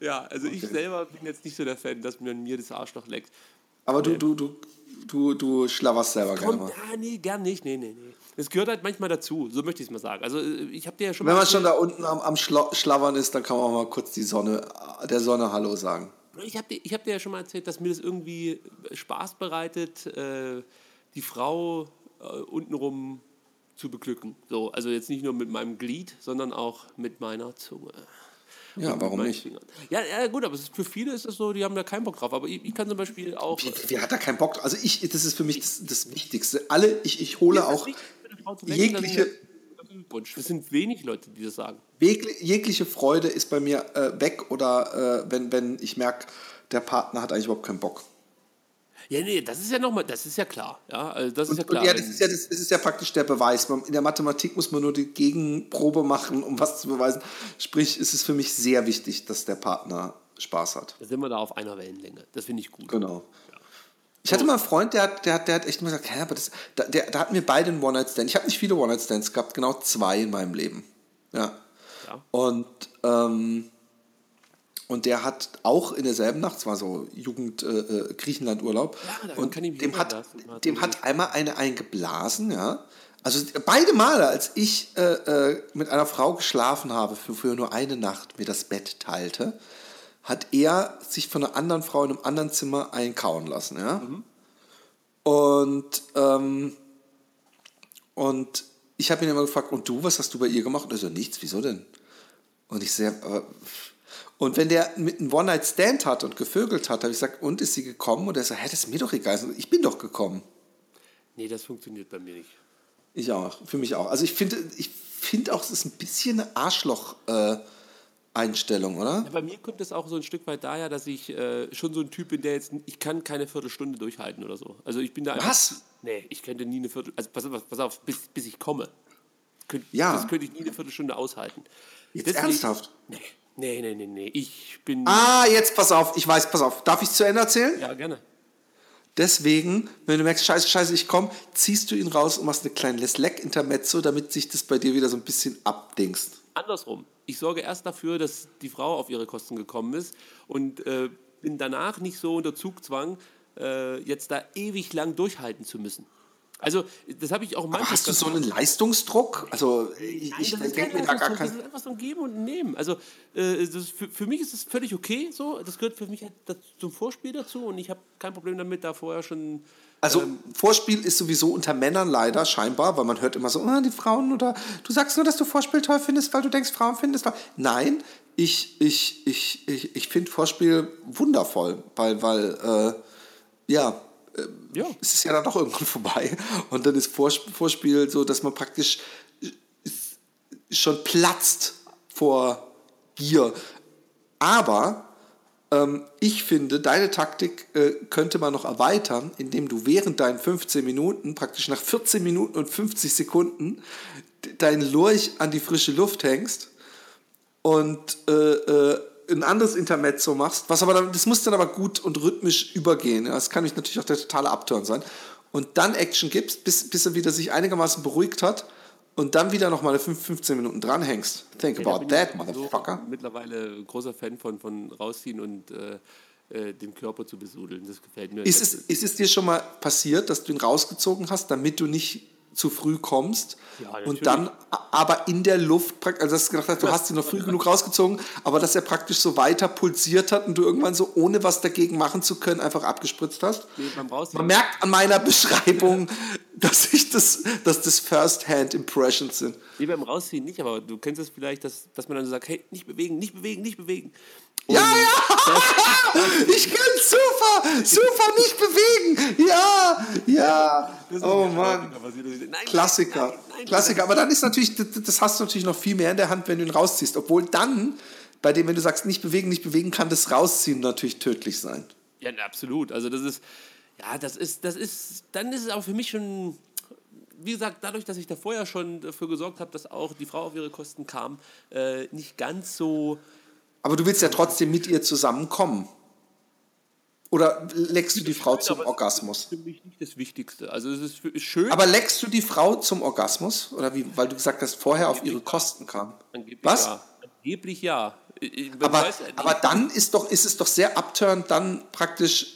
ja, also ich selber bin jetzt nicht so der Fan, dass man mir das Arschloch leckt. Aber du, du, du, du, du schlabberst selber gerne mal. ah, nee, gern nicht, nee, nee, nee. Das gehört halt manchmal dazu, so möchte ich es mal sagen. Also äh, ich habe dir ja schon Wenn man schon da unten am, am Schla Schlabbern ist, dann kann man auch mal kurz die Sonne, der Sonne Hallo sagen. Ich habe dir, ich hab dir ja schon mal erzählt, dass mir das irgendwie Spaß bereitet, äh, die Frau äh, untenrum zu beglücken. So, also jetzt nicht nur mit meinem Glied, sondern auch mit meiner Zunge. Ja, warum nicht? Ja, ja, gut, aber es ist, für viele ist das so, die haben da keinen Bock drauf. Aber ich, ich kann zum Beispiel auch. Wie, wie hat er keinen Bock? Also ich, das ist für mich das, das Wichtigste. Alle, ich, ich hole auch jegliche, Glückwunsch. Es sind wenig Leute, die das sagen. jegli- jegliche Freude ist bei mir äh, weg oder äh, wenn, wenn ich merke, der Partner hat eigentlich überhaupt keinen Bock. Ja, nee, das ist ja nochmal, das ist ja klar. Ja, also das ist ja Und, klar. und ja, das ist ja, das, das ist ja praktisch der Beweis. In der Mathematik muss man nur die Gegenprobe machen, um was zu beweisen. Sprich, es ist für mich sehr wichtig, dass der Partner Spaß hat. da sind wir da auf einer Wellenlänge. Das finde ich gut. Genau. Ich hatte mal einen Freund, der hat, der hat, der hat echt immer gesagt, hä, aber das, da, der, da hatten wir beide einen One-Night-Stand. Ich habe nicht viele One-Night-Stands gehabt, genau zwei in meinem Leben. Ja. Ja. Und, ähm, und der hat auch in derselben Nacht, es war so Jugend äh, äh, Griechenland-Urlaub, Ja, daran und dem, hat, mal dem so hat einmal eine eingeblasen, ja. Also beide Male, als ich äh, äh, mit einer Frau geschlafen habe, für, für nur eine Nacht mir das Bett teilte, hat er sich von einer anderen Frau in einem anderen Zimmer einkauen lassen, ja. Und, ähm, und ich habe ihn immer gefragt, und du, was hast du bei ihr gemacht? Und er so, nichts, wieso denn? Und ich sehr, aber, und wenn der mit einem One-Night-Stand hat und gevögelt hat, habe ich gesagt, und ist sie gekommen? Und er so, hä, das ist mir doch egal. Ich bin doch gekommen. Nee, das funktioniert bei mir nicht. Ich auch, für mich auch. Also ich finde, ich finde auch, es ist ein bisschen eine Arschloch-Einstellung, oder? Ja, bei mir kommt es auch so ein Stück weit daher, dass ich äh, schon so ein Typ bin, der jetzt, ich kann keine Viertelstunde durchhalten oder so. Also ich bin da einfach- Was? Nee, ich könnte nie eine Viertelstunde, also pass auf, pass auf bis, bis ich komme. Könnt, Ja. Das könnte ich nie eine Viertelstunde aushalten. Jetzt Deswegen- ernsthaft? Nee, nee, nee, nee, nee. Ich bin... Ah, jetzt pass auf, ich weiß, pass auf. Darf ich es zu Ende erzählen? Ja, gerne. Deswegen, wenn du merkst, scheiße, scheiße, ich komme, ziehst du ihn raus und machst eine kleine Leck-Intermezzo, damit sich das bei dir wieder so ein bisschen abdingst. Andersrum. Ich sorge erst dafür, dass die Frau auf ihre Kosten gekommen ist und äh, bin danach nicht so unter Zugzwang, äh, jetzt da ewig lang durchhalten zu müssen. Also, das habe ich auch manchmal. hast du so einen Leistungsdruck? Also ich, Nein, ich das, denke kein mir da gar Leistungsdruck, das kein... ist einfach so ein Geben und Nehmen. Also äh, das für, für mich ist es völlig okay so. Das gehört für mich halt dazu- zum Vorspiel dazu und ich habe kein Problem damit, da vorher schon. Also ähm, Vorspiel ist sowieso unter Männern leider scheinbar, weil man hört immer so, ah, die Frauen oder du sagst nur, dass du Vorspiel toll findest, weil du denkst, Frauen finden es toll. Nein, ich, ich, ich, ich, ich finde Vorspiel wundervoll, weil, weil äh, ja, ja. es ist ja dann doch irgendwann (laughs) vorbei. Und dann ist Vorsp- Vorspiel so, dass man praktisch schon platzt vor Gier. Aber ähm, ich finde, deine Taktik äh, könnte man noch erweitern, indem du während deinen 15 Minuten, praktisch nach 14 Minuten und 50 Sekunden, deinen Lurch an die frische Luft hängst und äh, äh, ein anderes Intermezzo machst, was aber dann, das muss dann aber gut und rhythmisch übergehen. Das kann natürlich auch der totale Upturn sein. Und dann Action gibst, bis, bis er wieder sich einigermaßen beruhigt hat und dann wieder nochmal 15 Minuten dranhängst. Think da about that, ich motherfucker. So mittlerweile großer Fan von, von rausziehen und äh, äh, den Körper zu besudeln. Das gefällt mir. Ist es, ist es dir schon mal passiert, dass du ihn rausgezogen hast, damit du nicht zu früh kommst Ja, und dann aber in der Luft, also dass du gedacht hast, du hast ihn noch früh genug rausgezogen, aber dass er praktisch so weiter pulsiert hat und du irgendwann so ohne was dagegen machen zu können einfach abgespritzt hast? Nee, Rausziehen- Man merkt an meiner Beschreibung, (laughs) dass ich das, dass das First-Hand-Impressions sind. Nee, beim Rausziehen nicht, aber du kennst es vielleicht, dass, dass man dann so sagt, hey, nicht bewegen, nicht bewegen, nicht bewegen. Ja, ja! (laughs) Ich kann super! Super nicht bewegen! Ja! Ja! Oh Mann! Klassiker. Klassiker. Aber dann ist natürlich, das, hast du natürlich noch viel mehr in der Hand, wenn du ihn rausziehst. Obwohl dann, bei dem, wenn du sagst, nicht bewegen, nicht bewegen, kann das Rausziehen natürlich tödlich sein. Ja, absolut. Also das ist, ja, das ist, das ist, dann ist es auch für mich schon, wie gesagt, dadurch, dass ich da vorher schon dafür gesorgt habe, dass auch die Frau auf ihre Kosten kam, äh, nicht ganz so. Aber du willst ja trotzdem mit ihr zusammenkommen. Oder leckst du die Frau zum Orgasmus? Für mich nicht das Wichtigste. Also es ist, ist schön. Aber leckst du die Frau zum Orgasmus? Oder wie, weil du gesagt hast, vorher auf ihre Kosten kam? Angeblich Was? Ja. Angeblich ja. Aber, weiß aber dann ist, doch, ist es doch sehr abturnt, dann praktisch,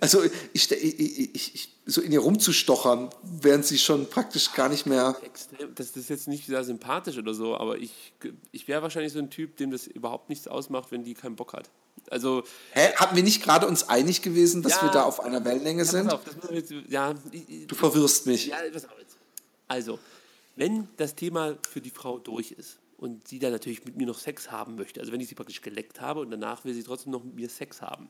also ich, ich, ich, so in ihr rumzustochern, während sie schon praktisch gar nicht mehr. das ist jetzt nicht sehr sympathisch oder so, aber ich, ich wäre wahrscheinlich so ein Typ, dem das überhaupt nichts ausmacht, wenn die keinen Bock hat. Also, Hä, hatten wir nicht gerade uns einig gewesen, dass Ja. wir da auf einer Wellenlänge sind? auf, jetzt, ja, ich- Du verwirrst mich. ja. Also, wenn das Thema für die Frau durch ist und sie dann natürlich mit mir noch Sex haben möchte, also wenn ich sie praktisch geleckt habe und danach will sie trotzdem noch mit mir Sex haben.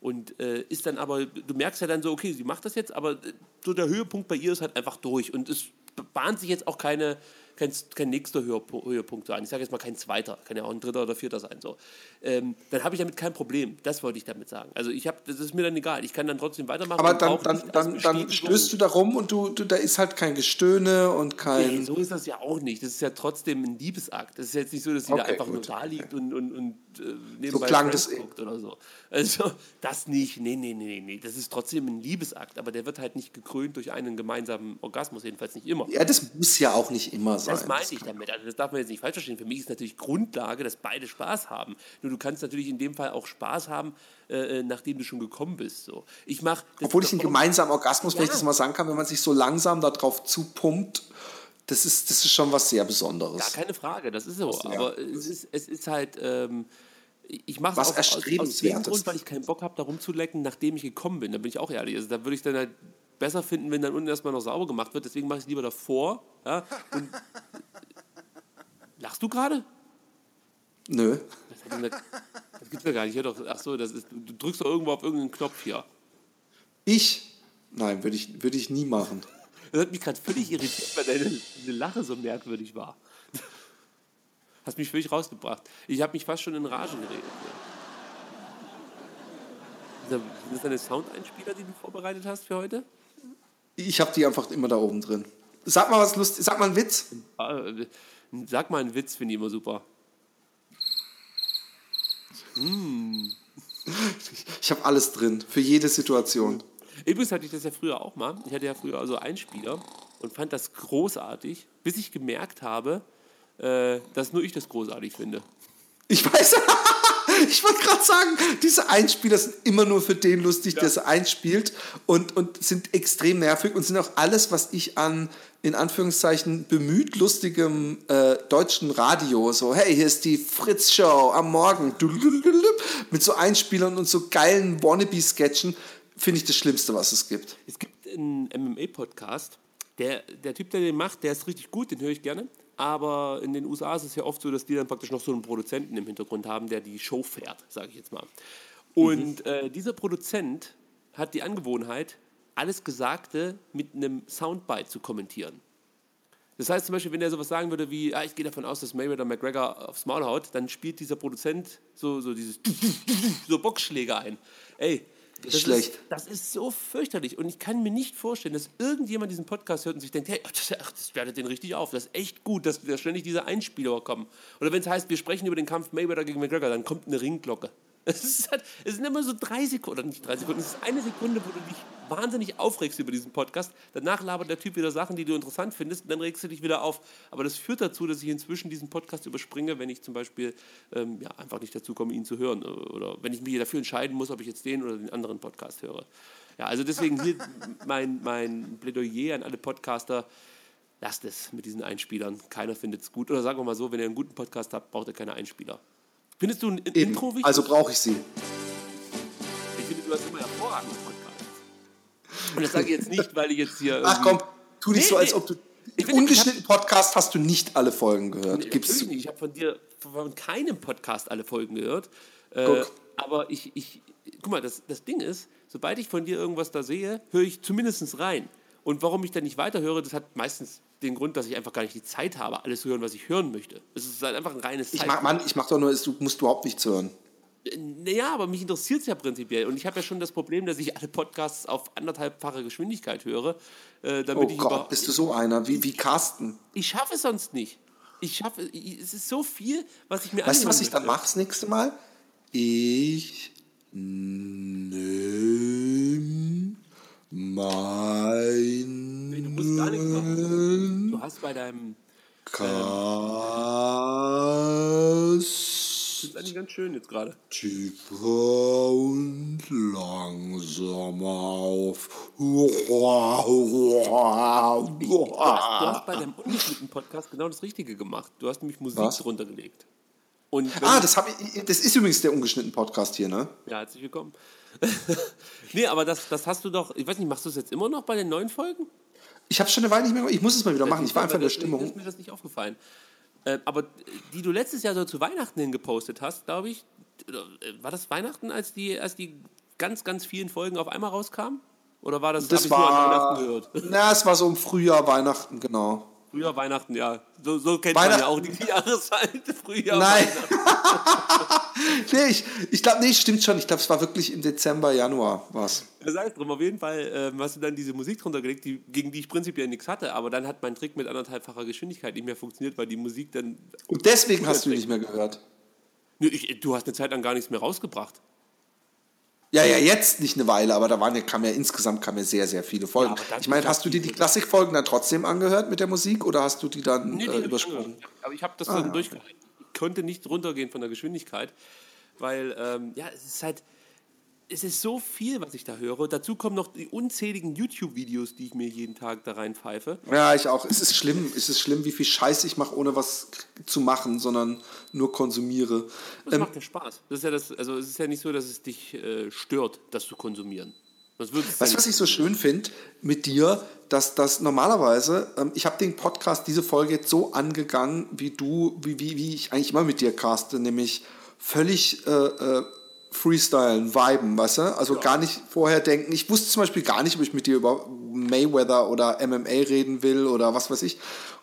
Und äh, ist dann aber, du merkst ja dann so, okay, sie macht das jetzt, aber äh, so der Höhepunkt bei ihr ist halt einfach durch. Und es bahnt sich jetzt auch keine, kein, kein nächster Höhepu- Höhepunkt so an. Ich sage jetzt mal kein zweiter, kann ja auch ein dritter oder vierter sein. So. Ähm, dann habe ich damit kein Problem. Das wollte ich damit sagen. Also ich habe, das ist mir dann egal. Ich kann dann trotzdem weitermachen. Aber dann, dann, dann, dann stößt du da rum und du, du, da ist halt kein Gestöhne und Nee, kein. so ist das ja auch nicht. Das ist ja trotzdem ein Liebesakt. Das ist jetzt nicht so, dass sie da Okay, einfach nur gut. da liegt und, und, und äh, nebenbei klang Friends das guckt oder so. Also das nicht. Nee, nee, nee, nee, nee. Das ist trotzdem ein Liebesakt, aber der wird halt nicht gekrönt durch einen gemeinsamen Orgasmus, jedenfalls nicht immer. Ja, das muss ja auch nicht immer sein. Das meine ich damit. Also das darf man jetzt nicht falsch verstehen. Für mich ist natürlich Grundlage, dass beide Spaß haben. Nur du kannst natürlich in dem Fall auch Spaß haben, äh, äh, nachdem du schon gekommen bist. So. Ich mach, Obwohl ich einen gemeinsamen Orgasmus, wenn ich Ja. das mal sagen kann, wenn man sich so langsam darauf zupumpt, das ist, das ist schon was sehr Besonderes. Gar keine Frage, das ist so. ja. Aber es ist, es ist halt, ähm, ich mache es aus, aus, dem. Grund, weil ich keinen Bock habe, da rumzulecken, nachdem ich gekommen bin. Da bin ich auch ehrlich. Also da würde ich dann halt besser finden, wenn dann unten erstmal noch sauber gemacht wird. Deswegen mache ich es lieber davor. Ja? Und (laughs) Lachst du gerade? Nö. Das, gibt's ja gar nicht. Doch, ach so, das ist, du drückst doch irgendwo auf irgendeinen Knopf hier. Ich? Nein, würde ich, würde ich nie machen. Das hat mich gerade völlig irritiert, weil deine, deine Lache so merkwürdig war. Hast mich völlig rausgebracht. Ich habe mich fast schon in Rage geredet. Sind das deine Soundeinspieler, die du vorbereitet hast für heute? Ich habe die einfach immer da oben drin. Sag mal was lustig, sag mal einen Witz. Ah, Sag mal einen Witz, finde ich immer super. Ich habe alles drin, für jede Situation. Übrigens hatte ich das ja früher auch mal. Ich hatte ja früher also Einspieler und fand das großartig, bis ich gemerkt habe, äh, dass nur ich das großartig finde. Ich weiß, (laughs) Ich wollte gerade sagen, diese Einspieler sind immer nur für den lustig, der sie einspielt und, und sind extrem nervig und sind auch alles, was ich an in Anführungszeichen bemüht lustigem äh, deutschen Radio, so hey, hier ist die Fritz-Show am Morgen, mit so Einspielern und so geilen Wannabe-Sketchen, finde ich das Schlimmste, was es gibt. Es gibt einen MMA-Podcast, der, der Typ, der den macht, der ist richtig gut, den höre ich gerne. Aber in den USA ist es ja oft so, dass die dann praktisch noch so einen Produzenten im Hintergrund haben, der die Show fährt, sage ich jetzt mal. Und äh, dieser Produzent hat die Angewohnheit, alles Gesagte mit einem Soundbite zu kommentieren. Das heißt zum Beispiel, wenn er sowas sagen würde wie, ah, ich gehe davon aus, dass Mayweather McGregor aufs Maul haut, dann spielt dieser Produzent so, so dieses (laughs) so Boxschläge ein. Ey, das schlecht. Ist, das ist so fürchterlich und ich kann mir nicht vorstellen, dass irgendjemand diesen Podcast hört und sich denkt, hey, das, ach, das wertet den richtig auf, das ist echt gut, dass da ständig diese Einspieler kommen. Oder wenn es heißt, wir sprechen über den Kampf Mayweather gegen McGregor, dann kommt eine Ringglocke. Es, ist halt, es sind immer so drei Sekunden, oder nicht drei Sekunden, es ist eine Sekunde, wo du dich wahnsinnig aufregst über diesen Podcast. Danach labert der Typ wieder Sachen, die du interessant findest, und dann regst du dich wieder auf. Aber das führt dazu, dass ich inzwischen diesen Podcast überspringe, wenn ich zum Beispiel ähm, ja, einfach nicht dazu komme, ihn zu hören. Oder wenn ich mich dafür entscheiden muss, ob ich jetzt den oder den anderen Podcast höre. Ja, also deswegen hier (laughs) mein, mein Plädoyer an alle Podcaster. Lasst es mit diesen Einspielern. Keiner findet es gut. Oder sagen wir mal so, wenn ihr einen guten Podcast habt, braucht ihr keine Einspieler. Findest du ein In- Eben. Intro wichtig? Also brauche ich sie. ich finde, du hast immer hervorragende Podcasts. (laughs) Und das sage ich jetzt nicht, weil ich jetzt hier. Ach komm, tu nicht Nee, so, als nee. ob du. Finde, ungeschnittenen Podcast hast du nicht alle Folgen gehört. Nee, Gibst nicht. Ich habe von dir von keinem Podcast alle Folgen gehört. Äh, aber ich, ich, guck mal, das, das Ding ist, sobald ich von dir irgendwas da sehe, höre ich zumindest rein. Und warum ich dann nicht weiterhöre, das hat meistens den Grund, dass ich einfach gar nicht die Zeit habe, alles zu hören, was ich hören möchte. Es ist halt einfach ein reines Ich mach, Mann, ich mach doch nur, du musst überhaupt nichts hören. Naja, aber mich interessiert es ja prinzipiell. Und ich habe ja schon das Problem, dass ich alle Podcasts auf anderthalbfache Geschwindigkeit höre. Äh, damit Oh ich Gott, bist du so einer, wie, wie Carsten. ich schaffe es sonst nicht. Ich schaffe, es ist so viel, was ich mir Weißt du, was ich dann mache das nächste Mal? Ich nehme mein Nee, du musst gar nichts machen. Du hast bei deinem. Cast Das ist eigentlich ganz schön jetzt gerade. tiefer und langsamer auf. Du hast, du hast bei deinem ungeschnittenen Podcast genau das Richtige gemacht. Du hast nämlich Musik Was? drunter gelegt. Ah, das, ich, das ist übrigens der ungeschnittene Podcast hier, ne? Ja, herzlich willkommen. (laughs) nee, aber das, das hast du doch, ich weiß nicht, machst du es jetzt immer noch bei den neuen Folgen? Ich habe schon eine Weile nicht mehr gemacht. Ich muss es mal wieder machen. Ich war einfach in der Das- Stimmung. Ist mir das nicht aufgefallen. Äh, aber die du letztes Jahr so zu Weihnachten hin gepostet hast, glaube ich, äh, war das Weihnachten, als die, als die ganz, ganz vielen Folgen auf einmal rauskamen? Oder war das, Das ich's nur an war, Weihnachten gehört? (laughs) na, es war so im Frühjahr, Weihnachten, genau. Früher Weihnachten, ja. So, so kennt Weihnachten- man ja auch die Jahreszeit. (laughs) Frühjahr, Nein. Weihnachten. (laughs) nee, ich, ich glaube, nee, stimmt schon. Ich glaube, es war wirklich im Dezember, Januar was. Ja, sei es drum, auf jeden Fall ähm, hast du dann diese Musik drunter gelegt, die, gegen die ich prinzipiell nichts hatte, aber dann hat mein Trick mit anderthalbfacher Geschwindigkeit nicht mehr funktioniert, weil die Musik dann. Und deswegen hast du nicht mehr gehört. Nö, ich, du hast eine Zeit lang gar nichts mehr rausgebracht. Ja, ja, jetzt nicht eine Weile, aber da waren ja, kam ja insgesamt kamen ja sehr, sehr viele Folgen. Ja, ich meine, hast du dir die Klassikfolgen dann trotzdem angehört mit der Musik oder hast du die dann Nee, die äh, übersprungen? Aber ich habe das Ah, dann ja. Ich konnte nicht runtergehen von der Geschwindigkeit, weil, ähm, ja, es ist halt. Es ist so viel, was ich da höre. Dazu kommen noch die unzähligen YouTube-Videos, die ich mir jeden Tag da reinpfeife. Ja, ich auch. Es ist schlimm. Es ist schlimm, wie viel Scheiß ich mache, ohne was zu machen, sondern nur konsumiere. Das Ähm, macht ja Spaß. Das ist ja das, also es ist ja nicht so, dass es dich äh, stört, das zu konsumieren. Du Weißt du, was ich so schön finde mit dir, dass das normalerweise, ähm, ich habe den Podcast, diese Folge jetzt so angegangen, wie du, wie, wie, wie ich eigentlich immer mit dir caste, nämlich völlig äh, äh, freestylen, viben, weißt du? Also gar nicht vorher denken. Ich wusste zum Beispiel gar nicht, ob ich mit dir über Mayweather oder MMA reden will oder was weiß ich.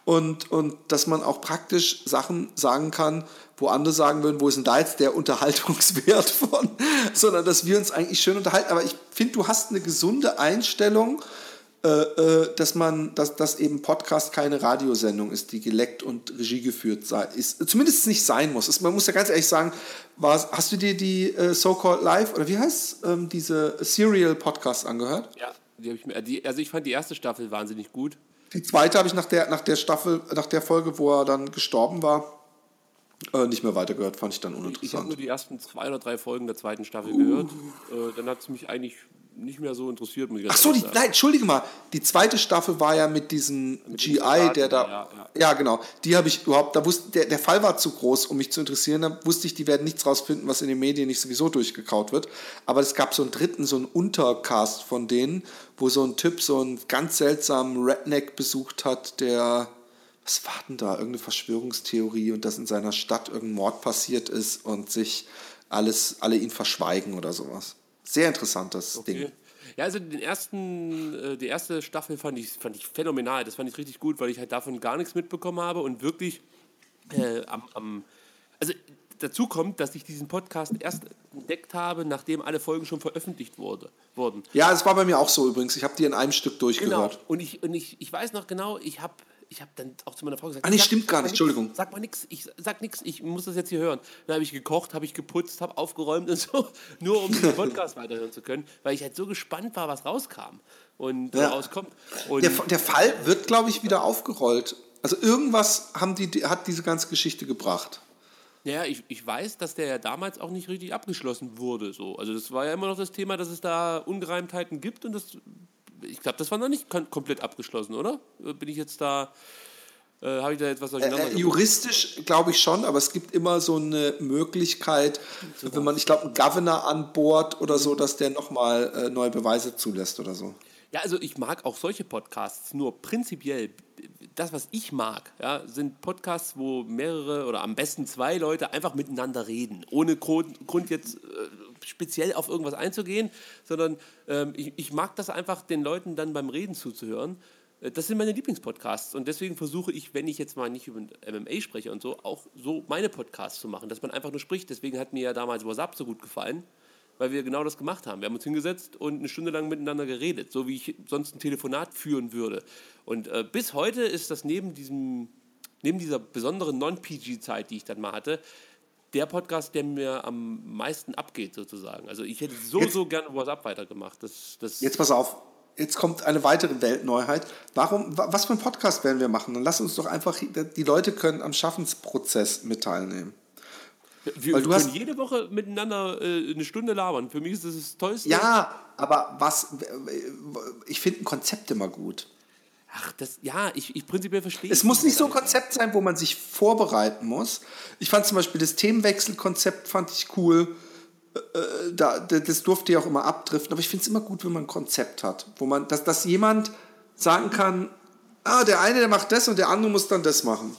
Und, und dass man auch praktisch Sachen sagen kann, wo andere sagen würden, wo ist denn da jetzt der Unterhaltungswert (laughs) von? Sondern dass wir uns eigentlich schön unterhalten. Aber ich finde, du hast eine gesunde Einstellung, dass man, dass, dass eben Podcast keine Radiosendung ist, die geleckt und Regie geführt sei, ist. Zumindest nicht sein muss. Es, man muss ja ganz ehrlich sagen, war, hast du dir die äh, So-Called Live oder wie heißt ähm, diese Serial Podcast angehört? Ja, die ich mir, die, also ich fand die erste Staffel wahnsinnig gut. Die zweite habe ich nach der, nach der Staffel, nach der Folge, wo er dann gestorben war, Äh, nicht mehr weitergehört, fand ich dann Ich habe uninteressant. nur die ersten zwei oder drei Folgen der zweiten Staffel gehört. Äh, dann hat es mich eigentlich nicht mehr so interessiert, muss ich Ach so, die, nein, entschuldige mal. Die zweite Staffel war ja mit diesem GI, Soldaten, der da. ja, ja. Ja, genau. Die habe ich überhaupt, da wusste, der, der Fall war zu groß, um mich zu interessieren. Da wusste ich, die werden nichts rausfinden, was in den Medien nicht sowieso durchgekaut wird. Aber es gab so einen dritten, so einen Untercast von denen, wo so ein Typ so einen ganz seltsamen Redneck besucht hat, der. Was war denn da? Irgendeine Verschwörungstheorie und dass in seiner Stadt irgendein Mord passiert ist und sich alles, alle ihn verschweigen oder sowas. Sehr interessantes Ding. Okay. Ja, also den ersten, äh, die erste Staffel fand ich, fand ich phänomenal. Das fand ich richtig gut, weil ich halt davon gar nichts mitbekommen habe und wirklich äh, am, am. Also dazu kommt, dass ich diesen Podcast erst entdeckt habe, nachdem alle Folgen schon veröffentlicht wurde, wurden. Ja, es war bei mir auch so übrigens. Ich habe die in einem Stück Genau. durchgehört. Und ich, und ich, ich weiß noch genau, ich habe ich hab dann auch zu meiner Frau gesagt: Ah, nee, stimmt gar nicht, nix, Entschuldigung. Sag mal nichts, ich sag nichts, ich muss das jetzt hier hören. Dann habe ich gekocht, habe ich geputzt, habe aufgeräumt und so, (laughs) nur um den Podcast weiterhören zu können, weil ich halt so gespannt war, was rauskam und Ja. rauskommt. Und Der, der Fall wird, glaube ich, wieder aufgerollt. Also irgendwas haben die- hat diese ganze Geschichte gebracht. ja, ich, ich weiß, dass der ja damals auch nicht richtig abgeschlossen wurde. So. Also das war ja immer noch das Thema, dass es da Ungereimtheiten gibt und das, ich glaube, das war noch nicht kom komplett abgeschlossen, oder? Äh, Bin ich jetzt da, äh, habe ich da jetzt was durcheinander Äh, gebracht? juristisch glaube ich schon, aber es gibt immer so eine Möglichkeit, wenn man, ich glaube, einen Governor an Bord oder so, dass der nochmal äh, neue Beweise zulässt oder so. Ja, also ich mag auch solche Podcasts, nur prinzipiell, das, was ich mag, ja, sind Podcasts, wo mehrere oder am besten zwei Leute einfach miteinander reden, ohne Grund, jetzt äh, speziell auf irgendwas einzugehen, sondern ähm, ich, ich mag das einfach, den Leuten dann beim Reden zuzuhören. Äh, Das sind meine Lieblingspodcasts und deswegen versuche ich, wenn ich jetzt mal nicht über MMA spreche und so, auch so meine Podcasts zu machen, dass man einfach nur spricht. Deswegen hat mir ja damals WhatsApp so gut gefallen, weil wir genau das gemacht haben. Wir haben uns hingesetzt und eine Stunde lang miteinander geredet, so wie ich sonst ein Telefonat führen würde. Und äh, bis heute ist das neben, diesem, neben dieser besonderen Non-PG-Zeit, die ich dann mal hatte, der Podcast, der mir am meisten abgeht, sozusagen. Also ich hätte so, Jetzt- so gerne WhatsApp weitergemacht. Das, das, Jetzt pass auf, jetzt kommt eine weitere Weltneuheit. Warum, wa- was für einen Podcast werden wir machen? Dann lass uns doch einfach, die Leute können am Schaffensprozess mit teilnehmen. Wir weil du können hast- jede Woche miteinander äh, eine Stunde labern. Für mich ist das das Tollste. Ja, aber was, ich finde ein Konzept immer gut. Ach, das, ja, ich, ich prinzipiell verstehe Es muss nicht so ein Konzept sein, wo man sich vorbereiten muss. Ich fand zum Beispiel das Themenwechselkonzept fand ich cool. Äh, da, das durfte ja auch immer abdriften, aber ich finde es immer gut, wenn man ein Konzept hat, wo man, dass, dass jemand sagen kann, ah, der eine, der macht das und der andere muss dann das machen.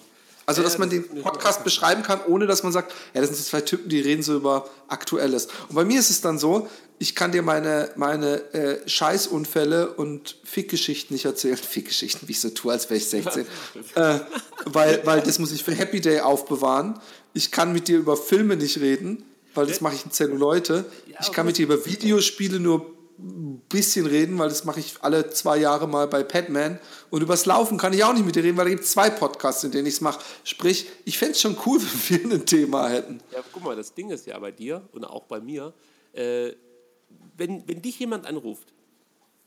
Also, dass man den Podcast beschreiben kann, ohne dass man sagt, ja, das sind zwei Typen, die reden so über Aktuelles. Und bei mir ist es dann so, ich kann dir meine, meine äh, Scheißunfälle und Fickgeschichten nicht erzählen. (laughs) Fickgeschichten, wie ich so tue, als wäre ich 16. (laughs) äh, weil, weil das muss ich für Happy Day aufbewahren. Ich kann mit dir über Filme nicht reden, weil das mache ich in Zelluleute. Ich kann mit dir über Videospiele nur ein bisschen reden, weil das mache ich alle zwei Jahre mal bei Padman. Und übers Laufen kann ich auch nicht mit dir reden, weil da gibt es zwei Podcasts, in denen ich es mache. Sprich, ich fände es schon cool, (laughs) wenn wir ein Thema hätten. Ja, guck mal, das Ding ist ja bei dir und auch bei mir, äh, wenn, wenn dich jemand anruft,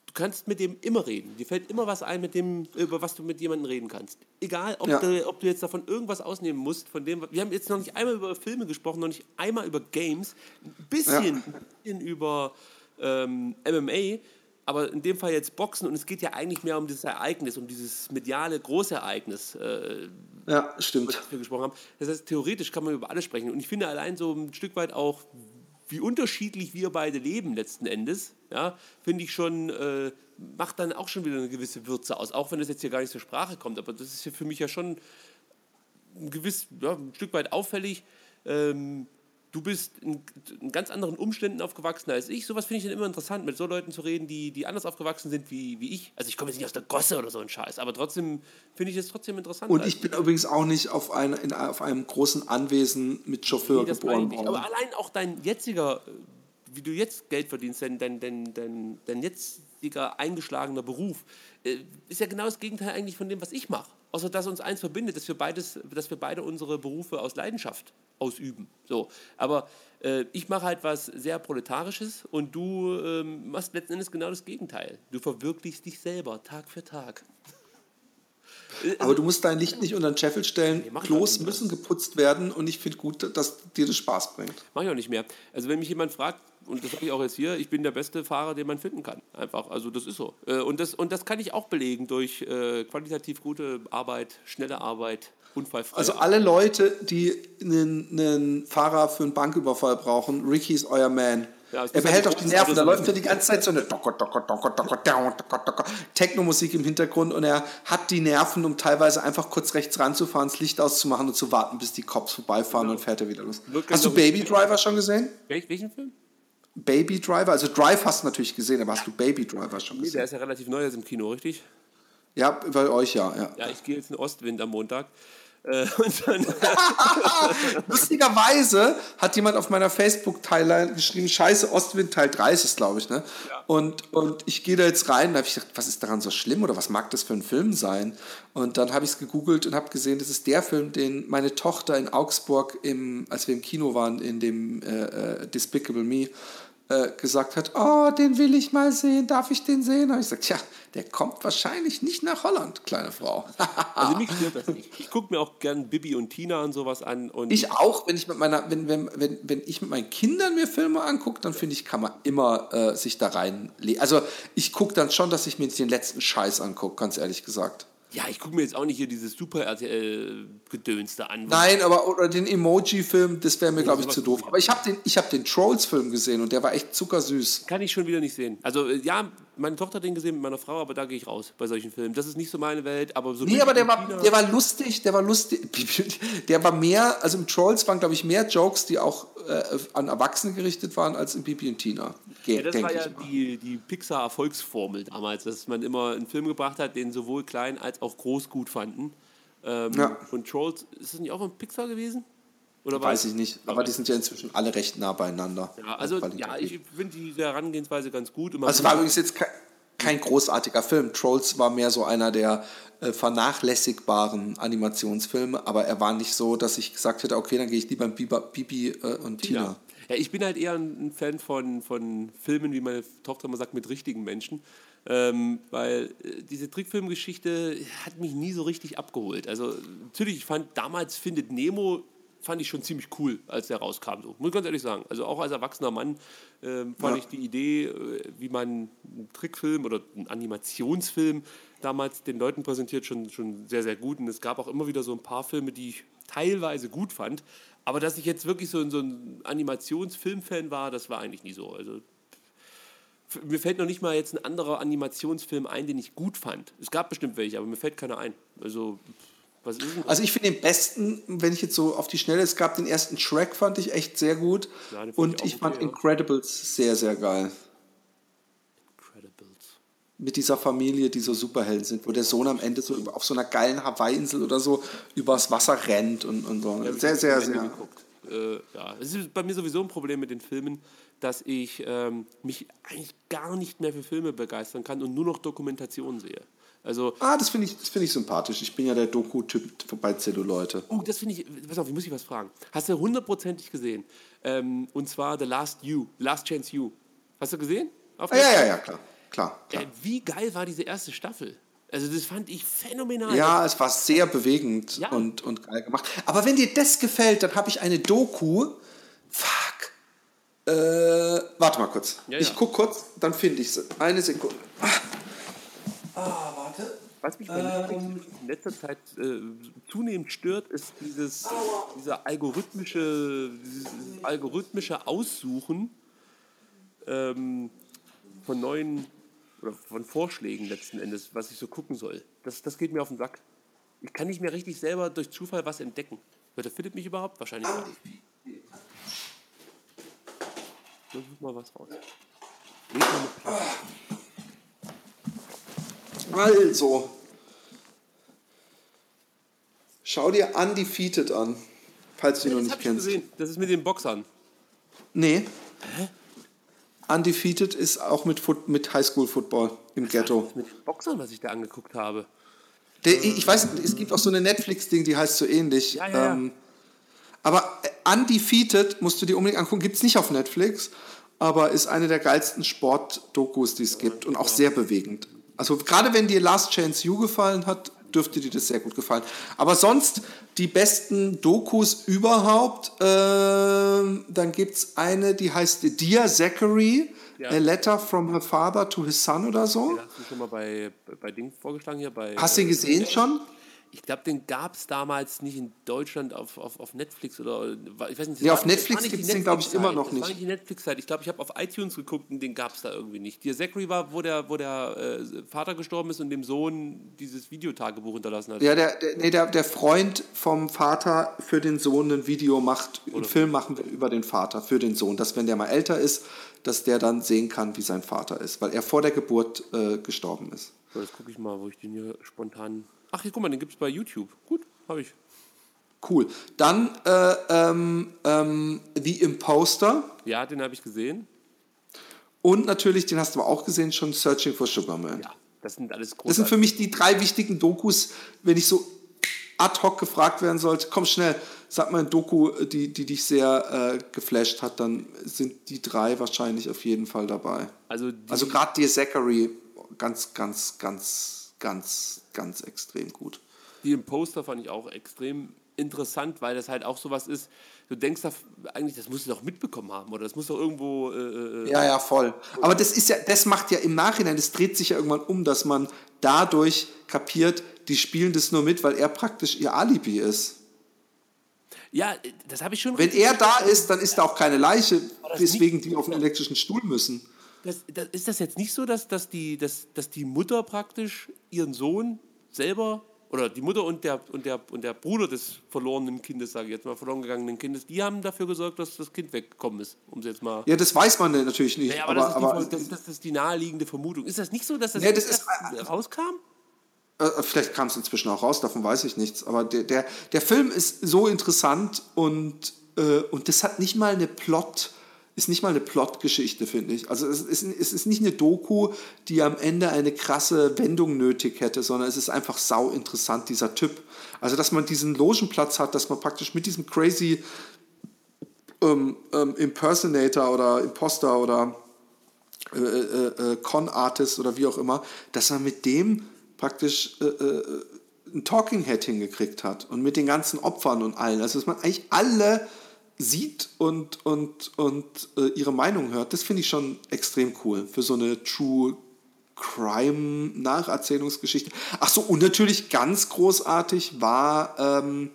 du kannst mit dem immer reden. Dir fällt immer was ein, mit dem, über was du mit jemandem reden kannst. Egal, ob, Ja. du, ob du jetzt davon irgendwas ausnehmen musst, von dem, wir haben jetzt noch nicht einmal über Filme gesprochen, noch nicht einmal über Games, ein bisschen, ein bisschen über ähm, MMA, aber in dem Fall jetzt Boxen und es geht ja eigentlich mehr um dieses Ereignis, um dieses mediale Großereignis, äh, Ja, stimmt. was wir gesprochen haben. Das heißt, theoretisch kann man über alles sprechen. Und ich finde allein so ein Stück weit auch, wie unterschiedlich wir beide leben letzten Endes, ja, finde ich schon, äh, macht dann auch schon wieder eine gewisse Würze aus. Auch wenn das jetzt hier gar nicht zur Sprache kommt. Aber das ist hier für mich ja schon ein gewiss, ja, ein Stück weit auffällig. Ähm, du bist in, in ganz anderen Umständen aufgewachsen als ich. Sowas finde ich dann immer interessant, mit so Leuten zu reden, die, die anders aufgewachsen sind wie, wie ich. Also ich komme jetzt nicht aus der Gosse oder so ein Scheiß, aber trotzdem finde ich es trotzdem interessant. Und ich bin übrigens auch nicht auf, ein, in, auf einem großen Anwesen mit Chauffeur Nee, geboren worden. Aber allein auch dein jetziger, äh, wie du jetzt Geld verdienst, dein, dein, dein, dein, dein jetziger eingeschlagener Beruf, äh, ist ja genau das Gegenteil eigentlich von dem, was ich mache. Außer dass uns eins verbindet, dass wir, beides, dass wir beide unsere Berufe aus Leidenschaft ausüben. So. Aber äh, ich mache halt was sehr Proletarisches und du ähm, machst letzten Endes genau das Gegenteil. Du verwirklichst dich selber Tag für Tag. (laughs) Aber du musst dein Licht nicht unter den Scheffel stellen. mach ich Klos müssen geputzt werden und ich finde gut, dass dir das Spaß bringt. Mache ich auch nicht mehr. Also wenn mich jemand fragt, und das sage ich auch jetzt hier, ich bin der beste Fahrer, den man finden kann. Einfach, also das ist so. Äh, Und das, und das kann ich auch belegen durch äh, qualitativ gute Arbeit, schnelle Arbeit, unfallfrei. Also alle Leute, die einen, einen Fahrer für einen Banküberfall brauchen, Ricky ist euer Man. Ja, er behält nicht die Nerven, da läuft ja die ganze Zeit so eine Techno-Musik im Hintergrund und er hat die Nerven, um teilweise einfach kurz rechts ranzufahren, das Licht auszumachen und zu warten, bis die Cops vorbeifahren und fährt er wieder los. Wird Hast du Baby Driver schon gesehen? Wel welchen Film? Baby Driver, also Drive hast du natürlich gesehen, aber hast du Baby Driver schon Nee, der gesehen? ist ja relativ neu jetzt im Kino, richtig? Ja, bei euch ja, ja. Ja, ich gehe jetzt in Ostwind am Montag. Äh, (laughs) und (laughs) Lustigerweise hat jemand auf meiner Facebook-Timeline geschrieben, scheiße, Ostwind Teil 3 ist es, glaube ich, ne? Und, und ich gehe da jetzt rein, da habe ich gedacht, was ist daran so schlimm oder was mag das für ein Film sein? Und dann habe ich es gegoogelt und habe gesehen, das ist der Film, den meine Tochter in Augsburg, im, als wir im Kino waren, in dem äh, äh, Despicable Me, äh, gesagt hat, oh, den will ich mal sehen, darf ich den sehen? Habe ich gesagt, ja, der kommt wahrscheinlich nicht nach Holland, kleine Frau. (laughs) also mich stört das nicht. Ich gucke mir auch gern Bibi und Tina und sowas an. Und Ich auch, wenn ich mit meiner, wenn, wenn, wenn, wenn ich mit meinen Kindern mir Filme angucke, dann finde ich, kann man immer äh, sich da reinlegen. Also ich gucke dann schon, dass ich mir den letzten Scheiß angucke, ganz ehrlich gesagt. Ja, ich gucke mir jetzt auch nicht hier dieses super RTL-Gedöns da an. Nein, aber oder den Emoji-Film, das wäre mir, glaube ich, zu doof. Aber ich habe den, ich hab den Trolls-Film gesehen und der war echt zuckersüß. Kann ich schon wieder nicht sehen. Also äh, ja, meine Tochter hat den gesehen mit meiner Frau, aber da gehe ich raus bei solchen Filmen. Das ist nicht so meine Welt, aber so Nee, aber der war, der war lustig, der war lustig. (laughs) Der war mehr, also im Trolls waren, glaube ich, mehr Jokes, die auch äh, an Erwachsene gerichtet waren, als in Bibi und Tina. Ja, das war ich ja die, die Pixar-Erfolgsformel damals, dass man immer einen Film gebracht hat, den sowohl klein als auch groß gut fanden. Ähm, Ja. Und Trolls, ist das nicht auch von Pixar gewesen? Oder Weiß es- ich nicht, aber die sind ja inzwischen alle recht nah beieinander. Ja, also ja, ich finde die Herangehensweise ganz gut. Also war übrigens jetzt kein, kein großartiger Film. Trolls war mehr so einer der äh, vernachlässigbaren Animationsfilme, aber er war nicht so, dass ich gesagt hätte, okay, dann gehe ich lieber in Bibi, Bibi äh, und Tina. Ja. ja, ich bin halt eher ein Fan von, von Filmen, wie meine Tochter immer sagt, mit richtigen Menschen. Ähm, weil äh, diese Trickfilmgeschichte hat mich nie so richtig abgeholt. Also natürlich, ich fand damals Findet Nemo fand ich schon ziemlich cool, als der rauskam. So. Muss ich ganz ehrlich sagen. Also auch als erwachsener Mann ähm, fand Ja. ich die Idee, äh, wie man einen Trickfilm oder einen Animationsfilm damals den Leuten präsentiert, schon, schon sehr, sehr gut. Und es gab auch immer wieder so ein paar Filme, die ich teilweise gut fand. Aber dass ich jetzt wirklich so, so ein Animationsfilmfan war, das war eigentlich nie so. Also mir fällt noch nicht mal jetzt ein anderer Animationsfilm ein, den ich gut fand. Es gab bestimmt welche, aber mir fällt keiner ein. Also, Also ich finde den besten, wenn ich jetzt so auf die Schnelle, es gab den ersten Shrek, fand ich echt sehr gut. Ja, und ich ich fand okay, ja. Incredibles sehr, sehr geil. Incredibles. Mit dieser Familie, die so Superhelden sind, wo der Sohn am Ende so auf so einer geilen Hawaii-Insel oder so übers Wasser rennt und, und so. Sehr, sehr, sehr. geguckt. Äh, ja, es ist bei mir sowieso ein Problem mit den Filmen, dass ich ähm, mich eigentlich gar nicht mehr für Filme begeistern kann und nur noch Dokumentationen sehe. Also, Ah, das finde ich, das finde ich sympathisch. Ich bin ja der Doku-Typ bei Zelluleute. oh, das finde ich, pass auf, ich muss dich was fragen. Hast du hundertprozentig gesehen? Ähm, und zwar The Last You, The Last Chance You. Hast du gesehen? Ah, ja, ja, ja, klar. Klar, klar. Äh, wie geil war diese erste Staffel? Also das fand ich phänomenal. Ja, es war sehr bewegend Ja. und, und geil gemacht. Aber wenn dir das gefällt, dann habe ich eine Doku. Fuck. Äh, warte mal kurz. Ja, ich ja. guck kurz, dann finde ich sie. Eine Sekunde. Ah. ah. Was mich bei Netflix in letzter Zeit äh, zunehmend stört, ist dieses, dieser algorithmische, dieses algorithmische Aussuchen ähm, von neuen oder von Vorschlägen letzten Endes, was ich so gucken soll. Das, das geht mir auf den Sack. Ich kann nicht mehr richtig selber durch Zufall was entdecken. Hört der Philipp mich überhaupt? Wahrscheinlich gar nicht. So, such mal was raus. Leg mal eine Platte. Also. Schau dir Undefeated an, falls du ihn noch nicht kennst. gesehen. Das ist mit den Boxern. Nee. Undefeated ist auch mit, Foot, mit Highschool-Football im Ghetto. Mit Boxern, was ich da angeguckt habe. Der, ich weiß, es gibt auch so eine Netflix-Ding, die heißt so ähnlich. Ja, ja. Ähm, aber Undefeated musst du dir unbedingt angucken. Gibt es nicht auf Netflix, aber ist eine der geilsten Sport-Dokus, die es gibt und auch sehr bewegend. Also gerade wenn dir Last Chance You gefallen hat, dürfte dir das sehr gut gefallen. Aber sonst die besten Dokus überhaupt. ähm, dann gibt es eine, die heißt Dear Zachary, Ja. A Letter from Her Father to His Son oder so. Den hast du schon mal bei, bei Ding vorgeschlagen hier bei. Hast du ihn gesehen schon? Ich glaube, den gab es damals nicht in Deutschland auf, auf, auf Netflix oder ich weiß nicht. das war- auf das Netflix nicht die gibt's den, glaub ich, immer noch Das war nicht. nicht die Netflix-Zeit. Ich glaube, ich habe auf iTunes geguckt und den gab es da irgendwie nicht. Der Zachary war, wo der, wo der äh, Vater gestorben ist und dem Sohn dieses Videotagebuch hinterlassen hat. Ja, der, der, nee, der, der Freund vom Vater für den Sohn ein Video macht, einen Film machen will über den Vater für den Sohn, dass wenn der mal älter ist, dass der dann sehen kann, wie sein Vater ist, weil er vor der Geburt äh, gestorben ist. So, jetzt gucke ich mal, wo ich den hier spontan. Ach, hier, guck mal, den gibt es bei YouTube. Gut, habe ich. Cool. Dann äh, ähm, ähm, The Imposter Ja, den habe ich gesehen. und natürlich, den hast du aber auch gesehen, schon Searching for Sugar Man. Ja, das sind alles große. Das sind für mich die drei wichtigen Dokus, wenn ich so ad hoc gefragt werden sollte, komm schnell, sag mal eine Doku, die, die dich sehr äh, geflasht hat, dann sind die drei wahrscheinlich auf jeden Fall dabei. also, Also gerade dir Zachary, ganz, ganz, ganz, ganz, ganz extrem gut. die im Poster fand ich auch extrem interessant, weil das halt auch sowas ist. Du denkst da eigentlich, das musst du doch mitbekommen haben oder das muss doch irgendwo. Äh, äh, Ja, ja, voll. Aber das ist ja, das macht ja im Nachhinein, das dreht sich ja irgendwann um, dass man dadurch kapiert, die spielen das nur mit, weil er praktisch ihr Alibi ist. ja, das habe ich schon. Wenn er da ist, dann ist da auch keine Leiche, weswegen die auf einen elektrischen Stuhl müssen. Das, das, ist das jetzt nicht so, dass, dass, die, dass, dass die Mutter praktisch ihren Sohn selber oder die Mutter und der, und der, und der Bruder des verlorenen Kindes, sage ich jetzt mal, verloren gegangenen Kindes, die haben dafür gesorgt, dass das Kind weggekommen ist, um es jetzt mal. Ja, das weiß man natürlich nicht. Ja, aber, aber, das, ist die, das, das ist die naheliegende Vermutung. Ist das nicht so, dass das, Nee, das ist- rauskam? Äh, vielleicht kam es inzwischen auch raus, davon weiß ich nichts. Aber der, der, der Film ist so interessant und, äh, und das hat nicht mal eine Plot, ist nicht mal eine Plot-Geschichte, finde ich. Also es ist, es ist nicht eine Doku, die am Ende eine krasse Wendung nötig hätte, sondern es ist einfach sau interessant, dieser Typ. Also dass man diesen Logenplatz hat, dass man praktisch mit diesem crazy ähm, ähm, Impersonator oder Imposter oder äh, äh, äh, Con-Artist oder wie auch immer, dass man mit dem praktisch äh, äh, ein Talking Head hingekriegt hat und mit den ganzen Opfern und allen. Also dass man eigentlich alle sieht und, und, und äh, ihre Meinung hört, das finde ich schon extrem cool für so eine True Crime Nacherzählungsgeschichte. Ach so, und natürlich ganz großartig war, ähm,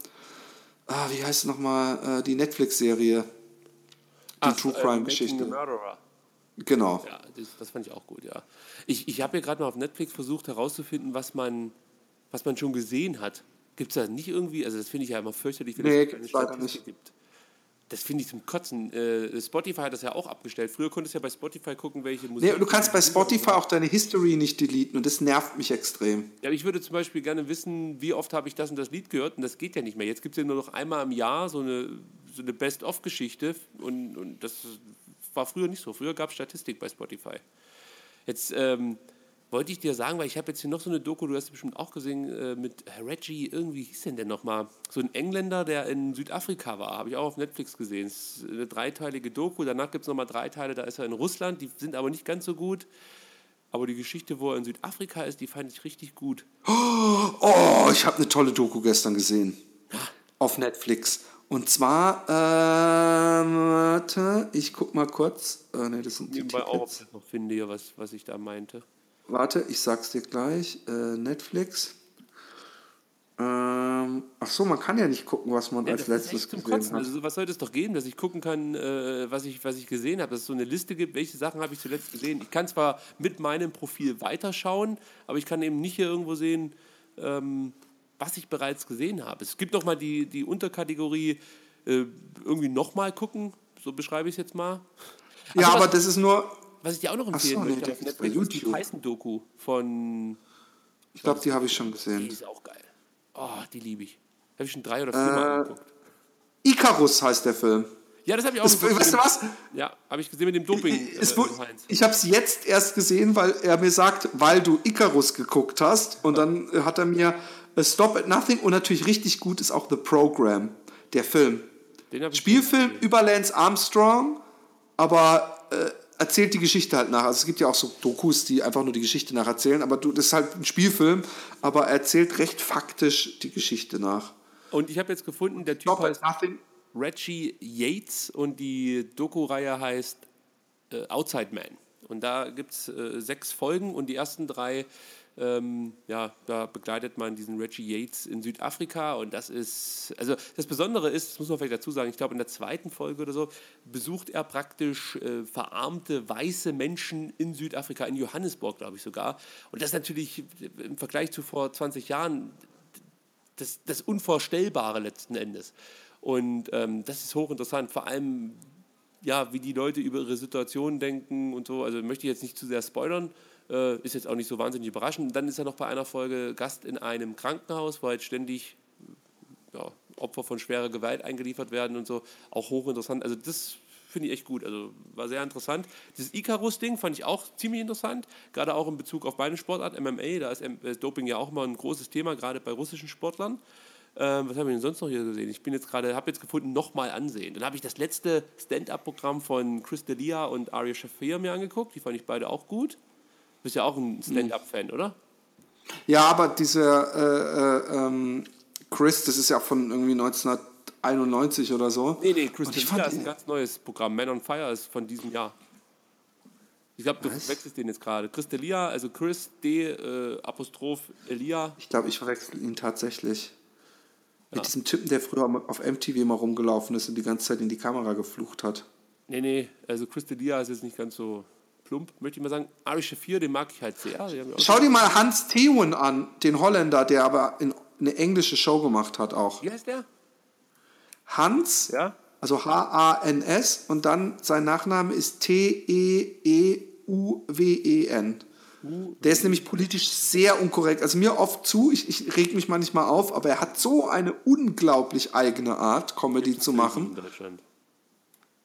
ah, wie heißt es nochmal, äh, die Netflix-Serie, die True äh, Crime Making Geschichte. a Murderer. Genau. Ja, das, das fand ich auch gut, ja. Ich, ich habe ja gerade mal auf Netflix versucht herauszufinden, was man, was man schon gesehen hat. Gibt es da nicht irgendwie, also das finde ich ja immer fürchterlich, wenn Nee, es leider Statistik nicht. gibt. Das finde ich zum Kotzen. Äh, Spotify hat das ja auch abgestellt. Früher konntest du ja bei Spotify gucken, welche Musik. Nee, du kannst bei Spotify auch deine History nicht deleten und das nervt mich extrem. Ja, aber ich würde zum Beispiel gerne wissen, wie oft habe ich das und das Lied gehört und das geht ja nicht mehr. Jetzt gibt es ja nur noch einmal im Jahr so eine, so eine Best-of-Geschichte und, und das war früher nicht so. Früher gab es Statistik bei Spotify. Jetzt ähm, wollte ich dir sagen, weil ich habe jetzt hier noch so eine Doku, du hast sie bestimmt auch gesehen, äh, mit Reggie, irgendwie hieß denn der nochmal? So ein Engländer, der in Südafrika war, habe ich auch auf Netflix gesehen. Es ist eine dreiteilige Doku, danach gibt es nochmal drei Teile, da ist er in Russland, die sind aber nicht ganz so gut. Aber die Geschichte, wo er in Südafrika ist, die fand ich richtig gut. Oh, ich habe eine tolle Doku gestern gesehen. Auf Netflix. Und zwar, ähm, warte, ich guck mal kurz. Äh, nee, das sind die Nebenbei auch, ob ich das noch finde, hier, was, was ich da meinte. Warte, ich sag's dir gleich. Äh, Netflix. Ähm, ach so, man kann ja nicht gucken, was man Ja, als letztes gesehen Kotzen. hat. Also, was sollte es doch geben, dass ich gucken kann, äh, was, ich, was ich gesehen habe, dass es so eine Liste gibt, welche Sachen habe ich zuletzt gesehen. Ich kann zwar mit meinem Profil weiterschauen, aber ich kann eben nicht hier irgendwo sehen, ähm, was ich bereits gesehen habe. Es gibt nochmal die, die Unterkategorie äh, irgendwie nochmal gucken, so beschreibe ich es jetzt mal. ja, Also, aber was- das ist nur, Was ich dir auch noch Ach so, empfehlen nee, möchte auf bei ist die YouTube. Tyson-Doku von ich glaube, die habe ich schon Die gesehen. ist auch geil. Oh, die liebe ich. Habe ich schon drei oder vier Mal angeguckt. Icarus heißt der Film. Ja, das habe ich auch Das, geguckt weißt du was? Ja, habe ich gesehen mit dem Doping. Es äh, Heinz. ich habe es jetzt erst gesehen, weil er mir sagt, weil du Icarus geguckt hast. Und dann äh, hat er mir äh, Stop at Nothing und natürlich richtig gut ist auch The Program, der Film. Spielfilm über Lance Armstrong, aber äh, erzählt die Geschichte halt nach. Also es gibt ja auch so Dokus, die einfach nur die Geschichte nacherzählen, aber du, das ist halt ein Spielfilm, aber er erzählt recht faktisch die Geschichte nach. Und ich habe jetzt gefunden, der Typ Stop heißt Nothing. Reggie Yates und die Doku-Reihe heißt äh, Outside Man. Und da gibt es äh, sechs Folgen und die ersten drei, ähm, ja, da begleitet man diesen Reggie Yates in Südafrika und das ist, also das Besondere ist, das muss man vielleicht dazu sagen, ich glaube in der zweiten Folge oder so, besucht er praktisch äh, verarmte weiße Menschen in Südafrika, in Johannesburg glaube ich sogar. Und das ist natürlich im Vergleich zu vor 20 Jahren das, das Unvorstellbare letzten Endes. Und ähm, das ist hochinteressant, vor allem, ja, wie die Leute über ihre Situation denken und so. Also möchte ich jetzt nicht zu sehr spoilern, äh, ist jetzt auch nicht so wahnsinnig überraschend. Und dann ist er noch bei einer Folge Gast in einem Krankenhaus, wo halt ständig ja, Opfer von schwerer Gewalt eingeliefert werden und so. Auch hochinteressant. Also das finde ich echt gut. Also war sehr interessant. Dieses Icarus-Ding fand ich auch ziemlich interessant, gerade auch in Bezug auf meine Sportart, MMA. Da ist äh, Doping ja auch immer ein großes Thema, gerade bei russischen Sportlern. Ähm, was habe ich denn sonst noch hier gesehen? Ich bin jetzt gerade, habe jetzt gefunden, nochmal ansehen. Dann habe ich das letzte Stand-up-Programm von Chris D'Elia und Aria Shafir mir angeguckt. Die fand ich beide auch gut. Du bist ja auch ein Stand-up-Fan, oder? Ja, aber dieser äh, äh, ähm, Chris, das ist ja von irgendwie 1991 oder so. Nee, nee, Chris fand ist ein ganz neues Programm. Man on Fire ist von diesem Jahr. Ich glaube, du wechselst den jetzt gerade. Chris D'Elia, also Chris D. Äh, Apostroph Elia. Ich glaube, ich verwechsel ihn tatsächlich. Mit diesem Typen, der früher auf MTV mal rumgelaufen ist und die ganze Zeit in die Kamera geflucht hat. Nee, nee, also Chris D'Elia ist jetzt nicht ganz so plump, möchte ich mal sagen. Ari Shafir, den mag ich halt sehr. Schau dir mal Hans Theun an, den Holländer, der aber in eine englische Show gemacht hat auch. Wie heißt der? Hans, Ja? also H-A-N-S und dann sein Nachname ist E T-E-E-U-W-E-N. Der ist nämlich politisch sehr unkorrekt. Also mir oft zu, ich, ich reg mich manchmal auf, aber er hat so eine unglaublich eigene Art, Comedy zu machen. In Deutschland.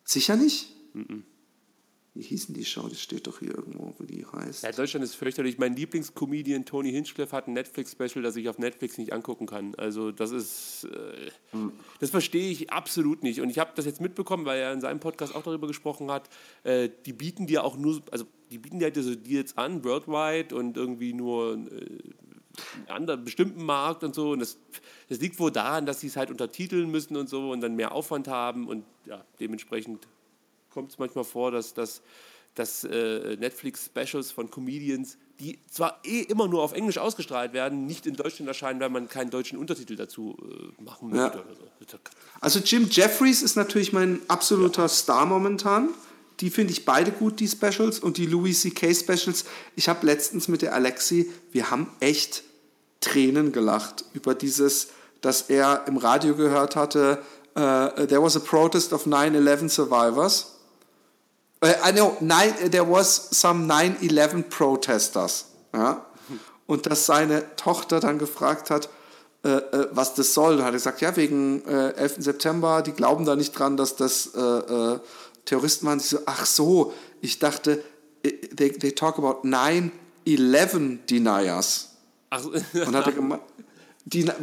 Sicher nicht? Wie hießen die Show? Das steht doch hier irgendwo, wie die heißt. Ja, Deutschland ist fürchterlich. Mein Lieblingscomedian Tony Hinchcliffe hat ein Netflix-Special, das ich auf Netflix nicht angucken kann. Also das ist, äh, das verstehe ich absolut nicht. Und ich habe das jetzt mitbekommen, weil er in seinem Podcast auch darüber gesprochen hat. Äh, die bieten dir auch nur, also die bieten dir halt diese Deals an, worldwide und irgendwie nur äh, einen anderen bestimmten Markt und so. Und das, das liegt wohl daran, dass sie es halt untertiteln müssen und so und dann mehr Aufwand haben und ja, dementsprechend kommt es manchmal vor, dass, dass, dass äh, Netflix-Specials von Comedians, die zwar eh immer nur auf Englisch ausgestrahlt werden, nicht in Deutschland erscheinen, weil man keinen deutschen Untertitel dazu äh, machen möchte. Ja. So. Also Jim Jeffries ist natürlich mein absoluter Star momentan. Die finde ich beide gut, die Specials. Und die Louis C.K. Specials. Ich habe letztens mit der Alexi, wir haben echt Tränen gelacht über dieses, dass er im Radio gehört hatte, äh, there was a protest of 9-11 survivors. I know, nine, there was some 9-11 protesters. Ja? Und dass seine Tochter dann gefragt hat, äh, äh, was das soll. Da hat er gesagt, ja, wegen äh, 11. September, die glauben da nicht dran, dass das äh, äh, Terroristen waren. Sie so, ach so, ich dachte, äh, they, they talk about 9-11 deniers. Ach. Und hat er gemeint, die, äh,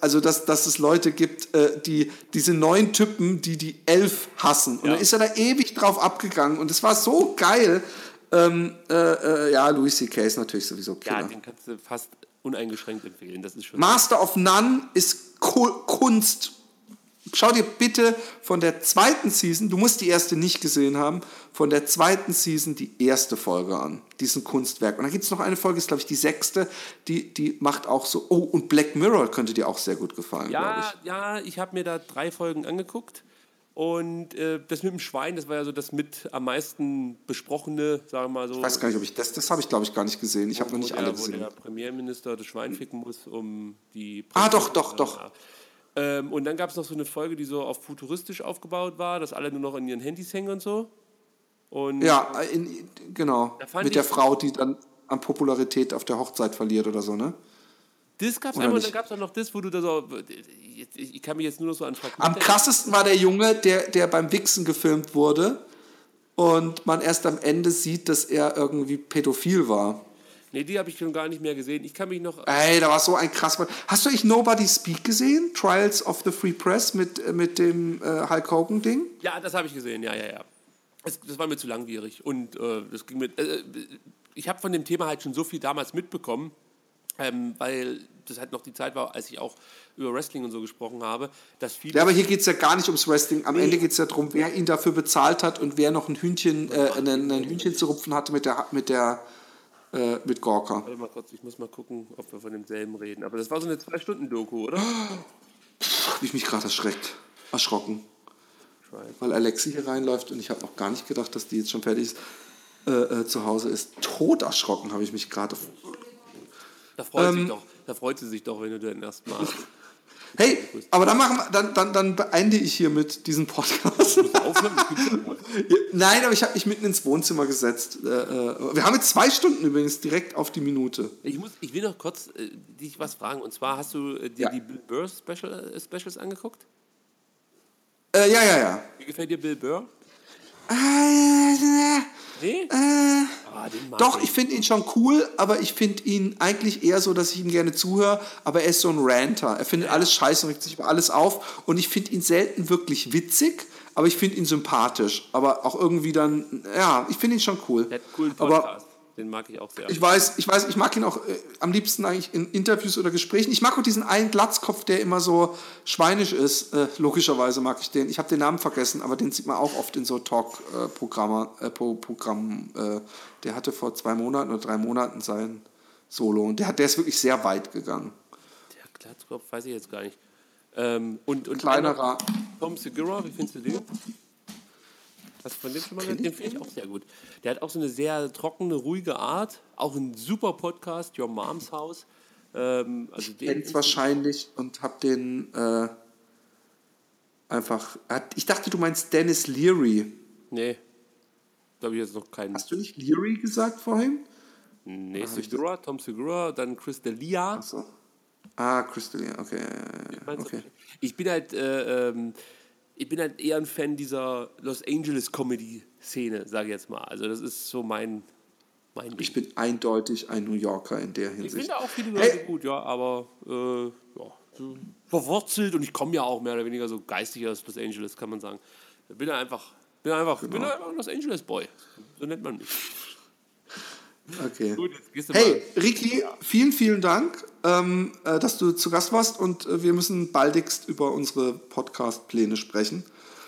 also dass, dass es Leute gibt, äh, die diese neun Typen, die die elf hassen. Und Ja. dann ist er da ewig drauf abgegangen und es war so geil. Ähm, äh, äh, ja, Louis C.K. ist natürlich sowieso ja, Killer. den kannst du fast uneingeschränkt empfehlen. Das ist schon. Master of None ist Ku- Kunst. Schau dir bitte von der zweiten Season, du musst die erste nicht gesehen haben, von der zweiten Season die erste Folge an. Diesen Kunstwerk. Und dann gibt es noch eine Folge, ist glaube ich die sechste, die, die macht auch so. Oh, und Black Mirror könnte dir auch sehr gut gefallen, ja, ich. ja, ich habe mir da drei Folgen angeguckt. Und äh, das mit dem Schwein, das war ja so das mit am meisten besprochene, sagen wir mal so. Ich weiß gar nicht, ob ich das, das habe ich glaube ich gar nicht gesehen. Ich habe noch wo nicht alle Wo gesehen. der Premierminister das Schwein ficken muss, um die. Ah, doch, doch, doch. Ähm, und dann gab es noch so eine Folge, die so auf futuristisch aufgebaut war, dass alle nur noch in ihren Handys hängen und so. Und Ja, in, genau. Mit der Frau, die dann an Popularität auf der Hochzeit verliert oder so, ne? das gab es einmal und dann nicht? gab es auch noch das, wo du da so. Ich kann mich jetzt nur noch so an Fragmente Am krassesten war der Junge, der, der beim Wichsen gefilmt wurde und man erst am Ende sieht, dass er irgendwie pädophil war. Nee, die habe ich schon gar nicht mehr gesehen. Ich kann mich noch. Ey, da war so ein krass. Hast du ich Nobody Speak gesehen? Trials of the Free Press mit, äh, mit dem äh, Hulk Hogan-Ding? Ja, das habe ich gesehen, ja, ja, ja. Es, das war mir zu langwierig und äh, das ging mir. Äh, ich habe von dem Thema halt schon so viel damals mitbekommen, ähm, weil das halt noch die Zeit war, als ich auch über Wrestling und so gesprochen habe, dass viele. Ja, aber hier geht es ja gar nicht ums Wrestling. Am Ende geht es ja darum, wer ihn dafür bezahlt hat und wer noch ein Hühnchen, äh, ein, ein Hühnchen zu rupfen hatte mit der mit der äh, mit Gorka. Warte mal kurz, ich muss mal gucken, ob wir von demselben reden. Aber das war so eine Zwei-Stunden-Doku, oder? Habe ich mich gerade erschreckt. Erschrocken. Weil Alexi hier reinläuft und ich habe auch gar nicht gedacht, dass die jetzt schon fertig ist. Äh, äh, zu Hause ist. Tot erschrocken habe ich mich gerade. Da freut, Ähm. sich doch, da freut sie sich doch, wenn du den ersten Mal (laughs) Hey, aber dann, machen wir, dann, dann, dann beende ich hiermit diesen Podcast. (laughs) Nein, aber ich habe mich mitten ins Wohnzimmer gesetzt. Äh, äh, wir haben jetzt zwei Stunden übrigens direkt auf die Minute. Ich, muss, ich will noch kurz äh, dich was fragen. Und zwar hast du äh, dir Ja. die Bill Burr Special, äh, Specials angeguckt? Äh, ja, ja, ja. Wie gefällt dir Bill Burr? Äh, Nee? ah, den mag Doch, ich finde ihn schon cool, aber ich finde ihn eigentlich eher so, dass ich ihm gerne zuhöre, aber er ist so ein Ranter. Er findet alles scheiße und regt sich über alles auf und ich finde ihn selten wirklich witzig, aber ich finde ihn sympathisch. Aber auch irgendwie dann, ja, ich finde ihn schon cool. Der hat einen coolen aber Podcast. Den mag ich auch sehr. ich weiß, ich weiß, ich mag ihn auch äh, am liebsten eigentlich in Interviews oder Gesprächen. Ich mag auch diesen einen Glatzkopf, der immer so schweinisch ist. Äh, logischerweise mag ich den. Ich habe den Namen vergessen, aber den sieht man auch oft in so Talk-Programmen. Äh, Pro Programmen, äh, der hatte vor zwei Monaten oder drei Monaten sein Solo und der, hat, der ist wirklich sehr weit gegangen. Der Glatzkopf weiß ich jetzt gar nicht. Ähm, und, und Kleinerer. Tom Segura, wie findest du den? Hast du von dem schon mal gehört? Den finde ich auch sehr gut. Der hat auch so eine sehr trockene, ruhige Art. Auch ein super Podcast, Your Moms House. Ähm, also den Kenn's wahrscheinlich und hab den äh, einfach. Hat, ich dachte, du meinst Dennis Leary. Nee. Da habe ich jetzt noch keinen. Hast du nicht Leary gesagt vorhin? Nee, Segura, Tom Segura, dann Chris D'Elia. So. Ah, Crystal, ja, okay. ja, ja, ja, du? okay. Ich bin halt, äh, ähm, ich bin halt eher ein Fan dieser Los Angeles Comedy Szene, sage ich jetzt mal. Also das ist so mein, mein Ding. Ich bin eindeutig ein New Yorker in der Ich Hinsicht. finde auch viele Leute Hey. gut, ja, aber äh, ja, verwurzelt und ich komme ja auch mehr oder weniger so geistig aus Los Angeles, kann man sagen. Ich bin einfach, bin einfach, bin Genau. einfach ein Los Angeles Boy. So nennt man mich. Okay. Gut, Hey, Ricky, vielen, vielen Dank, ähm, äh, dass du zu Gast warst und äh, wir müssen baldigst über unsere Podcast-Pläne sprechen.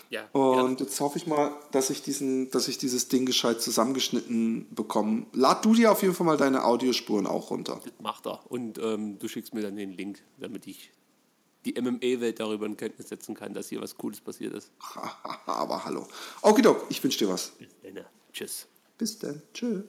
Ja, Und jetzt hoffe ich mal, dass ich, diesen, dass ich dieses Ding gescheit zusammengeschnitten bekomme. Lad du dir auf jeden Fall mal deine Audiospuren auch runter. Das macht er. Und ähm, du schickst mir dann den Link, damit ich die MMA-Welt darüber in Kenntnis setzen kann, dass hier was Cooles passiert ist. (laughs) Aber hallo. Okidok, ich wünsche dir was. Bis dann. Tschüss. Bis dann. Tschö.